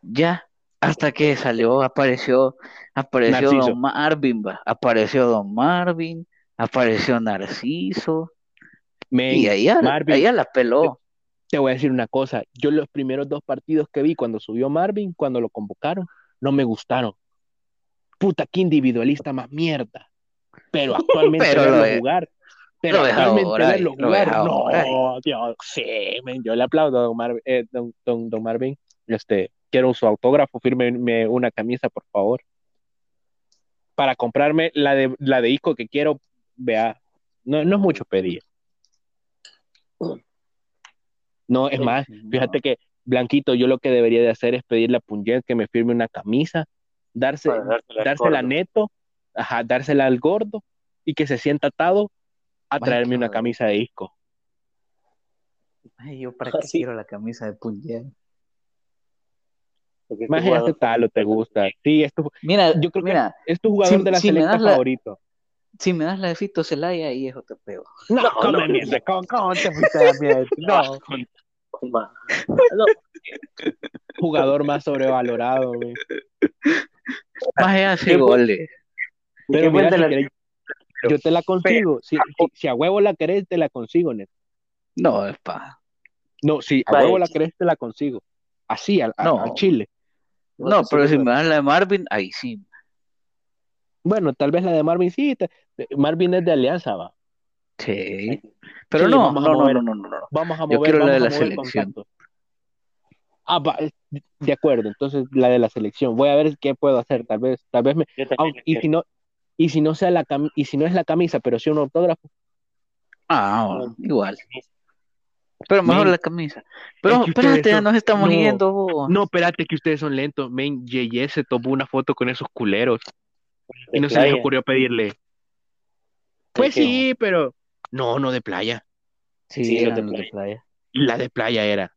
Speaker 3: Ya, hasta que salió, apareció, apareció
Speaker 2: Narciso.
Speaker 3: Don Marvin, va, apareció Don Marvin, apareció Narciso.
Speaker 2: Men,
Speaker 3: Y
Speaker 2: Marvin,
Speaker 3: ella la peló.
Speaker 2: te voy a decir una cosa. Yo los primeros dos partidos que vi cuando subió Marvin, cuando lo convocaron, no me gustaron. Puta, qué individualista más mierda. Pero <laughs> actualmente
Speaker 3: Pero lo
Speaker 2: verlo
Speaker 3: de-
Speaker 2: jugar. Pero
Speaker 3: lo
Speaker 2: actualmente
Speaker 3: ahora,
Speaker 2: verlo
Speaker 3: lo
Speaker 2: jugar. No,
Speaker 3: ahora.
Speaker 2: Dios, sí, men, yo le aplaudo a don, Mar- eh, don, don- don Marvin. Este, quiero su autógrafo, fírmeme una camisa, por favor. Para comprarme la de la de que quiero, vea, no, no es mucho pedir. No, es más, Fíjate que, Blanquito, yo lo que debería de hacer es pedirle a Punjet que me firme una camisa, darse,
Speaker 1: dársela
Speaker 2: neto, ajá, dársela al gordo y que se sienta atado a traerme una camisa de disco.
Speaker 3: Ay, yo para <laughs> qué quiero la camisa de Puñeda.
Speaker 1: Porque este
Speaker 2: Más
Speaker 1: jugador-
Speaker 2: aceptalo, te gusta. Sí, es tu,
Speaker 3: Mira,
Speaker 2: Yo creo que- es tu jugador
Speaker 3: Si-
Speaker 2: de la
Speaker 3: si
Speaker 2: selecta
Speaker 3: la-
Speaker 2: favorito.
Speaker 3: si me das la de Fito Celaya, ahí es otro peo.
Speaker 2: No,
Speaker 1: No,
Speaker 2: come
Speaker 1: no.
Speaker 2: mierda, ¿cómo, cómo te fuiste a la mierda? <laughs> No,
Speaker 1: Ma- No,
Speaker 2: jugador más sobrevalorado, güey.
Speaker 3: Más allá hace
Speaker 2: ¿Quién fue?
Speaker 3: goles.
Speaker 2: Pero
Speaker 1: ¿Qué fue
Speaker 2: mira,
Speaker 1: el de
Speaker 2: si
Speaker 1: la-
Speaker 2: querés, yo te la consigo. Si, si- si a huevo la querés, te la consigo, net.
Speaker 3: No, es pa.
Speaker 2: No, si a huevo la querés, te la consigo. Así, al,
Speaker 3: No.
Speaker 2: al Chile.
Speaker 3: No, pero si me das la de Marvin, ahí sí.
Speaker 2: Bueno, tal vez la de Marvin sí. Marvin es de Alianza, va.
Speaker 3: Sí. Pero
Speaker 2: Sí,
Speaker 3: no, no, no,
Speaker 2: mover.
Speaker 3: no, no, no, no.
Speaker 2: Vamos a
Speaker 3: Yo
Speaker 2: mover,
Speaker 3: quiero la de la selección.
Speaker 2: Ah, va, de acuerdo, entonces la de la selección. Voy a ver qué puedo hacer, tal vez, tal vez me.
Speaker 1: Yo
Speaker 2: ah, y si no, y si no sea la cam- y si no es la camisa, pero sí un autógrafo.
Speaker 3: Ah, bueno, igual. Pero mejor la camisa. Pero
Speaker 2: es que
Speaker 3: espérate,
Speaker 2: ustedes
Speaker 3: ya
Speaker 2: son-
Speaker 3: nos estamos
Speaker 2: no,
Speaker 3: yendo, vos.
Speaker 2: No, espérate que ustedes son lentos. Men, Yeye se tomó una foto con esos culeros y no
Speaker 1: De
Speaker 2: se les
Speaker 1: playa.
Speaker 2: ocurrió pedirle. Pues
Speaker 1: qué?
Speaker 2: sí, pero no, no de playa.
Speaker 3: Sí,
Speaker 1: Sí, de
Speaker 3: playa.
Speaker 2: La de playa era.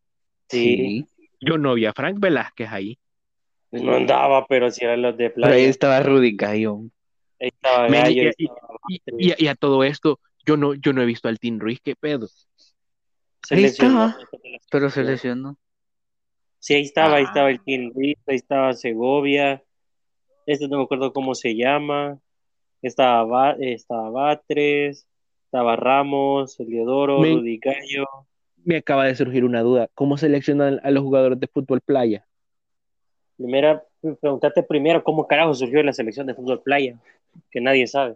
Speaker 1: Sí.
Speaker 2: Yo no vi a Frank Velázquez ahí.
Speaker 1: No andaba, pero si eran los de
Speaker 3: Pero ahí
Speaker 1: playa.
Speaker 3: estaba Rudy Gallón.
Speaker 1: Ahí estaba
Speaker 2: Men,
Speaker 1: Gallo,
Speaker 2: y-
Speaker 1: ahí
Speaker 2: y-
Speaker 1: estaba
Speaker 2: Y, y- y a todo esto, yo no, yo no he visto al Team Ruiz, qué pedo.
Speaker 3: Ahí
Speaker 1: seleccionado.
Speaker 3: Pero se lesionó.
Speaker 1: Sí, ahí estaba, ahí
Speaker 2: Ah.
Speaker 1: estaba el Ruiz, ahí estaba Segovia. Este no me acuerdo cómo se llama. Estaba, Ba- estaba Batres, estaba Ramos, Eliodoro, Rudy Gallo.
Speaker 2: Me acaba de surgir una duda. ¿Cómo seleccionan a los jugadores de fútbol playa?
Speaker 1: Primera, preguntate primero cómo carajo surgió la selección de fútbol playa, que nadie sabe.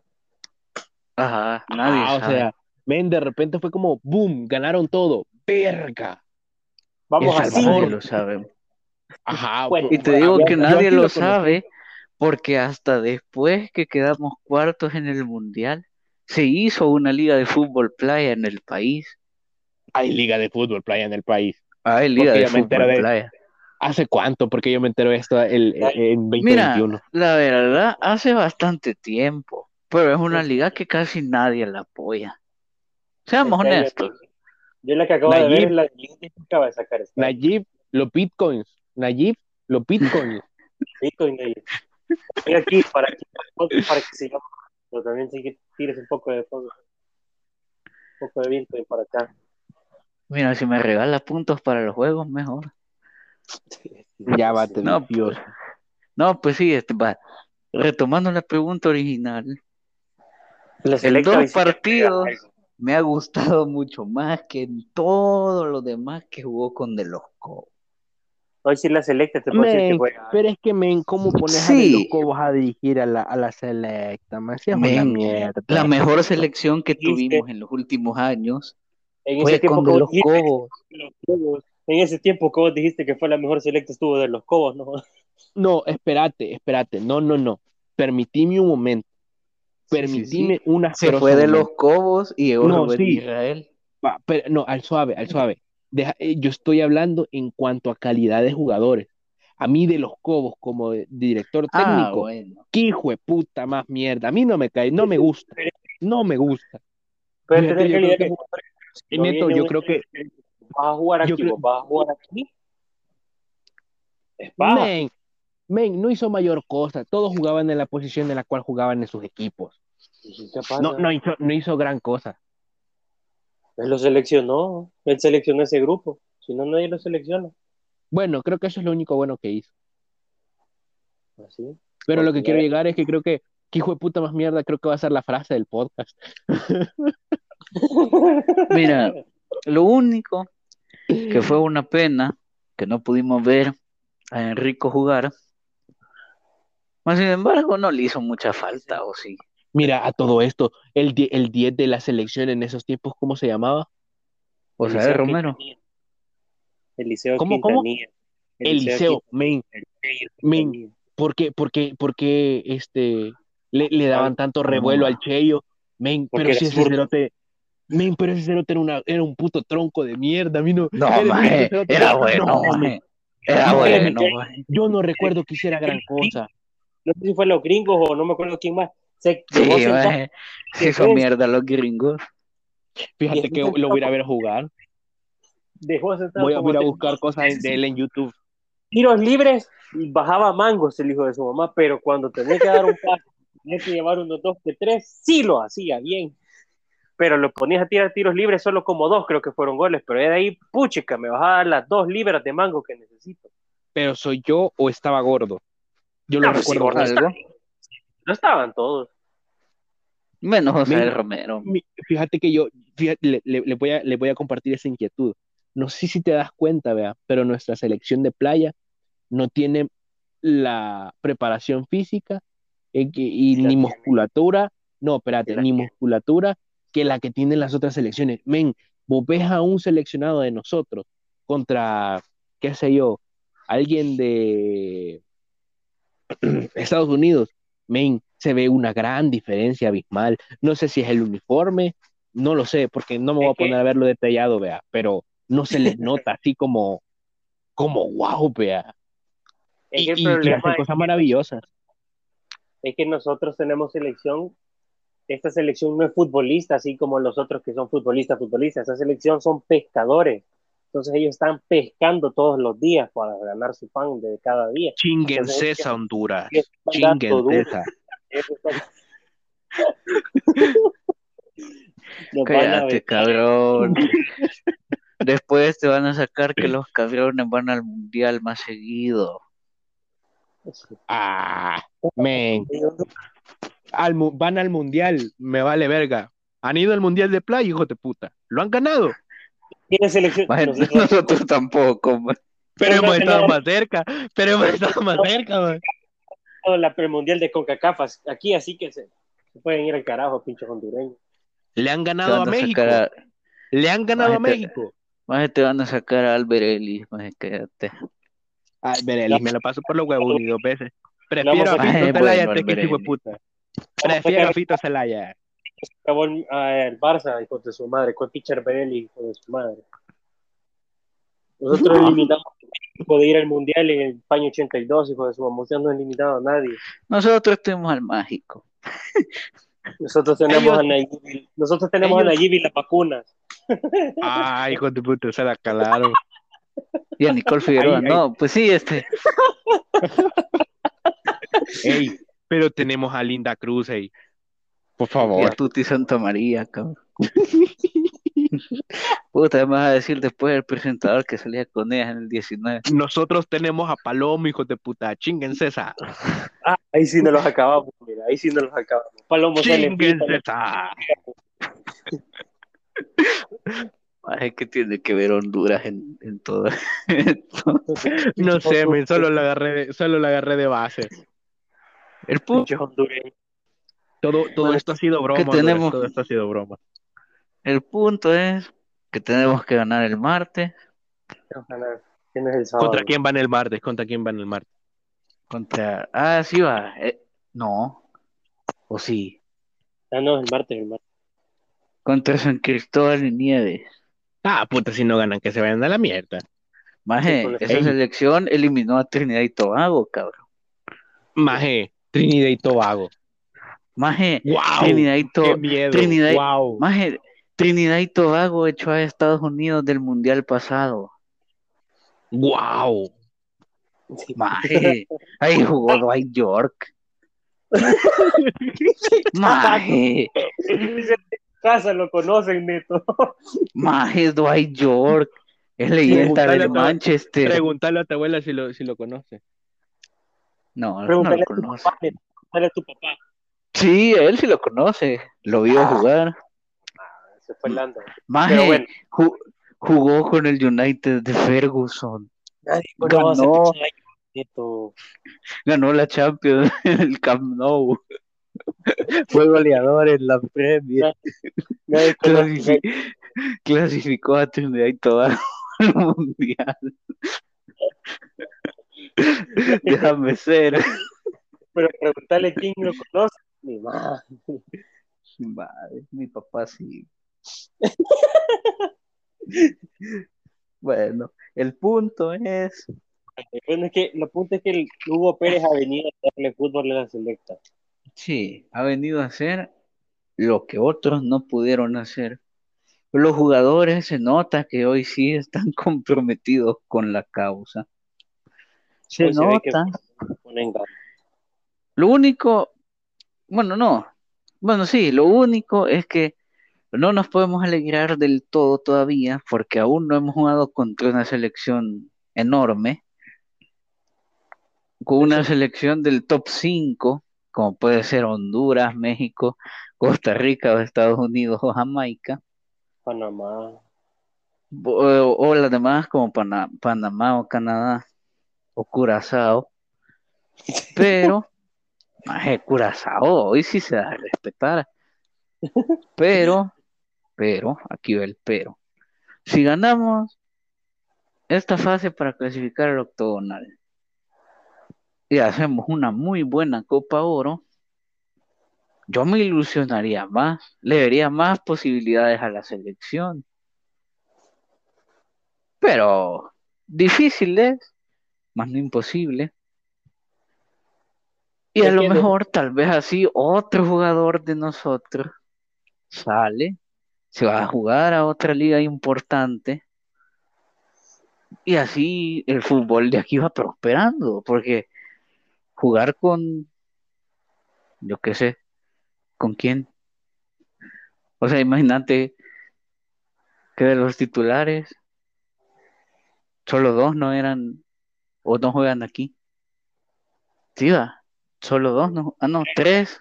Speaker 3: Ajá, nadie
Speaker 2: Ah, o
Speaker 3: sabe.
Speaker 2: sea, men, de repente fue como, boom, ganaron todo. Verga.
Speaker 1: Vamos.
Speaker 2: Salvador.
Speaker 3: nadie lo sabe.
Speaker 2: Ajá.
Speaker 1: Bueno,
Speaker 3: Y te
Speaker 2: pues,
Speaker 3: digo que nadie lo sabe porque hasta después que quedamos cuartos en el mundial, se hizo una liga de fútbol playa en el país.
Speaker 2: Hay liga de fútbol playa en el país.
Speaker 3: Hay liga
Speaker 2: Porque
Speaker 3: de fútbol
Speaker 2: de-
Speaker 3: playa.
Speaker 2: ¿Hace cuánto? Porque yo me entero de esto el, el- en
Speaker 3: Mira,
Speaker 2: 2021.
Speaker 3: la verdad, hace bastante tiempo, pero es una liga que casi nadie la apoya. Seamos
Speaker 1: Este
Speaker 3: honestos.
Speaker 1: Yo la que acabo de ver es la que acaba de sacar esta.
Speaker 2: Nayib, los bitcoins. Nayib, los bitcoins. <laughs>
Speaker 1: Bitcoin Nayib. Mira aquí para, aquí, para que sigamos. Pero también sí que tires un poco de fondo. Un poco de Bitcoin para acá.
Speaker 3: Mira, si me regala puntos para los juegos, mejor.
Speaker 2: ya va, te
Speaker 3: No,
Speaker 2: Dios.
Speaker 3: No, pues sí, este, va. Retomando la pregunta original, en
Speaker 1: selecta
Speaker 3: dos partidos me ha gustado <laughs> mucho más que en todos los demás que jugó con De Los Cobos.
Speaker 1: Hoy sí la selecta te puedo decir que juega.
Speaker 2: pero es que, men, ¿cómo pones a. De los Cobos a dirigir a la, a la selecta? Es una mierda.
Speaker 3: La mejor selección que tuvimos en los últimos años
Speaker 1: En
Speaker 3: fue
Speaker 1: ese tiempo
Speaker 3: con De Los Cobos.
Speaker 1: en ese tiempo vos dijiste que fue la mejor selecta estuvo de los Cobos, ¿no?
Speaker 2: No, espérate, espérate. No, no, no. Permitime un momento.
Speaker 3: Sí, sí,
Speaker 2: Permitime
Speaker 3: sí.
Speaker 2: una
Speaker 3: Se fue de Los Cobos y llegó
Speaker 2: No, sí.
Speaker 3: Israel.
Speaker 2: Va, pero no, al suave, al suave. Deja- eh, yo estoy hablando en cuanto a calidad de jugadores. a mí de los Cobos como director ah, técnico, bueno. qué hijo de puta más mierda. A mí no me cae, no me gusta. No me gusta.
Speaker 1: Pero yo, creo que,
Speaker 2: neto, yo creo que
Speaker 1: vas a jugar aquí, vas a jugar aquí.
Speaker 2: Men, men, no hizo mayor cosa. Todos jugaban en la posición en la cual jugaban en sus equipos. No, no, hizo, no hizo gran cosa.
Speaker 1: Él lo seleccionó, él seleccionó ese grupo, si no nadie lo selecciona.
Speaker 2: Bueno, creo que eso es lo único bueno que hizo.
Speaker 1: ¿Así? ¿Ah,
Speaker 2: Pero lo que quiero llegar es que creo que, que hijo de puta más mierda, creo que va a ser la frase del podcast. <laughs>
Speaker 3: Mira, lo único que fue una pena que no pudimos ver a Enrico jugar. Más sin embargo, no le hizo mucha falta, ¿o sí?
Speaker 2: Mira, a todo esto, el, el 10 de la selección en esos tiempos, ¿cómo se llamaba?
Speaker 3: O sea, de Romero.
Speaker 1: Eliseo
Speaker 2: ¿Cómo, cómo? Eliseo, men, men, ¿por qué, por qué, por qué este, le, le daban tanto revuelo al Cheyo? Men, pero si ese cerote, men, pero ese cerote era, una, era un puto tronco de mierda, a mí no.
Speaker 3: No, maje, era bueno, no, Era bueno,
Speaker 2: Yo no recuerdo que hiciera gran cosa.
Speaker 1: No sé si fue los gringos o no me acuerdo quién más
Speaker 3: se sí, <laughs> son mierda los gringos.
Speaker 2: Fíjate que lo voy a ver jugar.
Speaker 1: Dejó
Speaker 2: voy a ir a buscar cosas de él en YouTube.
Speaker 1: Tiros libres, bajaba mangos el hijo de su mamá, pero cuando tenía que dar un paso, tenía que llevar unos dos que tres, sí lo hacía bien. Pero lo ponías a tirar tiros libres solo como dos, creo que fueron goles, pero de ahí, puchica, me bajaba las dos libras de mango que necesito.
Speaker 2: Pero soy yo o estaba gordo. Yo lo pues recuerdo
Speaker 1: algo. No estaban todos.
Speaker 3: Menos José Romero.
Speaker 2: fíjate que yo le, voy a, le voy a compartir esa inquietud. No sé si te das cuenta, vea, pero nuestra selección de playa no tiene la preparación física eh, y ni musculatura, no, espérate, ni musculatura que la que tienen las otras selecciones. Men, vos ves a un seleccionado de nosotros contra, qué sé yo, alguien de <clears throat> Estados Unidos men, se ve una gran diferencia abismal. No sé si es el uniforme, no lo sé, porque no me voy a poner a verlo detallado, vea, pero no se les <laughs> nota así como, como wow, vea. y, hacen cosas maravillosas.
Speaker 1: Es que nosotros tenemos selección, esta selección no es futbolista, así como los otros que son futbolistas, futbolistas, esta selección son pescadores. Entonces ellos están pescando todos los días para ganar su pan de cada día.
Speaker 2: Chinguen César, Honduras. Chinguen César. <laughs> <laughs>
Speaker 3: Cállate, cabrón. <laughs> Después te van a sacar que los cabrones van al mundial más seguido.
Speaker 2: Ah, men. van al mundial, me vale verga. Han ido al mundial de playa, hijo de puta. Lo han ganado.
Speaker 3: Nosotros, tampoco,
Speaker 2: Pero hemos estado más cerca, pero hemos estado más cerca,
Speaker 1: La premundial de CONCACAF aquí, así que se, pueden ir al carajo, pinche hondureños.
Speaker 2: Le han ganado a, México. Le han ganado a México.
Speaker 3: Más te van a sacar a Albert Ellis, más quédate.
Speaker 2: Albert Ellis, me lo paso por los huevos ni dos veces. Prefiero a Fito Celaya que hijo de puta. Prefiero a Fito Celaya
Speaker 1: acabó el, el, Barça, hijo de su madre, con Pitcher Belli, hijo de su madre. Nosotros eliminamos de ir al mundial en el paño 82, hijo de su mamá, no han eliminado a nadie.
Speaker 3: Nosotros tenemos al mágico.
Speaker 1: Nosotros tenemos a Nayib, nosotros tenemos a Nayib y las vacunas.
Speaker 2: Ah, hijo de puta, se la calaron.
Speaker 3: Y a Nicole Figueroa, no, pues sí, este.
Speaker 2: Ey, pero tenemos a Linda Cruz ahí. Por favor. Y a
Speaker 3: Tuti Santa María, cabrón. Puta, me vas a decir después el presentador que salía con ella en el 19.
Speaker 2: Nosotros tenemos a Palomo, hijos de puta. Chinguen César.
Speaker 1: Ah, ahí sí nos los acabamos, mira. Ahí sí nos los acabamos. Palomo
Speaker 2: Chinguen César.
Speaker 3: Es que tiene que ver Honduras en, en todo esto.
Speaker 2: No sé, solo la agarré, solo la agarré de base.
Speaker 1: El punto hondureño.
Speaker 2: Todo, todo esto ha sido broma.
Speaker 3: Tenemos...
Speaker 2: Todo esto ha sido broma.
Speaker 3: El punto es que tenemos que ganar el martes.
Speaker 2: ¿Contra quién van el martes? ¿Contra quién van el martes?
Speaker 3: Contra. Ah, sí va. Eh, no. ¿O sí?
Speaker 1: Ah, no, el martes, el martes.
Speaker 3: Contra San Cristóbal y Nieves.
Speaker 2: Ah, puta, si no ganan, que se vayan a la mierda.
Speaker 3: Maje, esa selección eliminó a Trinidad y Tobago, cabrón.
Speaker 2: Maje, Trinidad y Tobago.
Speaker 3: Maje, Trinidad y Tobago. Trinidad, wow. Maje, Trinidad y Tobago echó a Estados Unidos del Mundial pasado.
Speaker 2: ¡Wow!
Speaker 3: Maje, ahí jugó <laughs> Dwight York. <laughs> Maje.
Speaker 1: Casa lo conocen, neto.
Speaker 3: Maje, Dwight York. Es leyenda del Manchester.
Speaker 2: Pregúntale a tu abuela si lo, si lo conoce.
Speaker 3: No, no lo conoce. A tu papá. Sí, él sí lo conoce. Lo vio ah. jugar.
Speaker 1: se fue Lando.
Speaker 3: Maje, jugó con el United de Ferguson. ganó, ganó la Champions <laughs> en el Camp Nou. <laughs> Fue goleador en la Premier. <laughs> clasificó a Trinidad y Tobago al Mundial. Déjame ser.
Speaker 1: Pero preguntarle quién lo conoce. Mi madre.
Speaker 3: Mi madre, mi papá sí. bueno, el punto es.
Speaker 1: Bueno, es que, lo punto es que Hugo Pérez ha venido a darle fútbol a la selecta.
Speaker 3: Sí, ha venido a hacer lo que otros no pudieron hacer. Los jugadores se nota que hoy sí están <laughs> comprometidos con la causa. Se nota. lo único, bueno, no, bueno, sí, lo único es que no nos podemos alegrar del todo todavía porque aún no hemos jugado contra una selección enorme, con una selección del top 5, como puede ser Honduras, México, Costa Rica Estados Unidos o Jamaica.
Speaker 1: Panamá.
Speaker 3: O, las demás como Panamá o Canadá o Curazao. <laughs> Pero, más Curazao, hoy sí se da a respetar. <laughs> Pero pero, aquí va el pero. Si ganamos esta fase para clasificar al octogonal y hacemos una muy buena Copa Oro, yo me ilusionaría más, le daría más posibilidades a la selección. Pero difícil es, más no imposible. Y a lo mejor, tal vez así, otro jugador de nosotros sale se va a jugar a otra liga importante. Y así el fútbol de aquí va prosperando, porque jugar con, yo qué sé, ¿con quién? O sea, imagínate que de los titulares, solo dos no eran, o no juegan aquí. Sí, va, solo dos, no, ah, no, tres,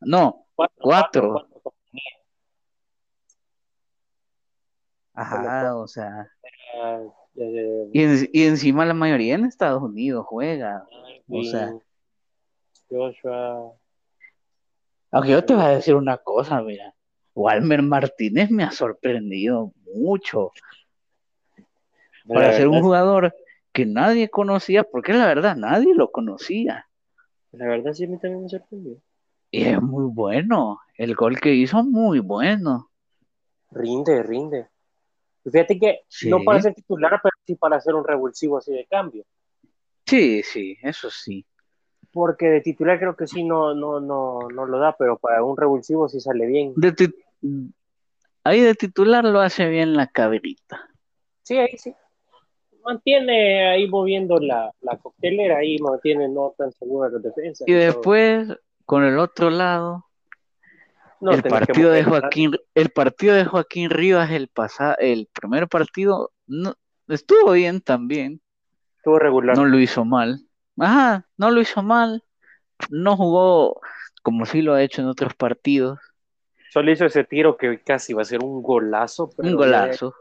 Speaker 3: no, cuatro. Ajá, o sea. Y, encima la mayoría en Estados Unidos juega. O sea.
Speaker 1: Joshua.
Speaker 3: Aunque yo te voy a decir una cosa, mira. Walmer Martínez me ha sorprendido mucho. Para ser un jugador que nadie conocía, porque la verdad nadie lo conocía.
Speaker 1: La verdad sí a mí también me sorprendió.
Speaker 3: Y es muy bueno. El gol que hizo, muy bueno.
Speaker 1: Rinde, rinde. Fíjate que no para ser titular, pero sí para hacer un revulsivo así de cambio.
Speaker 3: Sí, sí, eso sí.
Speaker 1: Porque de titular creo que sí no, no, no, no lo da, pero para un revulsivo sí sale bien.
Speaker 3: ahí de titular lo hace bien la cabrita.
Speaker 1: Sí, ahí sí. Mantiene ahí moviendo la, la coctelera, ahí mantiene no tan segura la defensa.
Speaker 3: Y, después, con el otro lado, el partido de Joaquín, el partido de Joaquín Rivas, el pasado, el primer partido, no, estuvo bien también.
Speaker 1: Estuvo regular.
Speaker 3: No lo hizo mal. Ajá, no lo hizo mal. No jugó como sí lo ha hecho en otros partidos.
Speaker 1: Solo hizo ese tiro que casi va a ser un golazo.
Speaker 3: un golazo.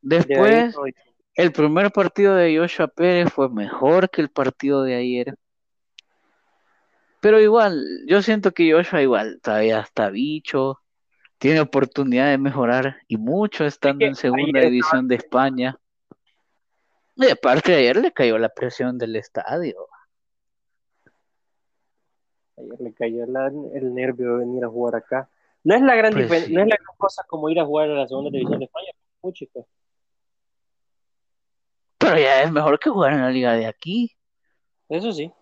Speaker 3: Después, el primer partido de Joshua Pérez fue mejor que el partido de ayer. Pero igual, yo siento que Joshua igual todavía está bicho, tiene oportunidad de mejorar y mucho estando en segunda división de España. Y aparte ayer le cayó la presión del estadio.
Speaker 1: Ayer le cayó el nervio de venir a jugar acá. No es la gran pues no es la gran cosa como ir a jugar a la segunda división de España, mucho,
Speaker 3: pero ya es mejor que jugar en la liga de aquí.
Speaker 1: Eso sí.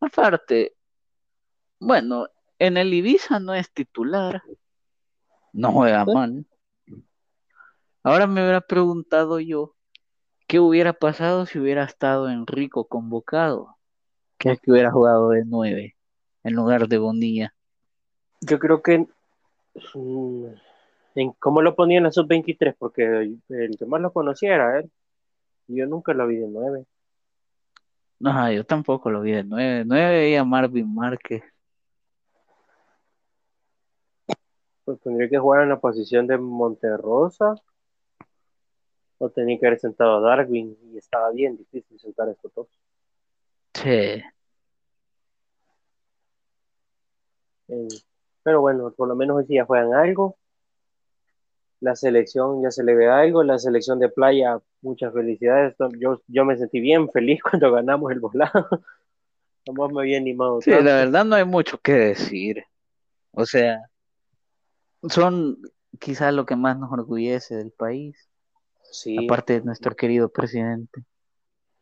Speaker 3: Aparte, bueno, en el Ibiza no es titular. No juega mal. Ahora me hubiera preguntado yo, ¿qué hubiera pasado si hubiera estado Enrico convocado? Que es que hubiera jugado de nueve en lugar de Bonilla.
Speaker 1: Yo creo que mm, en cómo lo ponía en la sub-23, porque el que más lo conocía era él. Yo nunca lo vi de nueve.
Speaker 3: No, yo tampoco lo vi de nueve. Nueve veía Marvin Márquez.
Speaker 1: Pues tendría que jugar en la posición de Monterrosa. O tenía que haber sentado a Darwin y estaba bien difícil sentar a estos dos.
Speaker 3: Sí.
Speaker 1: Eh, pero bueno, por lo menos hoy sí ya juegan algo. La selección ya se le ve algo. La selección de playa, muchas felicidades. Yo, yo me sentí bien feliz <laughs> cuando ganamos el volado. <laughs> Estamos me había animado.
Speaker 3: Sí, la verdad no hay mucho que decir. O sea, son quizás lo que más nos orgullece del país.
Speaker 1: Sí.
Speaker 3: Aparte de nuestro querido presidente.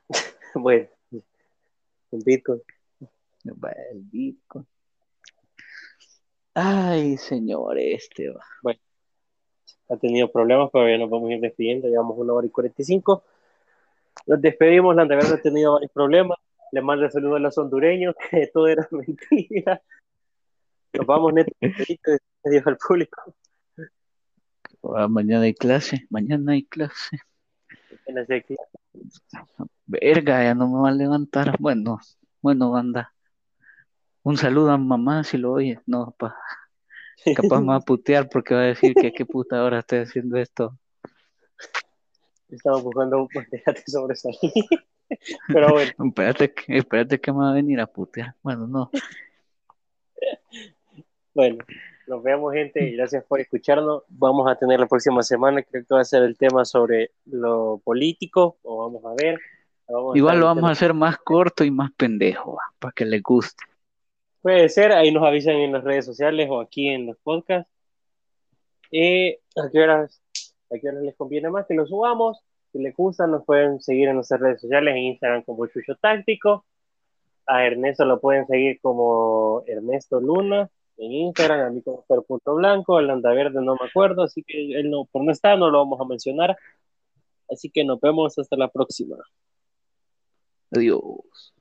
Speaker 3: <laughs>
Speaker 1: bueno, el Bitcoin.
Speaker 3: El Bitcoin. Ay, señor, este va.
Speaker 1: Bueno, ha tenido problemas, pero ya nos vamos a ir despidiendo. Llevamos una hora y 45. Nos despedimos. La verdad ha tenido varios problemas. Le mando saludos a los hondureños, <laughs> que todo era mentira. Nos vamos neto adiós al público.
Speaker 3: Ah, mañana hay clase, mañana hay clase. Verga, ya no me va a levantar. Bueno, bueno, banda. Un saludo a mamá si lo oye. No, pa. Capaz me va a <laughs> putear porque va a decir que qué puta hora estoy haciendo esto.
Speaker 1: Estaba buscando un déjate sobresalir. <laughs> Pero bueno. <laughs>
Speaker 3: Espérate, espérate que me va a venir a putear. Bueno, no.
Speaker 1: Bueno, nos vemos, gente, y gracias por escucharnos. Vamos a tener la próxima semana, creo que va a ser el tema sobre lo político, o vamos a ver.
Speaker 3: Igual lo vamos a hacer más corto y más pendejo, para que les guste.
Speaker 1: Puede ser, ahí nos avisan en las redes sociales o aquí en los podcasts. Eh, ¿a, qué horas, ¿A qué horas les conviene más que lo subamos? Si les gusta, nos pueden seguir en nuestras redes sociales, en Instagram como Chucho Táctico. A Ernesto lo pueden seguir como Ernesto Luna en Instagram, a mí como Punto Blanco, el Anda Verde no me acuerdo, así que él no, por no estar, no lo vamos a mencionar. Así que nos vemos hasta la próxima.
Speaker 3: Adiós.